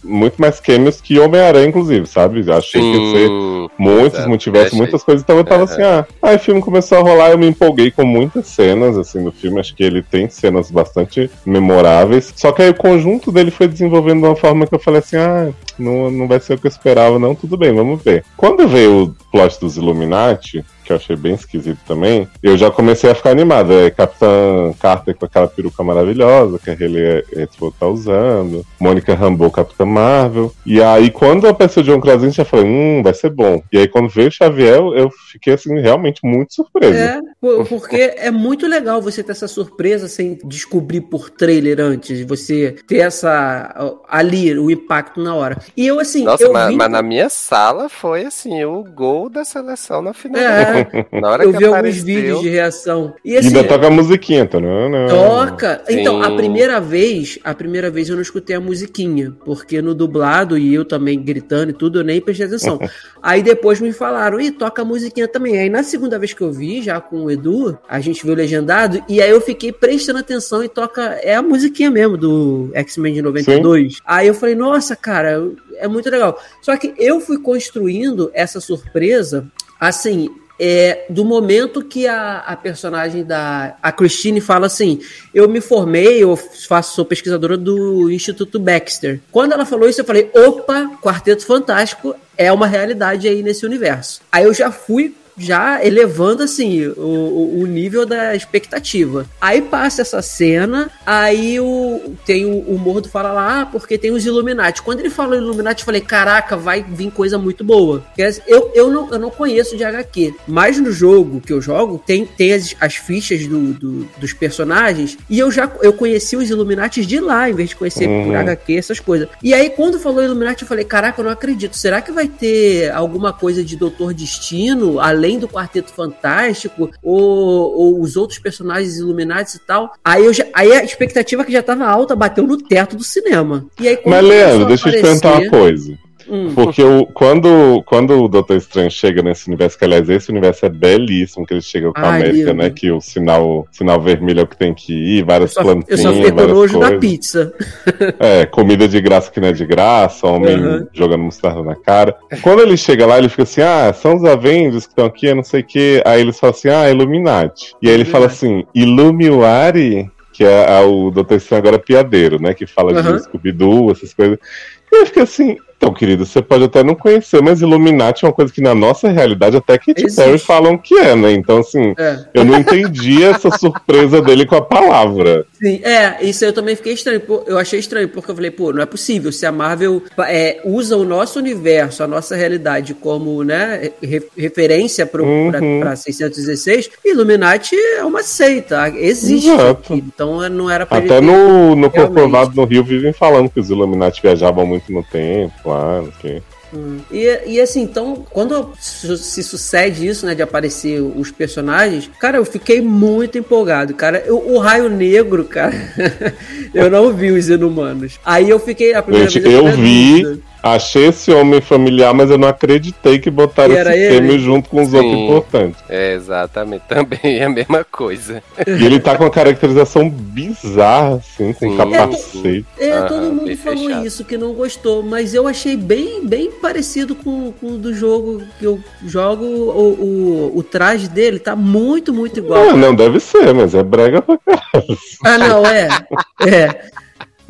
muito mais cameos que Homem-Aranha, inclusive, sabe? Achei que ia ser Sim. muitos multiversos, achei. muitas coisas. Então eu tava Aham. assim, ah. Aí o filme começou a rolar, eu me empolguei com muitas cenas, assim, no filme. Acho que ele tem cenas bastante memoráveis. Só que aí o conjunto dele foi desenvolvendo de uma forma que eu falei assim, ah, não, não vai ser o que eu esperava, não. Tudo bem, vamos ver. Quando veio o plot dos Illuminati, que eu achei bem esquisito também, eu já comecei a ficar animado. É Capitã Carter com aquela peruca maravilhosa que a Haley Atwell tá usando, Mônica Rambeau, Capitã Marvel. E aí, quando apareceu John Krasinski, eu falei, hum, vai ser bom. E aí, quando veio o Xavier, eu fiquei, assim, realmente muito surpreso. É, po- porque é muito legal você ter essa surpresa sem descobrir por trailer antes, você ter essa ali o impacto na hora. E eu, assim, Nossa, eu mas, vi... mas na minha sala foi assim, o gol da seleção na final. É, na hora eu que vi alguns apareceu, vídeos de reação. E E assim, ainda toca a musiquinha. tá? Não, não. Toca. Então, a Sim. primeira vez, a primeira vez eu não escutei a musiquinha, porque no dublado e eu também gritando e tudo, eu nem prestei atenção. Aí depois me falaram, e toca a musiquinha também. Aí na segunda vez que eu vi, já com o Edu, a gente viu legendado, e aí eu fiquei prestando atenção e toca, é a musiquinha mesmo do X-Men de 92. Aí eu falei, nossa, cara, é muito legal. Só que eu fui construindo essa surpresa, assim, é, do momento que a, a personagem da a Christine fala assim: Eu me formei, eu faço, sou pesquisadora do Instituto Baxter. Quando ela falou isso, eu falei: opa, Quarteto Fantástico é uma realidade aí nesse universo. Aí eu já fui. Já elevando assim o, o- nível da expectativa. Aí passa essa cena, aí o, tem o, o Mordo fala lá, ah, porque tem os Illuminati. Quando ele falou Illuminati, eu falei, caraca, vai vir coisa muito boa. Porque Eu, eu, não, eu não conheço de HQ, mas no jogo que eu jogo, tem, tem as, as fichas do, do- dos personagens, e eu já eu conheci os Illuminati de lá, em vez de conhecer por Uhum. HQ, essas coisas. E aí, quando falou Illuminati, eu falei, caraca, eu não acredito. Será que vai ter alguma coisa de Doutor Destino, além do Quarteto Fantástico, ou, ou os outros personagens Illuminati e tal? Aí, eu já, aí a expectativa que já tava alta bateu no teto do cinema. E aí, Mas, Leandro, deixa eu te perguntar uma coisa. Hum. Porque o, quando, quando o Doutor Estranho chega nesse universo, que aliás, esse universo é belíssimo, que ele chega com a Ai, América, né? Que o sinal, sinal vermelho é o que tem que ir, Eu várias só, eu plantinhas, só fiquei com nojo da pizza. É, comida de graça que não é de graça, homem Uhum. jogando mostarda na cara. Quando ele chega lá, ele fica assim: ah, são os Avengers que estão aqui, eu não sei o quê. Aí eles falam assim: ah, Illuminati. E aí ele fala assim: Illumiwari, que é, é o Doutor Estranho agora piadeiro, né? Que fala Uhum. de Scooby-Doo, essas coisas. E eu fiquei assim. Então, querido, você pode até não conhecer, mas Illuminati é uma coisa que na nossa realidade até Katy Existe. Perry falam que é, né? Então, assim, É. eu não entendi essa surpresa dele com a palavra. Sim, é, isso aí eu também fiquei estranho. Eu achei estranho, porque eu falei, pô, não é possível. Se a Marvel é, usa o nosso universo, a nossa realidade, como né, re- referência para Uhum. 616, Illuminati é uma seita, existe. Exato. Então não era pra Até no, no. Corcovado no Rio vivem falando que os Illuminati viajavam muito no tempo, sei. Hum. E, e assim, então, quando se sucede isso, né, de aparecer os personagens, cara, eu fiquei muito empolgado, cara. Eu- o Raio Negro, cara, eu não vi os Inumanos. Aí eu fiquei, a primeira Gente, vez eu na vi, dúvida. Achei esse homem familiar, mas eu não acreditei que botaram esse ele? fêmeo junto com os Sim. outros importantes. É, exatamente. Também é a mesma coisa. E ele tá com uma caracterização bizarra, assim, com Sim. capacete. É, Aham, todo mundo falou fechado. isso, que não gostou, mas eu achei bem, bem parecido com, com o do jogo que eu jogo. O, o, o traje dele tá muito, muito igual. Ah, não, deve ser, mas é brega pra caralho. Ah, não, é. É.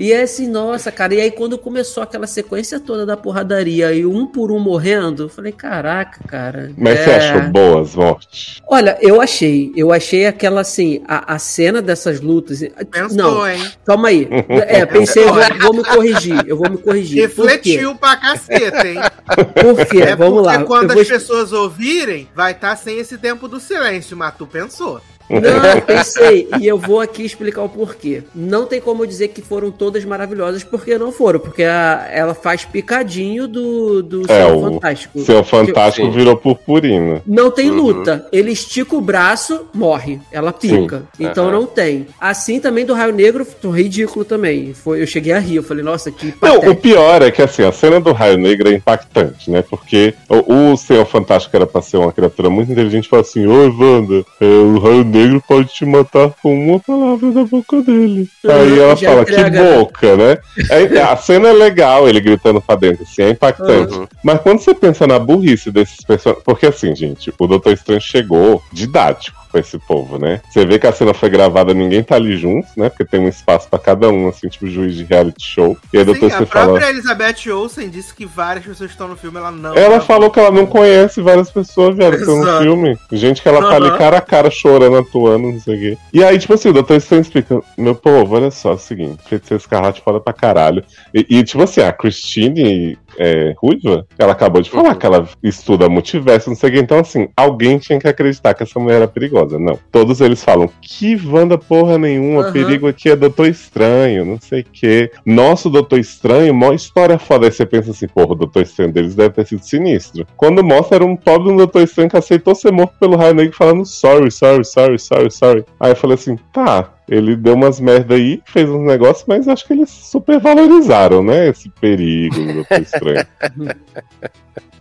E é assim, nossa, cara. E aí, quando começou aquela sequência toda da porradaria e um por um morrendo, eu falei, caraca, cara. Mas é... você achou boas mortes? Olha, eu achei. Eu achei aquela assim, a, a cena dessas lutas. Pensou, Não, hein? calma aí. É, pensei, eu vou, vou me corrigir. Eu vou me corrigir. Refletiu pra caceta, hein? Por quê? É Vamos porque lá. quando eu vou as pessoas ouvirem, vai estar sem esse tempo do silêncio, mas tu pensou. Não, pensei. E eu vou aqui explicar o porquê. Não tem como eu dizer que foram todas maravilhosas, porque não foram. Porque a- ela faz picadinho do, do É, o Fantástico. Seu Fantástico Sim. virou purpurina. Não tem Uhum. luta. Ele estica o braço, morre. Ela pica. Então Aham. não tem. Assim também do Raio Negro, ridículo também. Foi, eu cheguei a rir. Eu falei, nossa, que Não, o pior é que assim, a cena do Raio Negro é impactante, né? Porque o, o Senhor Fantástico era pra ser uma criatura muito inteligente e fala assim: Oi, Wanda, é, o Raio Negro pode te matar com uma palavra da boca dele. Aí ela Já fala: Que né? boca, né? É- a cena é legal, ele gritando pra dentro, assim, é impactante. Uhum. Mas quando você pensa na burrice desses personagens. Porque assim, gente, o Doutor Estranho chegou didático com esse povo, né? Você vê que a cena foi gravada, ninguém tá ali junto, né? Porque tem um espaço pra cada um, assim, tipo juiz de reality show. E aí Sim, depois a você própria fala. Elizabeth Olsen disse que várias pessoas estão no filme, ela não. Ela falou que ela não conhece várias pessoas, velho, que estão no filme. Gente que ela tá ali cara a cara chorando, atuando, não sei o quê. E aí, tipo assim, o Doutor Estranho explica: Meu povo, olha só, é o seguinte, feiticeiro escarlate foda pra caralho. E, e, tipo assim, a Christine é, ruiva, ela acabou de falar Uhum. que ela estuda multiverso, não sei o que. Então, assim, alguém tinha que acreditar que essa mulher era perigosa. Não. Todos eles falam, que Wanda porra nenhuma, Aham. perigo aqui é Doutor Estranho, não sei o que. Nosso Doutor Estranho, mó história foda. Aí você pensa assim, porra, o Doutor Estranho deles deve ter sido sinistro. Quando mostra, era um pobre um Doutor Estranho que aceitou ser morto pelo Raio Negro falando sorry, sorry, sorry, sorry, sorry. Aí eu falei assim, tá, ele deu umas merda aí, fez uns negócios, mas acho que eles super valorizaram, né? Esse perigo do Doutor Estranho.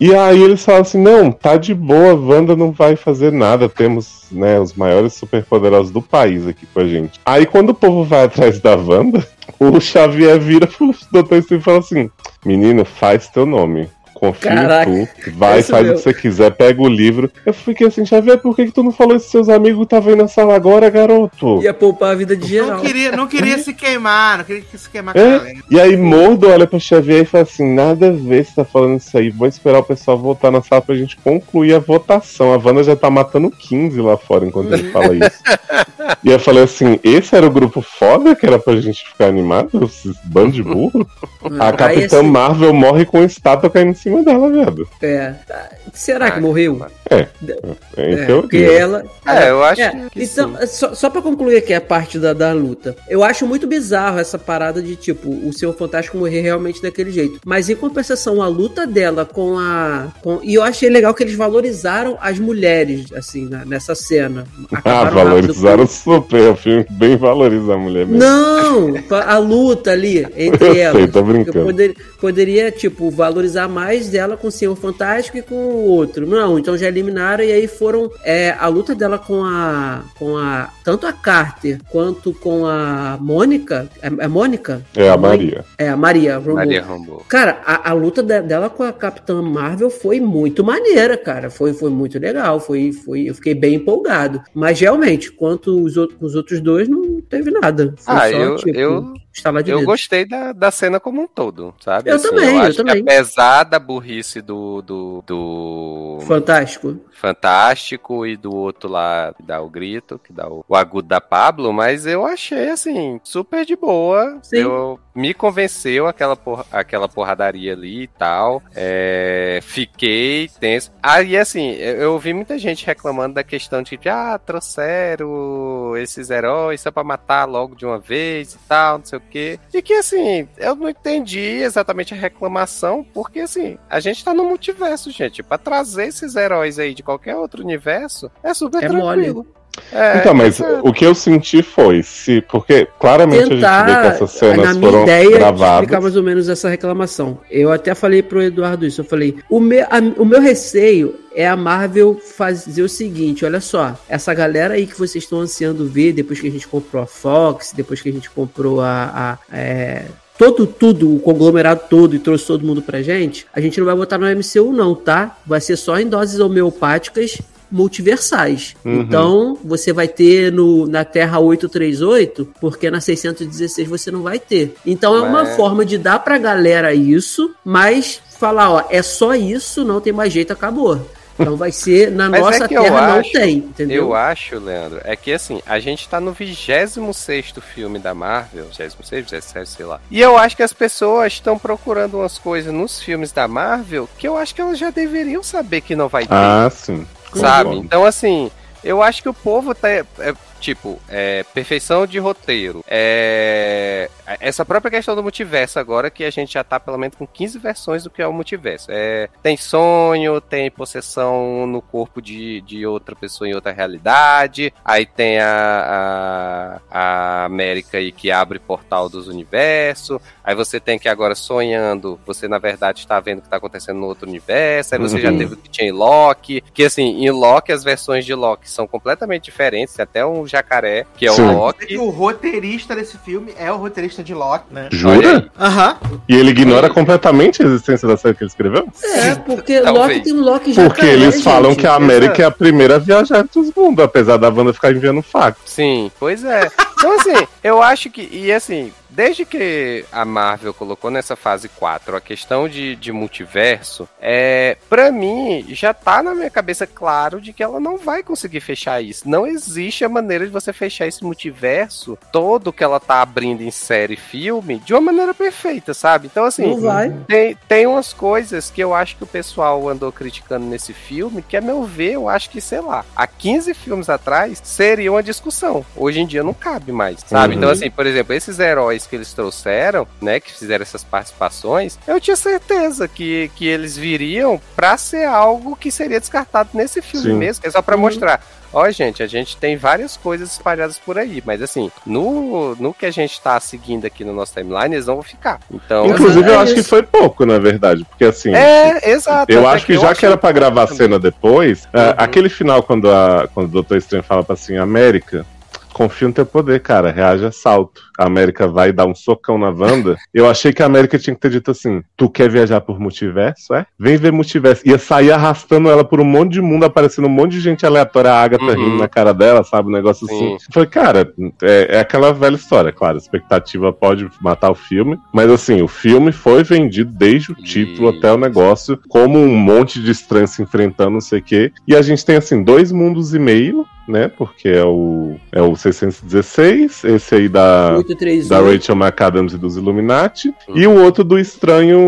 E aí eles falam assim, não, tá de boa, Wanda não vai fazer nada, temos, né, os maiores superpoderosos do país aqui com a gente. Aí quando o povo vai atrás da Wanda, o Xavier vira pro Doutor Estranho e fala assim, menino, faz teu nome. Confia Caraca, em tu, vai, faz mesmo. o que você quiser, pega o livro. Eu fiquei assim, Xavier, por que, que tu não falou isso seus amigos tá vendo na sala agora, garoto? Ia poupar a vida de geral. Não queria, não queria se queimar, não queria se queimar É, a. E aí Mordo olha pro Xavier e fala assim, nada a ver você tá falando isso aí, vou esperar o pessoal voltar na sala pra gente concluir a votação. A Wanda já tá matando 15 lá fora enquanto ele fala isso. e eu falei assim, esse era o grupo foda que era pra gente ficar animado? Esses bando de burro? A Aí, Capitã assim, Marvel morre com estátua caindo em cima dela, viado. é, tá. Será que Ah, morreu? É, em É, teoria. porque ela. É, eu acho É, que então, sim. só, só pra concluir aqui a parte da, da luta. Eu acho muito bizarro essa parada de, tipo, o Senhor Fantástico morrer realmente daquele jeito. Mas em compensação, a luta dela com a. Com, e eu achei legal que eles valorizaram as mulheres, assim, na- nessa cena. Ah, Acabaram valorizaram rápido super. O filme bem valoriza a mulher mesmo. Não! A luta ali entre Eu sei, elas. tô brincando. Eu poder- poderia, tipo, valorizar mais dela com o Senhor Fantástico e com o outro. Não, então já eliminaram e aí foram. É, a luta dela com a. com a. Tanto a Carter quanto com a Mônica. É, é Mônica? É a? Maria. É, a Maria. Rambeau. Maria Rambo. Cara, a, a luta de- dela com a Capitã Marvel foi muito maneira, cara. Foi, foi muito legal. Foi, foi, eu fiquei bem empolgado. Mas realmente, quanto os, outros- os outros dois, não teve nada. Foi Ah, só, eu- tipo, eu- estalar de Eu gostei da, da cena como um todo, sabe? Eu também, eu acho também. Apesar da burrice do, do, do Fantástico. Fantástico e do outro lá que dá o grito, que dá o, o agudo da Pablo, mas eu achei assim, super de boa. Sim. Eu me convenceu aquela, porra, aquela porradaria ali e tal. É, fiquei tenso. Ah, e assim, eu, eu ouvi muita gente reclamando da questão de ah, trouxeram esses heróis só pra matar logo de uma vez e tal, não sei o quê. E que assim, eu não entendi exatamente a reclamação, porque assim, a gente tá no multiverso, gente. Pra trazer esses heróis aí de qualquer outro universo, é super É tranquilo. É, Então, mas é. o que eu senti foi, se, porque claramente a gente vê que Tentar, essas cenas na minha foram ideia, de gravadas. explicar mais ou menos essa reclamação. Eu até falei pro Eduardo isso. Eu falei, o meu, a- o meu receio é a Marvel fazer o seguinte: olha só, essa galera aí que vocês estão ansiando ver depois que a gente comprou a Fox, depois que a gente comprou a. a- é, Todo, tudo, o conglomerado todo e trouxe todo mundo pra gente, a gente não vai botar no MCU, não, tá? Vai ser só em doses homeopáticas multiversais. Uhum. Então, você vai ter no, na Terra 838, porque na 616 você não vai ter. Então, é uma Mas- forma de dar pra galera isso, mas falar, ó, é só isso, não tem mais jeito, acabou. Então vai ser, na Mas é nossa eu Terra acho- não tem, entendeu? Eu acho, Leandro, é que assim, a gente tá no 26 filme da Marvel, 26, 27, sei lá. E eu acho que as pessoas estão procurando umas coisas nos filmes da Marvel que eu acho que elas já deveriam saber que não vai ter. Ah, sim. Sabe? Então, assim, eu acho que o povo tá. é, tipo, é, perfeição de roteiro. É, essa própria questão do multiverso agora, que a gente já tá pelo menos com 15 versões do que é o multiverso. É, tem sonho, tem possessão no corpo de, de outra pessoa em outra realidade. Aí tem a, a, a América aí que abre portal dos universos. Aí você tem que agora sonhando, você na verdade está vendo o que está acontecendo no outro universo. Aí você já Uhum. teve o que tinha em Loki. Que assim, em Loki as versões de Loki são completamente diferentes. Tem até um jacaré, que é Sim. o Loki. que o roteirista desse filme é o roteirista de Loki, né? Jura? Aham. E ele ignora completamente a existência da série que ele escreveu? É, porque Talvez. Loki tem um Loki já Porque eles falam que a América é a primeira a viajar entre os mundos, apesar da Wanda ficar enviando fax. Sim, pois é. Então, assim, eu acho que. E assim, desde que a Marvel colocou nessa fase 4 a questão de, de multiverso, é, para mim já tá na minha cabeça claro de que ela não vai conseguir fechar isso. Não existe a maneira de você fechar esse multiverso todo que ela tá abrindo em série e filme de uma maneira perfeita, sabe? Então, assim, Não vai. tem, tem umas coisas que eu acho que o pessoal andou criticando nesse filme, que a meu ver, eu acho que, sei lá, há 15 filmes atrás seria uma discussão. Hoje em dia não cabe mais, sabe? Uhum. Então, assim, por exemplo, esses heróis que eles trouxeram, né, que fizeram essas participações, eu tinha certeza que, que eles viriam pra ser algo que seria descartado nesse filme Sim. mesmo, é só pra mostrar. Ó, gente, a gente tem várias coisas espalhadas por aí, mas assim, no, no que a gente tá seguindo aqui no nosso timeline, eles não vão ficar. Então, Inclusive, é eu acho que foi pouco, na verdade. Porque assim. é, exato. Eu acho que já que era pra gravar a cena depois, é, Uhum. aquele final quando, a, quando o Doutor Estranho fala pra assim, América, confia no teu poder, cara, reage a salto. A América vai dar um socão na Wanda. Eu achei que a América tinha que ter dito assim: tu quer viajar por multiverso, é? Vem ver multiverso. Ia sair arrastando ela por um monte de mundo, aparecendo um monte de gente aleatória, a Agatha Uhum. rindo na cara dela, sabe? Um negócio assim. Sim. Eu falei, cara, é, é aquela velha história, claro. A expectativa pode matar o filme, mas assim, o filme foi vendido desde o título Isso. até o negócio, como um monte de estranhos se enfrentando, não sei o quê. E a gente tem, assim, dois mundos e meio, né? Porque é o, é o 616, esse aí da, 831. da Rachel McAdams e dos Illuminati, Uhum. e o outro do estranho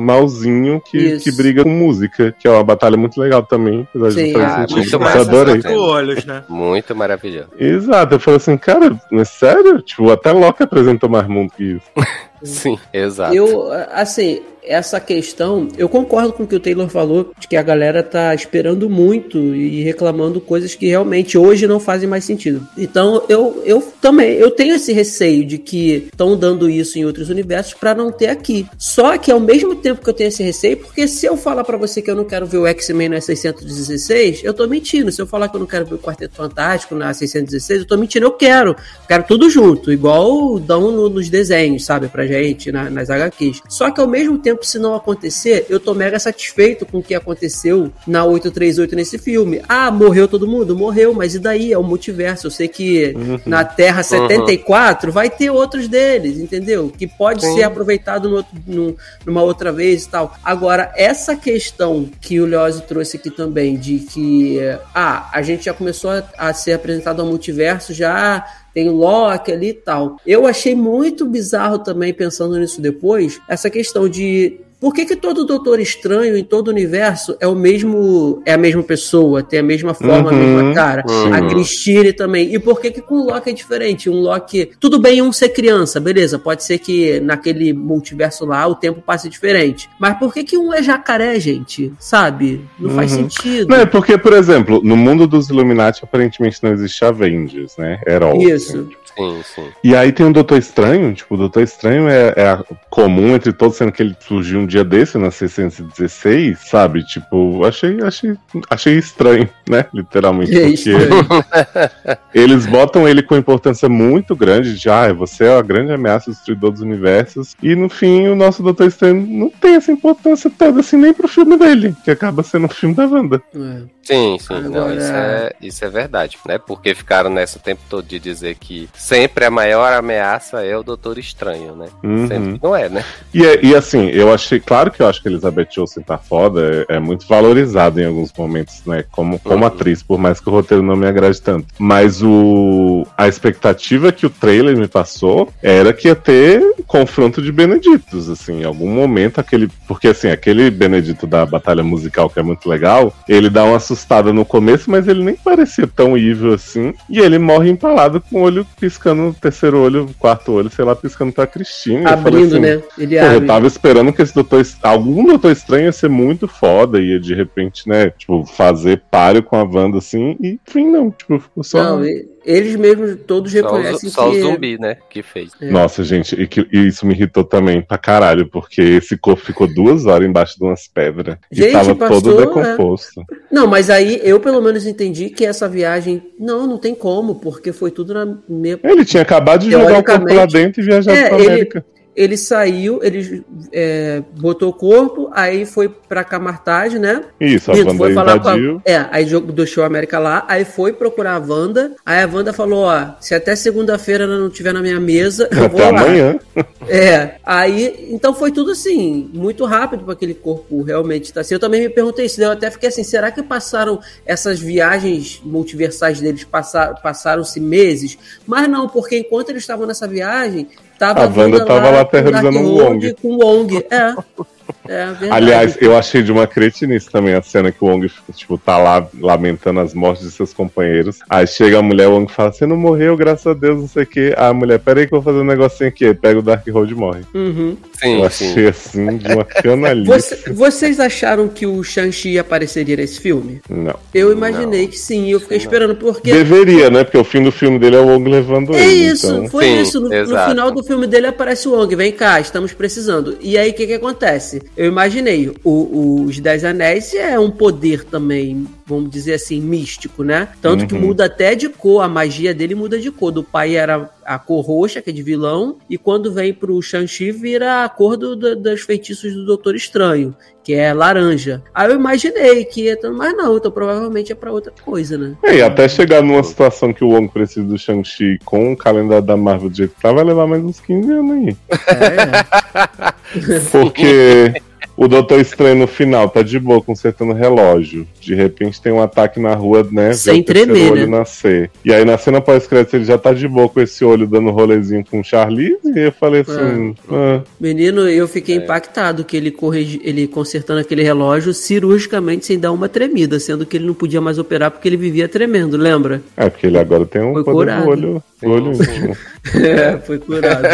malzinho que, Isso. que briga com música, que é uma batalha muito legal também, apesar de Sim. não fazer Ah, sentido. muito Eu adorei. olhos, né? Muito maravilhoso. Exato, eu falei assim, cara, é sério? Tipo, até Loki apresentou mais mundo que isso. Sim, exato. Eu, assim, essa questão, eu concordo com o que o Taylor falou, de que a galera tá esperando muito e reclamando coisas que realmente hoje não fazem mais sentido. Então, eu, eu também, eu tenho esse receio de que estão dando isso em outros universos pra não ter aqui. Só que ao mesmo tempo que eu tenho esse receio, porque se eu falar pra você que eu não quero ver o X-Men na 616, eu tô mentindo. Se eu falar que eu não quero ver o Quarteto Fantástico na 616, eu tô mentindo. Eu quero. Quero tudo junto, igual dão no- nos desenhos, sabe, pra gente, na- nas HQs. Só que ao mesmo tempo, se não acontecer, eu tô mega satisfeito com o que aconteceu na 838 nesse filme. Ah, morreu todo mundo? Morreu, mas e daí? É o multiverso. Eu sei que na Terra 74 vai ter outros deles, entendeu? Que pode Sim. ser aproveitado no no- numa outra vez e tal. Agora, essa questão que o Leozzi trouxe aqui também, de que, ah, a gente já começou a, a ser apresentado ao multiverso, já tem Loki ali e tal. Eu achei muito bizarro também, pensando nisso depois, essa questão de. Por que, que todo Doutor Estranho em todo o universo é o mesmo. é a mesma pessoa, tem a mesma forma, a Uhum, mesma cara? uhum. A Christine também. E por que, que com o Loki é diferente? Um Loki. Tudo bem um ser criança, beleza. Pode ser que naquele multiverso lá o tempo passe diferente. Mas por que, que um é jacaré, gente? Sabe? Não faz Uhum. sentido. Não, é porque, por exemplo, no mundo dos Illuminati aparentemente não existe Avengers, né? Herói. Isso. Sim, sim. E aí tem o Doutor Estranho, tipo, o Doutor Estranho é, é comum entre todos, sendo que ele surgiu um dia desse, na 616, sabe? Tipo, achei, achei, achei estranho, né? Literalmente. É porque eles botam ele com importância muito grande, de ah, você é a grande ameaça, destruidor dos universos. E no fim, o nosso Doutor Estranho não tem essa importância toda, assim, nem pro filme dele, que acaba sendo o filme da Wanda. É. Sim, sim. Não, Agora- isso é, isso é verdade, né? Porque ficaram nessa o tempo todo de dizer que sempre a maior ameaça é o Doutor Estranho, né? Uhum. Sempre não é, né? E, e assim, eu achei, claro que eu acho que Elizabeth Olsen tá foda, é, é muito valorizada em alguns momentos, né, como, como Uhum. atriz, por mais que o roteiro não me agrade tanto. Mas o a expectativa que o trailer me passou era que ia ter confronto de Beneditos, assim, em algum momento aquele, porque assim, aquele Benedito da batalha musical que é muito legal, ele dá uma assustada no começo, mas ele nem parecia tão evil assim, e ele morre empalado com o olho piscando, o terceiro olho, o quarto olho, sei lá, piscando pra Cristina. Abrindo, assim, né? Ele Pô, eu abre. tava esperando que esse doutor. Algum doutor estranho ia ser muito foda, ia de repente, né? Tipo, fazer páreo com a Wanda assim, e enfim, não. Tipo, ficou só. Não, e- eles mesmos todos Só, reconhecem o, só que... o zumbi, né? Que fez. É. Nossa, gente, e, que- e isso me irritou também pra caralho, porque esse corpo ficou duas horas embaixo de umas pedras. Gente, e tava passou, todo é. decomposto. Não, mas aí eu pelo menos entendi que essa viagem. Não, não tem como, porque foi tudo na minha. Ele tinha acabado de jogar o corpo lá dentro e viajar É, pra América. ele saiu, ele é, botou o corpo, aí foi pra Camartage, né? Isso, a Wanda foi falar com a. É, aí do show América lá, aí foi procurar a Wanda, aí a Wanda falou, ó, se até segunda-feira ela não tiver na minha mesa, eu vou Até lá. amanhã. É, aí, então foi tudo assim, muito rápido para aquele corpo realmente estar assim. Eu também me perguntei isso, né? eu até fiquei assim, será que passaram essas viagens multiversais deles, passar, passaram-se meses? Mas não, porque enquanto eles estavam nessa viagem, tava A Wanda tava lá com o aterrorizando o Darkhold Wong. Com o Wong, é. É verdade. Aliás, eu achei de uma cretinice também a cena que o Wong, tipo, tá lá lamentando as mortes de seus companheiros. Aí chega a mulher, o Wong fala, você não morreu, graças a Deus, não sei o quê. A mulher, peraí que eu vou fazer um negocinho aqui. Aí pega o Dark Road e morre. Uhum. Sim, eu sim. achei, assim, de uma canalice. Você- vocês acharam que o Shang-Chi apareceria nesse filme? Não. Eu imaginei que sim, eu fiquei esperando, porque Deveria, né? Porque o fim do filme dele é o Wong levando É ele. isso, então... foi Sim, isso. No, no final do filme dele aparece o Wong, vem cá, estamos precisando. E aí o que, que acontece? Eu imaginei, o- os Dez Anéis é um poder também, vamos dizer assim, místico, né? Tanto que Uhum. muda até de cor, a magia dele muda de cor. Do pai era a cor roxa, que é de vilão, e quando vem pro Shang-Chi vira a cor do, do- dos feitiços do Doutor Estranho, que é laranja. Aí eu imaginei que ia, mas não, então provavelmente é pra outra coisa, né? É, e até chegar numa situação que o Wong precisa do Shang-Chi com o calendário da Marvel do jeito que tá, vai levar mais uns 15 anos aí. É, é. Porque o Doutor Estranho no final tá de boa consertando o relógio. De repente tem um ataque na rua, né? Sem vê o tremer, olho né? nascer. E aí na cena pós-crédito ele já tá de boa com esse olho dando rolezinho com o Charlize. E eu falei assim. ah, Menino, eu fiquei impactado que ele, corrigi, ele consertando aquele relógio cirurgicamente sem dar uma tremida, sendo que ele não podia mais operar porque ele vivia tremendo, lembra? é, porque ele agora tem um Foi poder olho, olho íntimo. É, foi curado.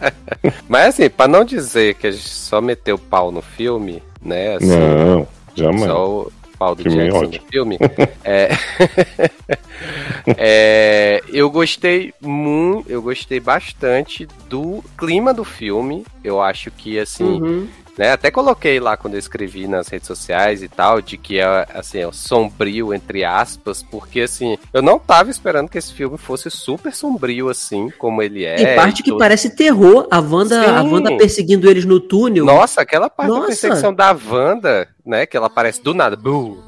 Mas assim, pra não dizer que a gente só meteu pau no filme, né? Assim, Não, jamais. Só o pau do Filme é Jackson no ótimo. filme. É... É, eu gostei muito, eu gostei bastante do clima do filme. Eu acho que assim, Uhum. Né? Até coloquei lá quando eu escrevi nas redes sociais e tal, de que é assim, é sombrio entre aspas, porque assim, eu não tava esperando que esse filme fosse super sombrio assim, como ele é. Tem parte e que parece terror, a Wanda, a Sim. Wanda perseguindo eles no túnel. Nossa, aquela parte Nossa. da perseguição da Wanda, né? Que ela aparece do nada,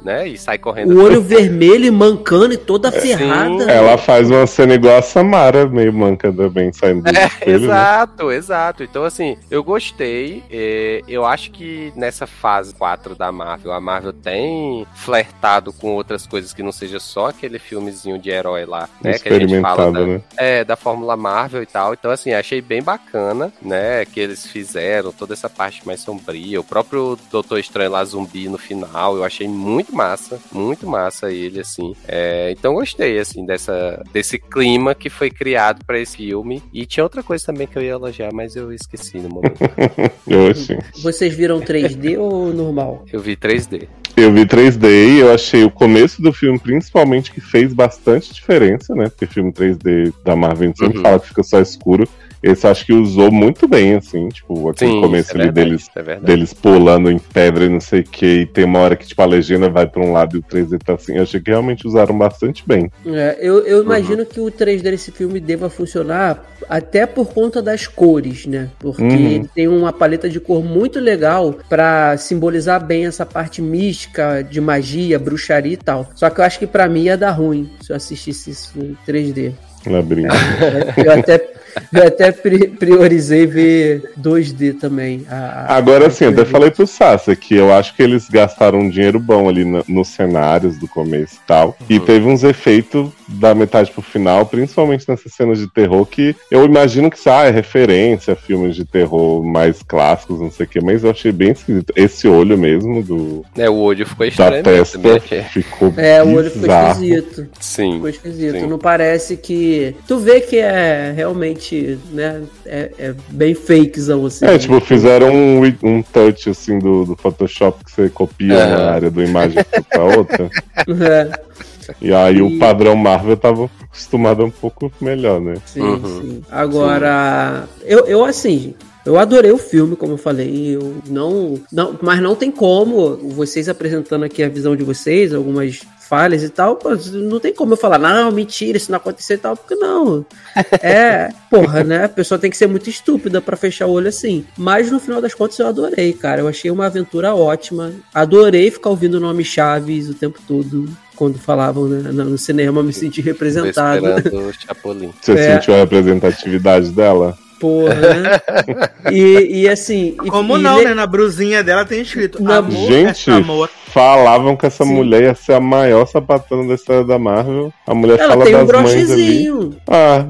né? E sai correndo. O olho vermelho e mancando e toda ferrada. Ela faz uma cena igual a Samara, meio manca também, saindo do É, espelho, né? exato, exato. Então, assim, eu gostei. é, eu acho que nessa fase 4 da Marvel, a Marvel tem flertado com outras coisas que não seja só aquele filmezinho de herói lá, né? Que a gente fala da, né? é, da Fórmula Marvel e tal. Então, assim, achei bem bacana, né? Que eles fizeram toda essa parte mais sombria. O próprio Doutor Estranho lá, zumbi no final, eu achei muito massa, muito massa ele, assim. É, então, gostei, assim, dessa, desse clima que foi criado pra esse filme. E tinha outra coisa também que eu ia elogiar, mas eu esqueci no momento. Eu, Vocês viram 3D ou normal? Eu vi 3D. eu vi 3D e eu achei o começo do filme, principalmente, que fez bastante diferença, né? Porque filme 3D da Marvel sempre Uhum. fala que fica só escuro. Esse acho que usou muito bem, assim, tipo, aquele Sim, começo é ali verdade, deles, é deles pulando em pedra e não sei o que, e tem uma hora que, tipo, a legenda vai pra um lado e o 3D tá assim. Eu achei que realmente usaram bastante bem. É, eu, eu Uhum. imagino que o 3D desse filme deva funcionar até por conta das cores, né? Porque Uhum. ele tem uma paleta de cor muito legal pra simbolizar bem essa parte mística de magia, bruxaria e tal. Só que eu acho que pra mim ia dar ruim se eu assistisse isso em 3D. Labirinto. Eu até, eu até pri- priorizei ver 2D também. a- Agora a sim, até 3D. falei pro Sassa que eu acho que eles gastaram um dinheiro bom ali na- nos cenários do começo e tal. E Uhum. teve uns efeitos da metade pro final, principalmente nessas cenas de terror, que eu imagino que ah, é referência a filmes de terror mais clássicos, não sei o que, mas eu achei bem esquisito. Esse olho mesmo do, É, o olho ficou da estranho. testa também, achei. ficou É, o olho ficou bizarro. esquisito. Sim. Ficou esquisito. Sim. Não parece que. Tu vê que é realmente, né? É, é bem fakezão assim. É, tipo, fizeram um, um touch assim do, do Photoshop que você copia Aham. uma área do imagem pra outra. É, E aí E- o padrão Marvel tava acostumado um pouco melhor, né? sim, Uhum. sim. Agora, eu, eu assim. Eu adorei o filme, como eu falei. Eu não, não, mas não tem como vocês apresentando aqui a visão de vocês, algumas falhas e tal, não tem como eu falar, não, mentira, isso não aconteceu e tal, porque não. É, porra, né? A pessoa tem que ser muito estúpida pra fechar o olho assim. Mas no final das contas eu adorei, cara. Eu achei uma aventura ótima. Adorei ficar ouvindo o nome Chaves o tempo todo. Quando falavam né, no cinema, me senti representado. Esperando o Chapolin. Você É. sentiu a representatividade dela? Porra, né? E, e assim. Como e não, le- né? Na brusinha dela tem escrito Na- amor Gente, é amor. Falavam que essa Sim. mulher ia ser a maior sapatona da história da Marvel. A mulher Ela fala tem um das mães ali. Ah,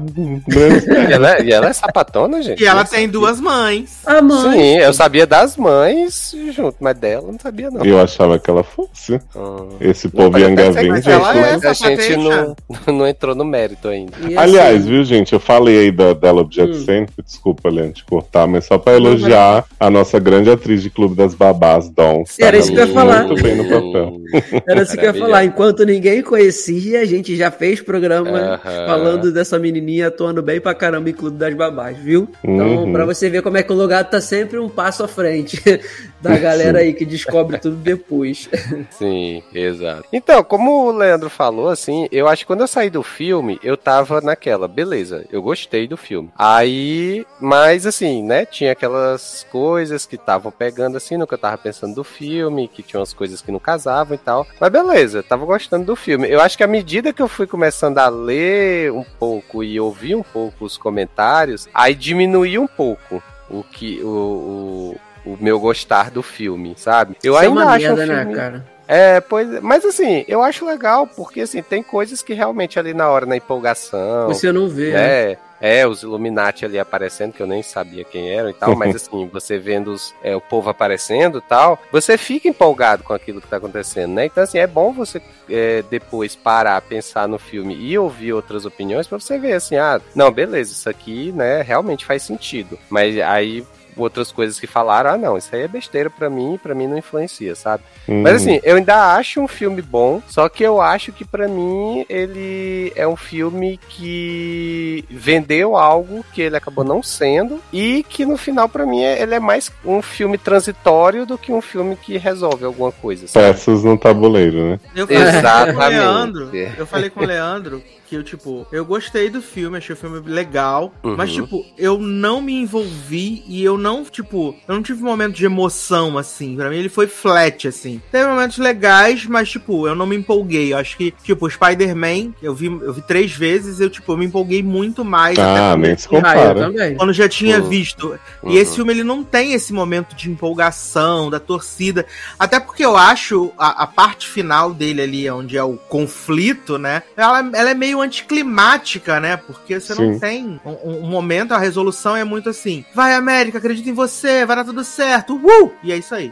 E ela, é- e ela é sapatona, gente? E ela Nossa. tem duas mães. A mãe. Sim, eu sabia das mães junto, mas dela eu não sabia, não. Eu achava que ela fosse. Ah. Esse Não, povo Avengers. ela é mas a gente não, não entrou no mérito ainda. E, assim, Aliás, viu, gente? Eu falei aí da, dela objeto Hum. cênico, desculpa, Leandro, te cortar, mas só pra elogiar a nossa grande atriz de Clube das Babás, Dawn. Era isso que eu ia falar. Muito bem no papel. Era isso que eu ia falar. Enquanto ninguém conhecia, a gente já fez programa Aham. falando dessa menininha atuando bem pra caramba em Clube das Babás, viu? Então, Uhum. pra você ver como é que o Logado tá sempre um passo à frente da galera aí que descobre tudo depois. Sim, exato. Então, como o Leandro falou, assim, eu acho que quando eu saí do filme, eu tava naquela, beleza, eu gostei do filme. Aí, mas assim, né, tinha aquelas coisas que estavam pegando assim no que eu tava pensando do filme, que tinha umas coisas que não casavam e tal. Mas beleza, eu tava gostando do filme. Eu acho que à medida que eu fui começando a ler um pouco e ouvir um pouco os comentários, aí diminuiu um pouco o que o, o, o meu gostar do filme, sabe? Eu Isso é ainda uma acho um merda, né, filme... cara? É, pois, mas assim, eu acho legal, porque assim, tem coisas que realmente ali na hora, na empolgação, Você não vê. né? é, é, os Illuminati ali aparecendo, que eu nem sabia quem eram e tal, mas assim, você vendo os, é, o povo aparecendo e tal, você fica empolgado com aquilo que tá acontecendo, né? Então, assim, é bom você é, depois parar, pensar no filme e ouvir outras opiniões pra você ver assim, ah, não, beleza, isso aqui, né, realmente faz sentido. Mas aí outras coisas que falaram, ah, não, isso aí é besteira pra mim, pra mim não influencia, sabe? Uhum. Mas assim, eu ainda acho um filme bom, só que eu acho que pra mim ele é um filme que vendeu algo que ele acabou não sendo e que no final pra mim é- ele é mais um filme transitório do que um filme que resolve alguma coisa, sabe? Peças no tabuleiro, né? Eu falei com o Exatamente. Leandro, eu falei com o Leandro que eu, tipo, eu gostei do filme, achei o filme legal, Uhum. mas, tipo, eu não me envolvi e eu não, tipo, eu não tive um momento de emoção, assim. Pra mim ele foi flat, assim. Teve momentos legais, mas, tipo, eu não me empolguei. Eu acho que, tipo, o Spider-Man, eu vi, eu vi três vezes, eu, tipo, eu me empolguei muito mais. Ah, quando nem se compara. também. quando já tinha Uhum. visto. Uhum. E esse filme ele não tem esse momento de empolgação da torcida. Até porque eu acho a, a parte final dele ali, onde é o conflito, né? Ela, ela é meio anticlimática, né? Porque você não Sim. tem um, um momento, a resolução é muito assim: vai, América, acredita em você, vai dar tudo certo, uh! E é isso aí.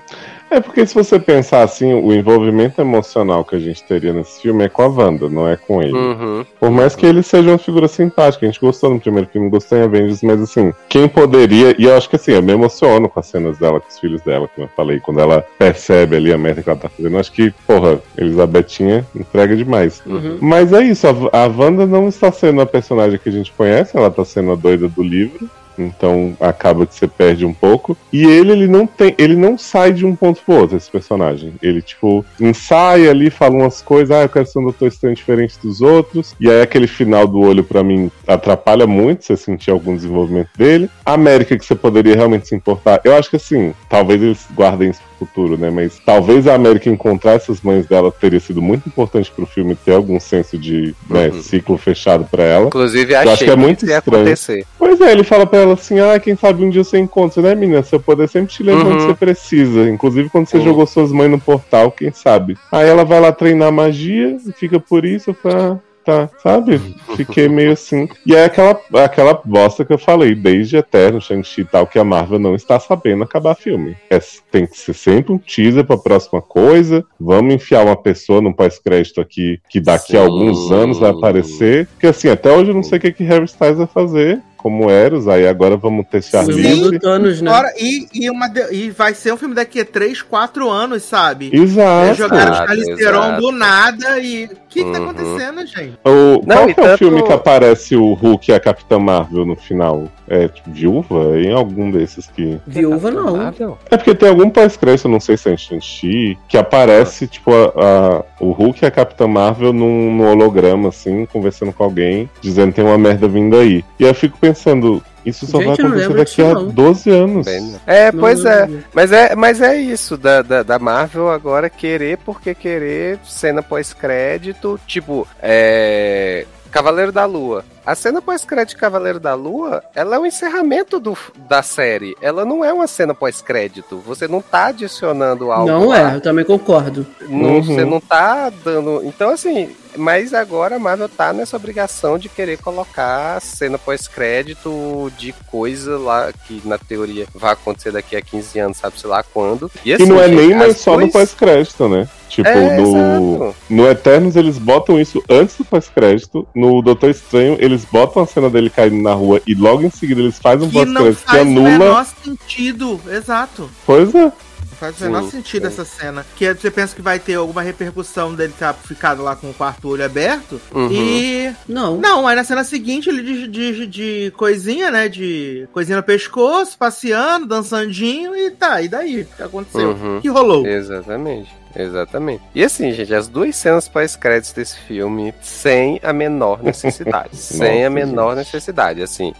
É porque se você pensar assim, o envolvimento emocional que a gente teria nesse filme é com a Wanda, não é com ele. Uhum. Por mais que ele seja uma figura simpática, a gente gostou no primeiro filme, gostou em Avengers, mas assim, quem poderia, e eu acho que assim, eu me emociono com as cenas dela, com os filhos dela, como eu falei, quando ela percebe ali a merda que ela tá fazendo, eu acho que, porra, Elisabetinha entrega demais. Uhum. Mas é isso, a, a Wanda não está sendo a personagem que a gente conhece, ela tá sendo a doida do livro. Então acaba que você perde um pouco. E ele, ele não tem. Ele não sai de um ponto pro outro, esse personagem. Ele, tipo, ensaia ali, fala umas coisas, ah, eu quero ser um doutor estranho diferente dos outros. E aí aquele final do olho, pra mim, atrapalha muito você sentir algum desenvolvimento dele. A América, que você poderia realmente se importar. Eu acho que assim, talvez eles guardem isso futuro, né? Mas talvez a América encontrar essas mães dela teria sido muito importante pro filme ter algum senso de né, Uhum. ciclo fechado pra ela. Inclusive, Eu achei acho que é muito ia estranho. acontecer. Pois é, ele fala pra ela assim: ah, quem sabe um dia você encontra, né, menina? Seu poder sempre te leva Uhum. onde você precisa. Inclusive quando você Uhum. jogou suas mães no portal, quem sabe? Aí ela vai lá treinar magia e fica por isso. Ah, tá, sabe? Fiquei meio assim. E é aquela, aquela bosta que eu falei, desde Eterno, Shang-Chi e tal, que a Marvel não está sabendo acabar filme. É, tem que ser sempre um teaser pra próxima coisa. Vamos enfiar uma pessoa no pós-crédito aqui que daqui a Sim. alguns anos vai aparecer. Porque assim, até hoje eu não sei o que, que Harry Styles vai fazer. Como Eros, aí agora vamos ter Charlize. Thanos, né? Fora- e, e, uma, de- e vai ser um filme daqui a 3, 4 anos, sabe? Exato. Eles jogaram Charlize Theron do nada e que, que tá Uhum. acontecendo, gente? O, Não, qual e que é o tanto- filme que aparece o Hulk e a Capitã Marvel no final? É tipo, Viúva? Em algum desses que. Viúva não. Marvel? É porque tem algum pós-crédito, eu não sei se é em Shang-Chi, que aparece, tipo, a, a- o Hulk e a Capitã Marvel num, num holograma, assim, conversando com alguém, dizendo que tem uma merda vindo aí. E eu fico pensando, isso só Gente, vai acontecer daqui a disso, não. 12 anos. Né? É, Não pois é. Mas é, mas é isso da, da, da Marvel agora querer porque querer cena pós-crédito, tipo, é. Cavaleiro da Lua. A cena pós-crédito de Cavaleiro da Lua, ela é o encerramento do, da série. Ela não é uma cena pós-crédito. Você não tá adicionando algo. Não lá. é, eu também concordo. Não, Uhum. Você não tá dando. Então, assim, mas agora a Marvel tá nessa obrigação de querer colocar cena pós-crédito de coisa lá que na teoria vai acontecer daqui a 15 anos, sabe-se lá quando. E, E assim, não é gente, nem mais só no duas- pós-crédito, né? Tipo, É, no, no Eternos eles botam isso antes do pós-crédito. No Doutor Estranho, eles botam a cena dele caindo na rua e logo em seguida eles fazem um Que não pós-crédito que faz o anula. menor sentido. Exato. Pois é. Não faz o menor sentido sim. essa cena. Que você pensa que vai ter alguma repercussão dele estar ficado lá com o quarto olho aberto. Uhum. E. Não. Não, aí na cena seguinte ele de, de, de coisinha, né? De coisinha no pescoço, passeando, dançandinho e tá. E daí? O que aconteceu? Uhum. O que rolou? Exatamente. Exatamente. E assim, gente, as duas cenas pós-créditos desse filme, sem a menor necessidade. sem a Nossa, menor gente. necessidade. Assim,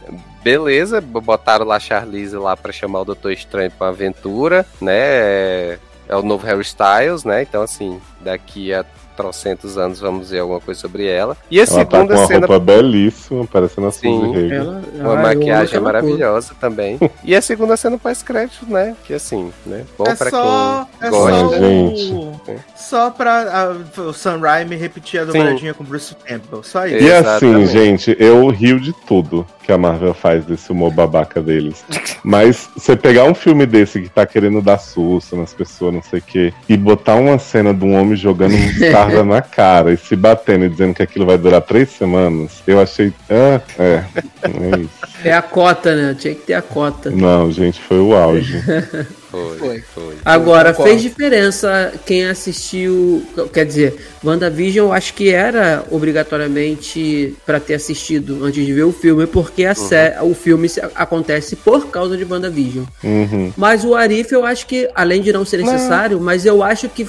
beleza, botaram lá a Charlize lá pra chamar o Doutor Estranho pra uma aventura, né? É, é o novo Harry Styles, né? Então, assim, daqui a trocentos anos vamos ver alguma coisa sobre ela. E a Ela tá com segunda uma cena. roupa belíssima, parecendo a Sim. Suzy. Ela, Uma ah, eu maquiagem maravilhosa também. E a segunda cena pós-crédito, né? Que assim, né? Bom é pra só, quem é gosta. só Ai, gente. o, só pra a- o Sam Raimi repetir a dobradinha com o Bruce Campbell. Só isso. E assim, gente, eu rio de tudo que a Marvel faz desse humor babaca deles. Mas você pegar um filme desse que tá querendo dar susto nas pessoas, não sei o quê, e botar uma cena de um homem jogando um na cara e se batendo e dizendo que aquilo vai durar três semanas, eu achei. Ah, é. É isso. É a cota, né? Tinha que ter a cota. Não, gente, foi o auge. Foi, Foi. foi. Agora, fez diferença quem assistiu. Quer dizer, WandaVision eu acho que era obrigatoriamente pra ter assistido antes de ver o filme, porque a sé- o filme acontece por causa de WandaVision. Uhum. Mas o Arif eu acho que, além de não ser necessário, mas eu acho que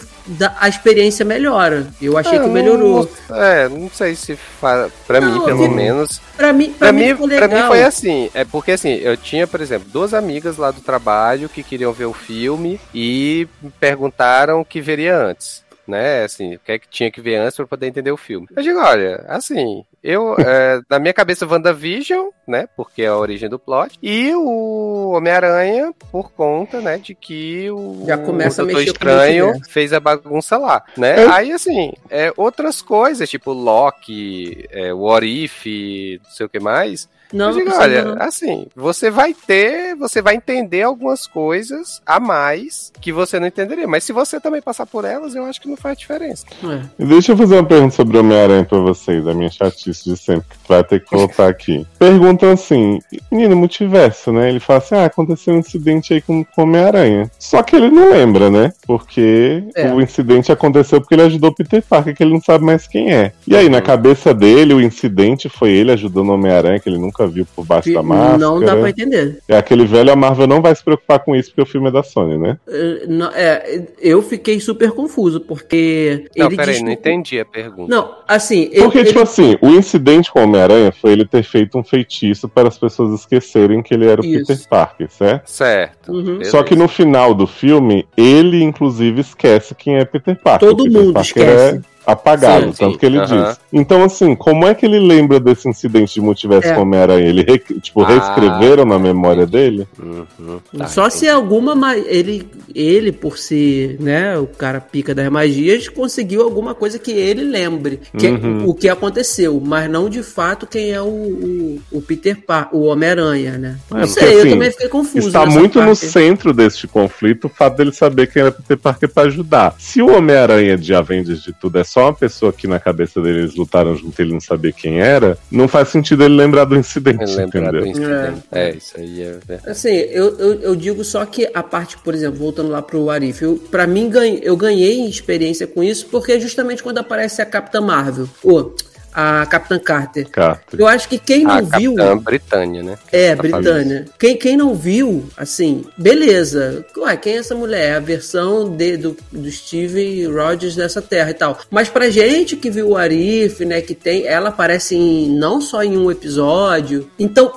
a experiência melhora. Eu achei que melhorou. não- é, não sei se fa... pra Não, mim, pelo eu- menos. Pra mim, pra, Pra mim, mim, pra mim foi assim. É porque assim, eu tinha, por exemplo, duas amigas lá do trabalho que queriam ver o filme e perguntaram o que veria antes. Né, assim, o que é que tinha que ver antes pra poder entender o filme. Eu digo, olha, assim, eu, é, na minha cabeça, WandaVision, né, porque é a origem do plot, e o Homem-Aranha, por conta, né, de que o, Já começa o a Doutor o Estranho multiverso. fez a bagunça lá, né? É. Aí, assim, é, outras coisas, tipo Loki, é, What If, não sei o que mais, Não, digo, não olha, não. assim, você vai ter, você vai entender algumas coisas a mais que você não entenderia. Mas se você também passar por elas, eu acho que não faz diferença. É. Deixa eu fazer uma pergunta sobre o Homem-Aranha pra vocês, a minha chatice de sempre, que tu vai ter que voltar aqui. Perguntam assim, menino, multiverso, né? Ele fala assim, ah, aconteceu um incidente aí com com o Homem-Aranha. Só que ele não lembra, né? Porque É. o incidente aconteceu porque ele ajudou o Peter Parker, que ele não sabe mais quem é. E aí, na Uhum. cabeça dele, o incidente foi ele ajudando o Homem-Aranha, que ele nunca viu por baixo da máscara. Não dá pra entender. É aquele velho, a Marvel não vai se preocupar com isso porque o filme é da Sony, né? Eh, não- É, eu fiquei super confuso, porque. Não, ele peraí, diz não que- entendi a pergunta. Não, assim. ele- Porque, ele- tipo assim, o incidente com o Homem-Aranha foi ele ter feito um feitiço para as pessoas esquecerem que ele era o Isso. Peter Parker, certo? Certo. Uhum. Só que no final do filme, ele, inclusive, esquece quem é Peter Parker. Todo Peter mundo Parker esquece. É apagado, Sim, tanto sim, que ele aham. diz. Então, assim, como é que ele lembra desse incidente de multiverso É. com o Homem-Aranha? Ele, re- tipo, Ah, reescreveram na memória dele? Uhum, tá, Só se alguma. ma- Ele, ele, por ser né, o cara pica das magias, conseguiu alguma coisa que ele lembre. Que é Uhum. o que aconteceu, mas não de fato quem é o, o, o Peter Parker, o Homem-Aranha, né? É, Não porque, sei, eu assim, também fiquei confuso. Está muito no parte. centro deste conflito o fato dele saber quem era Peter Parker para ajudar. Se o Homem-Aranha de Avengers de tudo é só uma pessoa que na cabeça dele eles lutaram junto e ele não sabia quem era, não faz sentido ele lembrar do incidente, Lembrar do entendeu? incidente. É. isso aí é verdade. Assim, eu, eu, eu digo só que a parte, por exemplo, voltando lá pro Arif, eu, pra mim eu ganhei experiência com isso porque é justamente quando aparece a Capitã Marvel, ou a Capitã Carter. Carter. Eu acho que quem não A viu. Capitã Britânia, né? É, Tá Britânia. Quem, quem não viu, assim, beleza. Ué, quem é essa mulher? É a versão de, do, do Steve Rogers dessa terra e tal. Mas pra gente que viu o Arif, né, que tem. Ela aparece em, não só em um episódio. Então,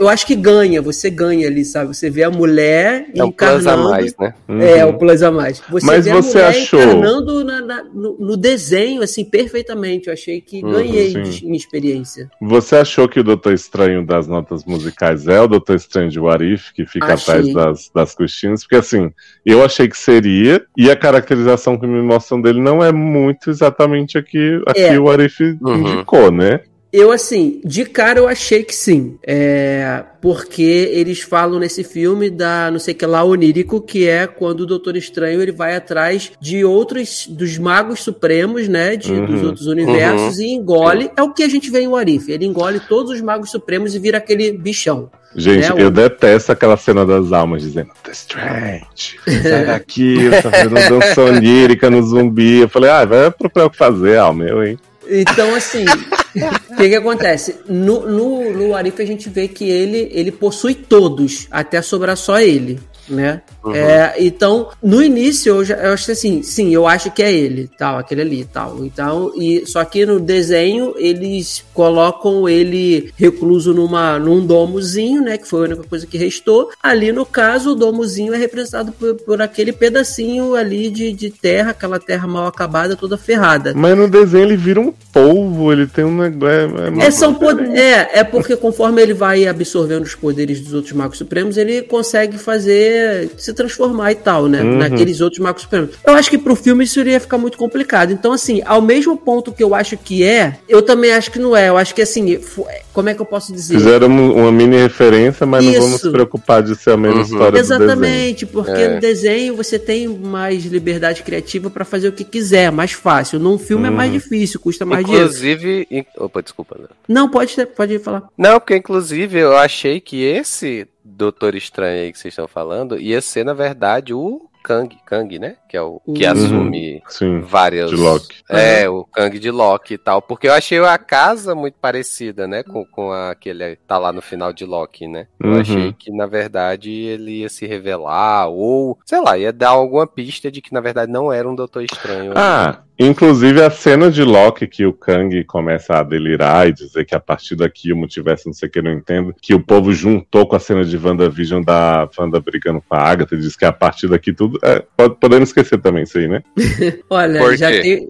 eu acho que ganha, você ganha ali, sabe? Você vê a mulher É um plus a encarnando. mais, né? É, o plus a mais. Você Mas vê você a mulher achou- encarnando na- na- no, no desenho, assim, perfeitamente. Eu achei que Uhum, ganhei de- em experiência. Você achou que o Doutor Estranho das notas musicais é o Doutor Estranho de Warif, que fica Achei. atrás das, das Christines? Porque assim, eu achei que seria, e a caracterização que me mostram dele não é muito exatamente a que, a É. que o Warif Uhum. indicou, né? Eu, assim, de cara eu achei que sim. É, porque eles falam nesse filme da não sei o que lá onírico, que é quando o Doutor Estranho ele vai atrás de outros, dos magos supremos, né? De, Uhum. Dos outros universos e engole. É o que a gente vê em Warif. Ele engole todos os magos supremos e vira aquele bichão. Gente, É, o- eu detesto aquela cena das almas dizendo The Strange, sai daqui, tá fazendo dança onírica no zumbi. Eu falei, ah, vai procurar o que fazer, alma, eu, hein? Então, assim, o que, que acontece? No, no, no Arif a gente vê que ele, ele possui todos, até sobrar só ele. Né? É, então, no início, eu, já, eu acho que assim, sim, eu acho que é ele, tal, aquele ali, tal. Então, e só que no desenho eles colocam ele recluso numa, num domozinho, né? Que foi a única coisa que restou. Ali, no caso, o domozinho é representado por, por aquele pedacinho ali de, de terra, aquela terra mal acabada, toda ferrada. Mas no desenho ele vira um polvo, ele tem um negócio. É, é É, são é, é porque conforme ele vai absorvendo os poderes dos outros magos supremos, ele consegue fazer se transformar e tal, né? Uhum. Naqueles outros magos supremos. Eu acho que pro filme isso iria ficar muito complicado. Então, assim, ao mesmo ponto que eu acho que é, eu também acho que não é. Eu acho que assim, fu- como é que eu posso dizer? Fizeram uma mini referência, mas não vamos Isso. se preocupar de ser a mesma Uhum. história. Exatamente, porque É. no desenho você tem mais liberdade criativa pra fazer o que quiser, é mais fácil. Num filme é Uhum. mais difícil, custa mais dinheiro. Inclusive. in- Opa, desculpa. Léo. Não, pode, pode falar. Não, porque inclusive eu achei que esse Doutor Estranho aí que vocês estão falando ia ser, na verdade, o Kang, Kang, né? Que é o que Uhum. assume Sim. várias. de Loki. É, o Kang de Loki e tal. Porque eu achei a casa muito parecida, né? Com, com aquele. Tá lá no final de Loki, né? Eu Uhum. achei que, na verdade, ele ia se revelar. Ou, sei lá, ia dar alguma pista de que, na verdade, não era um Doutor Estranho. Ah, inclusive a cena de Loki que o Kang começa a delirar e dizer que a partir daqui o multiverso não sei o que, eu não entendo, que o povo juntou com a cena de WandaVision da Wanda brigando com a Agatha e diz que a partir daqui tudo. É, pode- podemos esquecer também isso aí, né? Olha, Por já tem.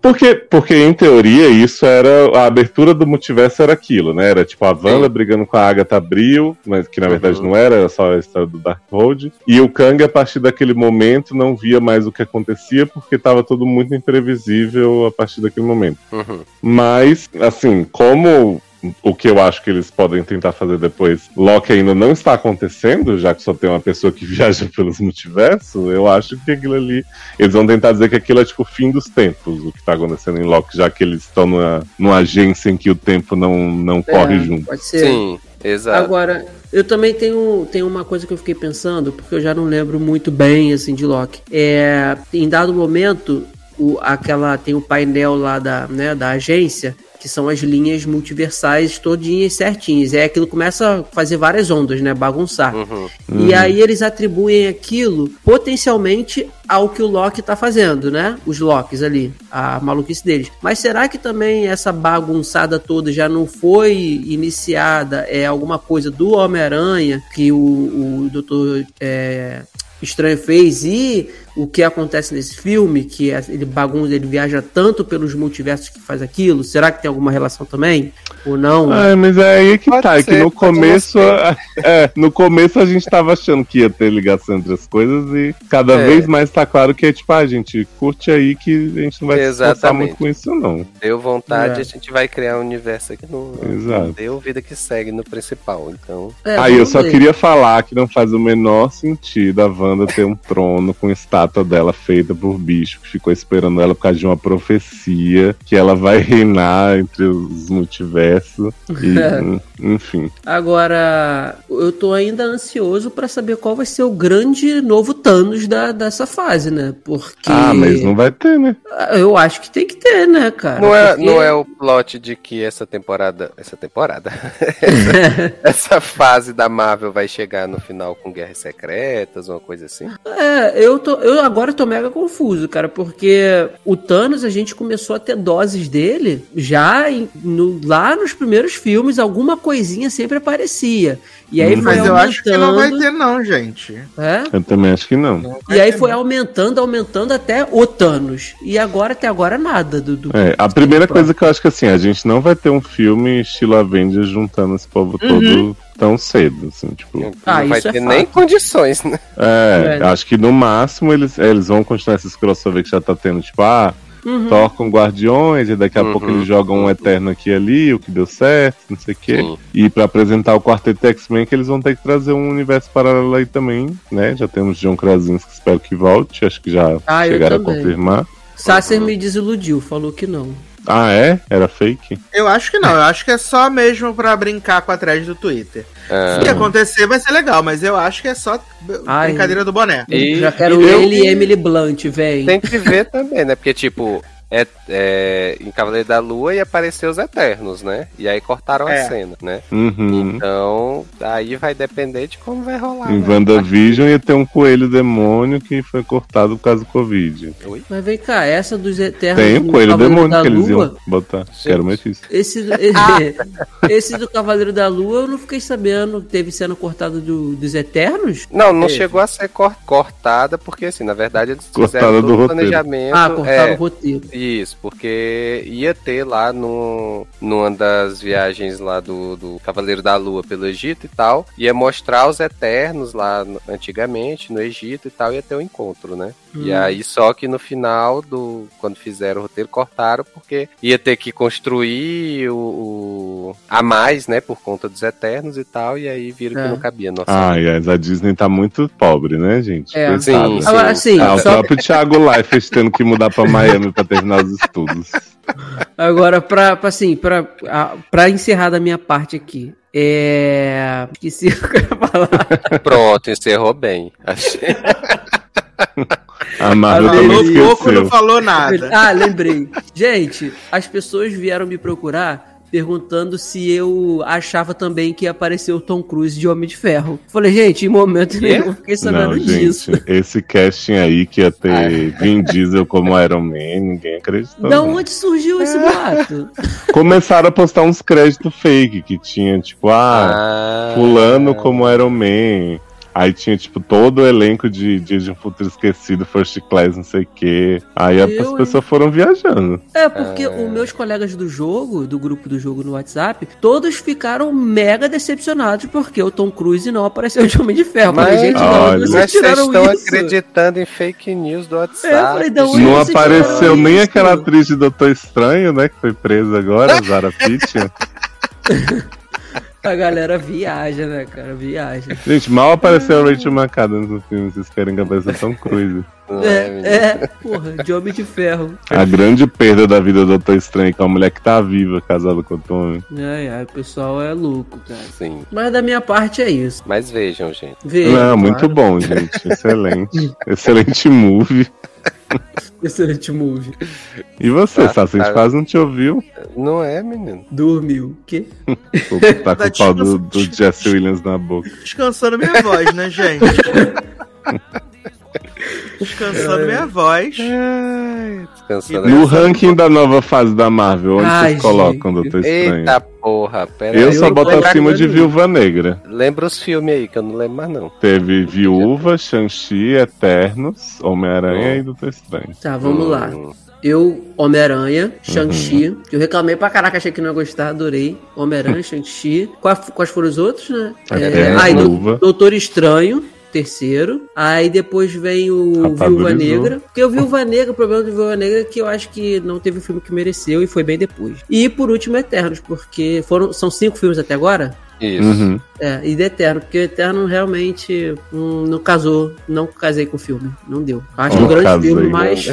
Porque, porque em teoria, isso era. A abertura do multiverso era aquilo, né? Era tipo a Wanda Sim. brigando com a Agatha Abril, mas que na verdade Uhum. não era, era só a história do Darkhold. E o Kang, a partir daquele momento, não via mais o que acontecia, porque tava tudo muito imprevisível a partir daquele momento. Uhum. Mas, assim, como o que eu acho que eles podem tentar fazer depois, Loki ainda não está acontecendo, já que só tem uma pessoa que viaja pelos multiversos, eu acho que aquilo ali. Eles vão tentar dizer que aquilo é tipo o fim dos tempos, o que está acontecendo em Loki, já que eles estão numa, numa agência em que o tempo não, não corre É, junto. Pode ser. Sim, exato. Agora, eu também tenho, tenho uma coisa que eu fiquei pensando, porque eu já não lembro muito bem assim de Loki. É, em dado momento, o, aquela tem o painel lá da, né, da agência, que são as linhas multiversais todinhas certinhas. Aí aquilo começa a fazer várias ondas, né? Bagunçar. Uhum. E aí eles atribuem aquilo potencialmente ao que o Loki tá fazendo, né? Os Locks ali, a maluquice deles. Mas será que também essa bagunçada toda já não foi iniciada? É alguma coisa do Homem-Aranha que o, o Doutor é, Estranho fez e o que acontece nesse filme, que é- ele bagunça, ele viaja tanto pelos multiversos que faz aquilo? Será que tem alguma relação também? Ou não? Ah, mas é aí que Pode tá, é que ser, no começo, ser. é, no começo a gente tava achando que ia ter ligação entre as coisas e cada É. vez mais tá claro que é tipo, ah, gente, curte aí que a gente não vai se muito com isso não. Deu vontade, É. a gente vai criar um universo aqui no. Exato. Deu vida que segue no principal. Então. É, Aí eu só ver. queria falar que não faz o menor sentido a Wanda ter um trono com estátua estátua dela feita por bicho, que ficou esperando ela por causa de uma profecia, que ela vai reinar entre os multiversos. E, enfim. Agora, eu tô ainda ansioso pra saber qual vai ser o grande novo Thanos da, dessa fase, né? Porque. Ah, mas não vai ter, né? Eu acho que tem que ter, né, cara? Não é, Porque- não é o plot de que essa temporada. Essa temporada? essa, essa fase da Marvel vai chegar no final com Guerras Secretas, uma coisa assim? É, eu, tô, eu agora tô mega confuso, cara, porque o Thanos, a gente começou a ter doses dele já em- no- lá nos primeiros filmes, alguma coisinha sempre aparecia. E aí Hum. foi Mas eu acho que não vai aumentando, ter, não, gente. é? Eu também acho que não. E aí foi aumentando, aumentando até o Thanos. E agora, até agora, nada do. do- É, a primeira coisa que eu acho que assim, a gente não vai ter um filme estilo Avengers juntando esse povo todo tão cedo, assim, tipo. Ah, não vai isso é ter fato. nem condições, né? É, É. acho que no máximo eles, eles vão continuar esses crossover que já tá tendo, tipo, ah, Uhum. Thor com Guardiões, e daqui a Uhum. pouco eles jogam um Eterno aqui e ali, o que deu certo, não sei o quê. Sim. E pra apresentar o Quarteto X-Men, que eles vão ter que trazer um universo paralelo aí também, né? Já temos John Krasinski, espero que volte, acho que já Ah, chegaram a confirmar. Sasser me desiludiu, falou que não. Ah, é? Era fake? Eu acho que não, eu acho que é só mesmo pra brincar com a thread do Twitter. Ah, Se acontecer, vai ser legal, mas eu acho que é só Ai. brincadeira do boné. E- Já quero eu- ele e Emily Blunt, véi. Tem que ver também, né? Porque, tipo, é, é, em Cavaleiro da Lua ia aparecer os Eternos, né? E aí cortaram É. a cena, né? Uhum. Então, aí vai depender de como vai rolar. Em né? WandaVision ia ter um coelho demônio que foi cortado por causa do Covid. Oi? Mas vem cá, essa dos Eternos. Tem o do coelho Cavaleiro demônio que eles Lua, iam botar. Quero mais isso. Esse, esse do Cavaleiro da Lua eu não fiquei sabendo. Teve cena cortada do, dos Eternos? Não, não Teve. chegou a ser cor- cortada, porque assim, na verdade eles Cortada fizeram do todo o roteiro. planejamento. Ah, cortaram é, o roteiro. Isso, porque ia ter lá no, numa das viagens lá do, do Cavaleiro da Lua pelo Egito e tal, ia mostrar os Eternos lá no- antigamente no Egito e tal, ia ter o encontro, né? E Hum. aí, só que no final do. Quando fizeram o roteiro, cortaram, porque ia ter que construir o, o- a mais, né? Por conta dos Eternos e tal, e aí viram É. que não cabia. Nossa, Ai, ai, a Disney tá muito pobre, né, gente? É. Sim, sim. Agora, assim, Ah, o só, próprio Thiago Leifert tendo que mudar pra Miami pra terminar os estudos. agora pra, pra, assim, pra, pra encerrar da minha parte aqui. É. Esqueci o que eu ia falar. Pronto, encerrou bem. Achei. A Marvel Ah, também Falou pouco, não esqueceu. falou nada. Ah, lembrei. Gente, as pessoas vieram me procurar perguntando se eu achava também que ia aparecer o Tom Cruise de Homem de Ferro. Falei, gente, em momento nenhum eu fiquei sabendo Não, disso. gente, esse casting aí que ia ter Vin Diesel como Iron Man, ninguém acreditou. Da não. onde surgiu esse boato? Começaram a postar uns créditos fake que tinha, tipo, ah, Ah, fulano como Iron Man. Aí tinha, tipo, todo o elenco de Dias de um Futuro Esquecido, First Class, não sei o quê. Aí Eu, as pessoas foram viajando. É, porque os meus colegas do jogo, do grupo do jogo no WhatsApp, todos ficaram mega decepcionados porque o Tom Cruise não apareceu de Homem de Ferro. Mas- gente, Olha. onde vocês Mas vocês estão isso? acreditando em fake news do WhatsApp. É, eu falei, Não vocês apareceu nem isso? aquela atriz de Doutor Estranho, né? Que foi presa agora, Zara Pitt. A galera viaja, né, cara? Viaja. Gente, mal apareceu a Rachel McAdams no filme, vocês querem que apareça Tom Cruise. É, menino? é, porra, de Homem de Ferro. A grande perda da vida do Doutor Estranho, que é uma mulher que tá viva, casada com o Tom. Ai, ai, o pessoal é louco, cara. Sim. Mas da minha parte é isso. Mas vejam, gente. Veja, Não, muito claro. bom, gente. Excelente. Excelente movie. Excelente movie. E você, Ah, Sassi? A gente tá. quase não te ouviu. Não é, menino? Dormiu. Que? Pô, Tá com Tá o pau do, do Jesse Williams na boca. Descansando minha voz, né, gente? Descansando minha voz. Descansando. No ranking da nova fase da Marvel, onde Ai, vocês colocam gente. Doutor Estranho? Eita porra, pera Eu aí. só eu boto acima de. Viúva Negra. Lembra os filmes aí, que eu não lembro mais não. Teve Viúva, Shang-Chi, Eternos, Homem-Aranha Hum. e Doutor Estranho. Tá, vamos lá. Hum, Eu, Homem-Aranha, Shang-Chi. que Eu reclamei pra caraca, achei que não ia gostar, adorei. Homem-Aranha, Shang-Chi. Quais, quais foram os outros, né? Aí, Viúva. Doutor Estranho. Terceiro. Aí depois vem o Rapadurizou. Viúva Negra. Porque o Viúva Negra, o problema do Viúva Negra é que eu acho que não teve o filme que mereceu e foi bem depois. E por último, Eternos, porque foram, são cinco filmes até agora. Isso. Uhum. É, e do Eterno, porque o Eterno realmente hum, não casou, não casei com o filme, não deu. Acho Não um grande casei, filme, mas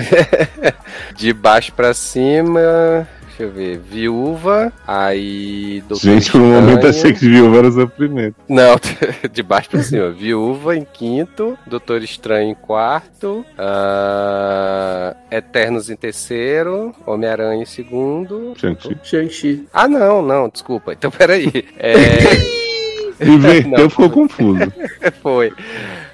De baixo pra cima. Deixa eu ver. Viúva. Aí. Doutor Gente, por um momento achei que viu era o seu primeiro. Não, de baixo pra cima. Viúva em quinto. Doutor Estranho em quarto. ah, Eternos em terceiro. Homem-Aranha em segundo. Shang-Chi. Shang-Chi. Ah, não, não, desculpa. Então peraí. É, Inverteu, Não. ficou confuso. foi.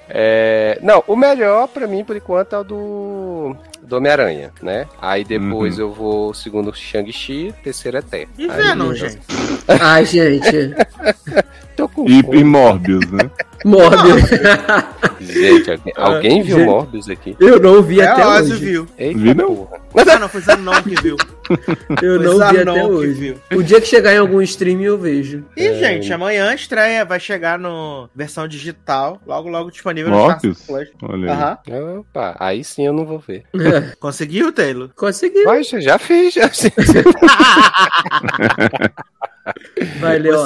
É, não, o melhor pra mim, por enquanto, é o do. Do Homem-Aranha, né? Aí depois eu vou segundo Shang-Chi, terceiro Eterno. E Aí, Venom, eu- gente. Ai, gente. Tô com E, fome. e Morbius, né? Morbius. Gente, alguém, alguém viu gente. Morbius aqui? Eu não vi É, até hoje. viu. Eita Vi não. porra. Ah, não, foi Zanon que viu. Eu Foi não vi Zanon até que hoje. viu. O dia que chegar em algum stream eu vejo. E, gente, amanhã estreia, vai chegar no versão digital, logo, logo disponível Morbius? Star Plus. Olha aí. Aham. Opa, aí sim eu não vou ver. Conseguiu, Taylor? Conseguiu. Mas já- já fiz, já. Vai, Leózio.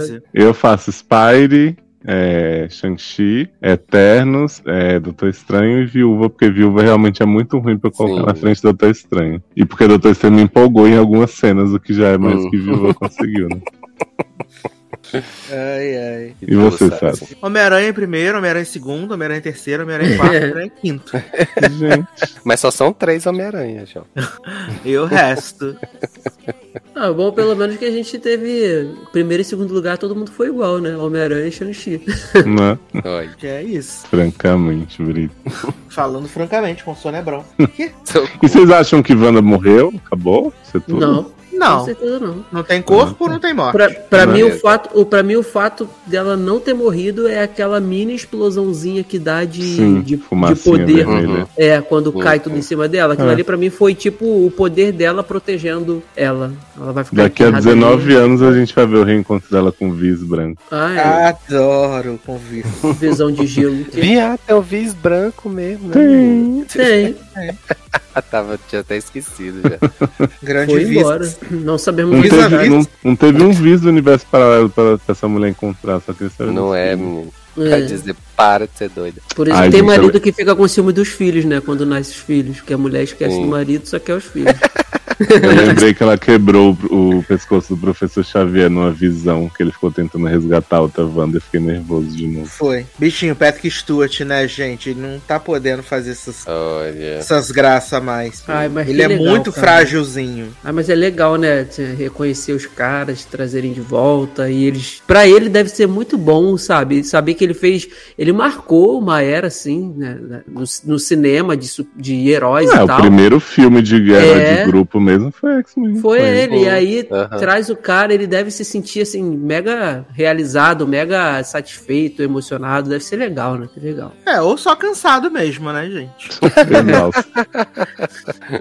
Você, né? Eu faço Spidey, é, Shang-Chi, Eternos, é, Doutor Estranho e Viúva, porque Viúva realmente é muito ruim pra eu colocar Sim. na frente do Doutor Estranho. E porque Doutor Estranho me empolgou em algumas cenas, o que já é mais Hum. que Viúva conseguiu, né? Ai, ai. E você, Sabe? Homem-Aranha em primeiro, Homem-Aranha em segundo, Homem-Aranha em terceiro, Homem-Aranha em quarto, Homem-Aranha em quinto. Gente, Mas só são três Homem-Aranha, João. E o resto. Ah, bom, pelo menos que a gente teve primeiro e segundo lugar, todo mundo foi igual, né? Homem-Aranha e Shang-Chi. né? Que é isso. Francamente, Brito. Falando francamente, com Sônia Abrão. E vocês acham que Wanda morreu? Acabou? Isso é tudo? Não, com Não, certeza não. não tem corpo, não tem morte. Pra, pra, Não. mim, o fato, o, pra mim, o fato dela não ter morrido é aquela mini explosãozinha que dá de, Sim, de, de poder. vermelha. É, quando cai tudo em cima dela. Aquilo É. ali pra mim foi tipo o poder dela protegendo ela. Ela vai ficar Daqui a enterrada 19 ali. anos a gente vai ver o reencontro dela com o Viz branco. Ah, é. Adoro o convite. Visão de gelo. Que Viado, é o Viz branco mesmo, né? Tem. tem. Ah, tava, tinha até esquecido já. Grande Foi embora. Não sabemos Não teve, não, não teve um Viz do universo paralelo pra essa mulher encontrar, só saber Não é, menino. É. Vai dizer, para de ser doida. Por isso Ai, tem gente, marido eu- que fica com ciúme dos filhos, né? Quando nasce os filhos. Que a mulher esquece do marido, só quer os filhos. Eu lembrei que ela quebrou o, o pescoço do professor Xavier numa visão que ele ficou tentando resgatar outra Wanda. Eu fiquei nervoso de novo. Foi. Bichinho, Patrick Stewart, né, gente? Ele não tá podendo fazer essas, Olha. essas graças a mais. Ai, mas Ele é legal, muito cara. frágilzinho. Ah, mas é legal, né? Reconhecer os caras, trazerem de volta e eles. Pra ele deve ser muito bom, sabe? Saber que ele fez. Ele marcou uma era, assim, né? No, no cinema de, de heróis É, e o tal. primeiro filme de guerra É. de grupo mesmo foi X-Men. Foi ele, e aí Aham. traz o cara, ele deve se sentir assim, mega realizado, mega satisfeito, emocionado, deve ser legal, né? Que legal. É, ou só cansado mesmo, né, gente? Nossa.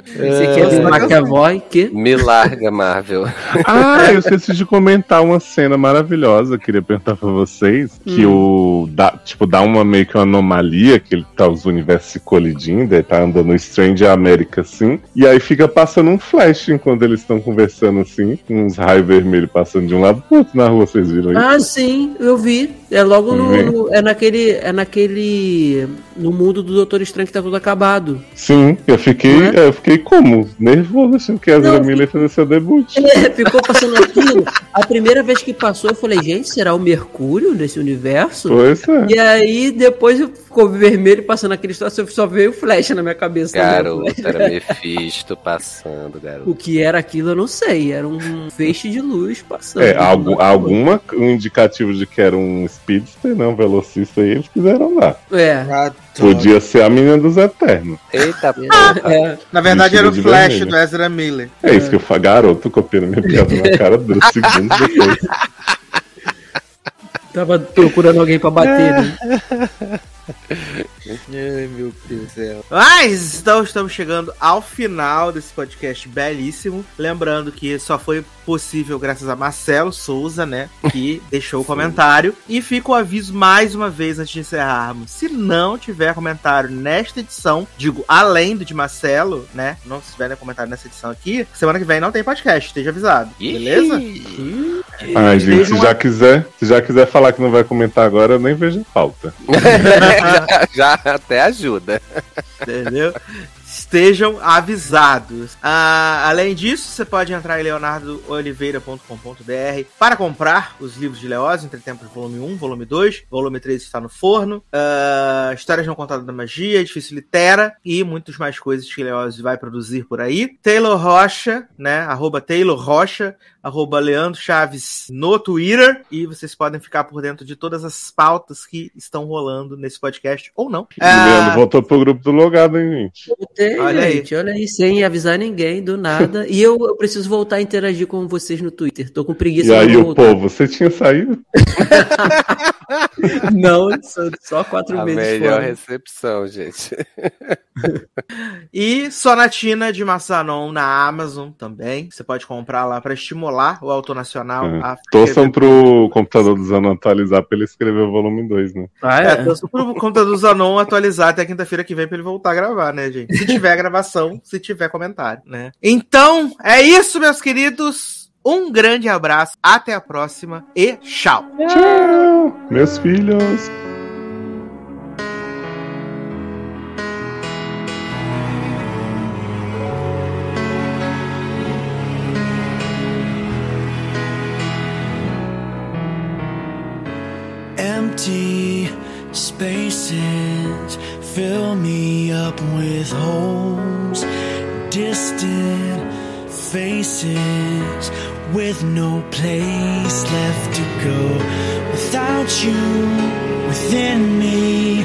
Você quer ver McAvoy, que? Me larga, Marvel. Ah, eu esqueci de comentar uma cena maravilhosa. Queria perguntar pra vocês que o dá, tipo dá uma meio que uma anomalia que ele tá os universos se colidindo, ele tá andando no Strange América assim, e aí fica passando um flash enquanto eles estão conversando assim, com uns raios vermelhos passando de um lado pro outro na rua, vocês viram isso? Ah, sim, eu vi. É logo no, no- é naquele é naquele no mundo do Doutor Estranho que tá tudo acabado. Sim, eu fiquei, é? eu fiquei como? Nervoso achando que a Ezra Não, Miller fazer seu debut. É, ficou passando aquilo. A primeira vez que passou, eu falei, gente, será o Mercúrio nesse universo? Pois é. E aí, depois ficou vermelho passando aquele situação, só veio flecha na minha cabeça. né? Garoto, era Mephisto passando, garoto. O que era aquilo, eu não sei. Era um feixe de luz passando. É, algum, alguma um indicativo de que era um speedster, não, um velocista aí, eles quiseram dar. É. Podia ser a menina dos Eternos. Eita porra. é. Na verdade, era o Flash vermelho. do Ezra Miller. É isso que eu falo, garoto, copiando minha piada na cara dois segundos depois. Tava procurando alguém pra bater, né? Ai, meu Deus do céu. Mas então estamos chegando ao final desse podcast belíssimo. Lembrando que só foi possível graças a Marcelo Souza, né? Que deixou o comentário. E fica o aviso mais uma vez antes de encerrarmos. Se não tiver comentário nesta edição, digo, além do de Marcelo, né? Não se tiver nenhum comentário nessa edição aqui, semana que vem não tem podcast, esteja avisado. Beleza? Ai, gente, se já quiser, se já quiser falar que não vai comentar agora, eu nem vejo falta. já, já até ajuda. Entendeu? Estejam avisados. Ah, além disso, você pode entrar em leonardooliveira.com.br para comprar os livros de Leoz, Entre Tempos, volume 1, volume 2, volume 3 está no forno, ah, Histórias Não Contadas da Magia, Edifício Litera e muitas mais coisas que Leoz vai produzir por aí. Taylor Rocha, né? Arroba Taylor Rocha, arroba Leandro Chaves no Twitter e vocês podem ficar por dentro de todas as pautas que estão rolando nesse podcast ou não. O Leandro voltou pro grupo do logado, hein, gente? Voltei, Olha aí. gente, olha aí, sem avisar ninguém, do nada. E eu, eu preciso voltar a interagir com vocês no Twitter. Tô com preguiça E aí, de o voltar. povo, você tinha saído? Não, só, quatro A meses melhor fora. recepção, gente. E Sonatina de Massanon na Amazon também. Você pode comprar lá para estimular o autor nacional É. a Torçam pro computador do Zano atualizar pra ele escrever o volume 2, né? Ah, É, é. torçam pro conta do Zanon atualizar até quinta-feira que vem pra ele voltar a gravar, né, gente? Se tiver gravação, se tiver comentário, né? Então, é isso, meus queridos. Um grande abraço, até a próxima e tchau. Tchau, meus filhos. Empty spaces fill me up with holes. Distant faces with no place left to go. Without you within me,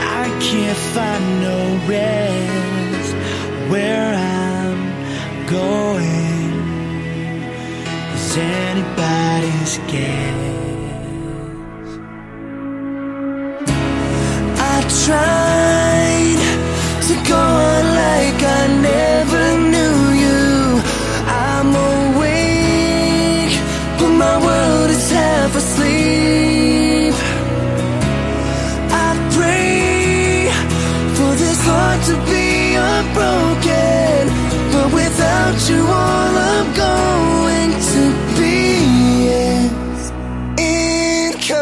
I can't find no rest. Where I'm going is anybody's guess. I tried to go on like I be unbroken, but without you, all I'm going to be is incomplete.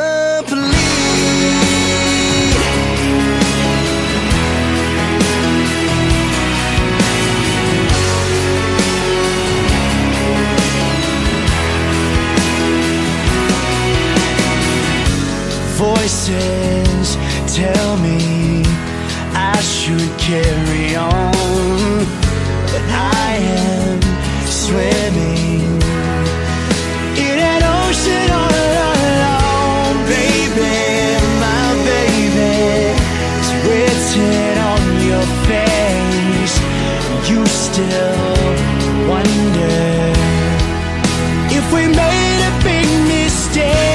Voices tell me I should carry on, still wonder if we made a big mistake.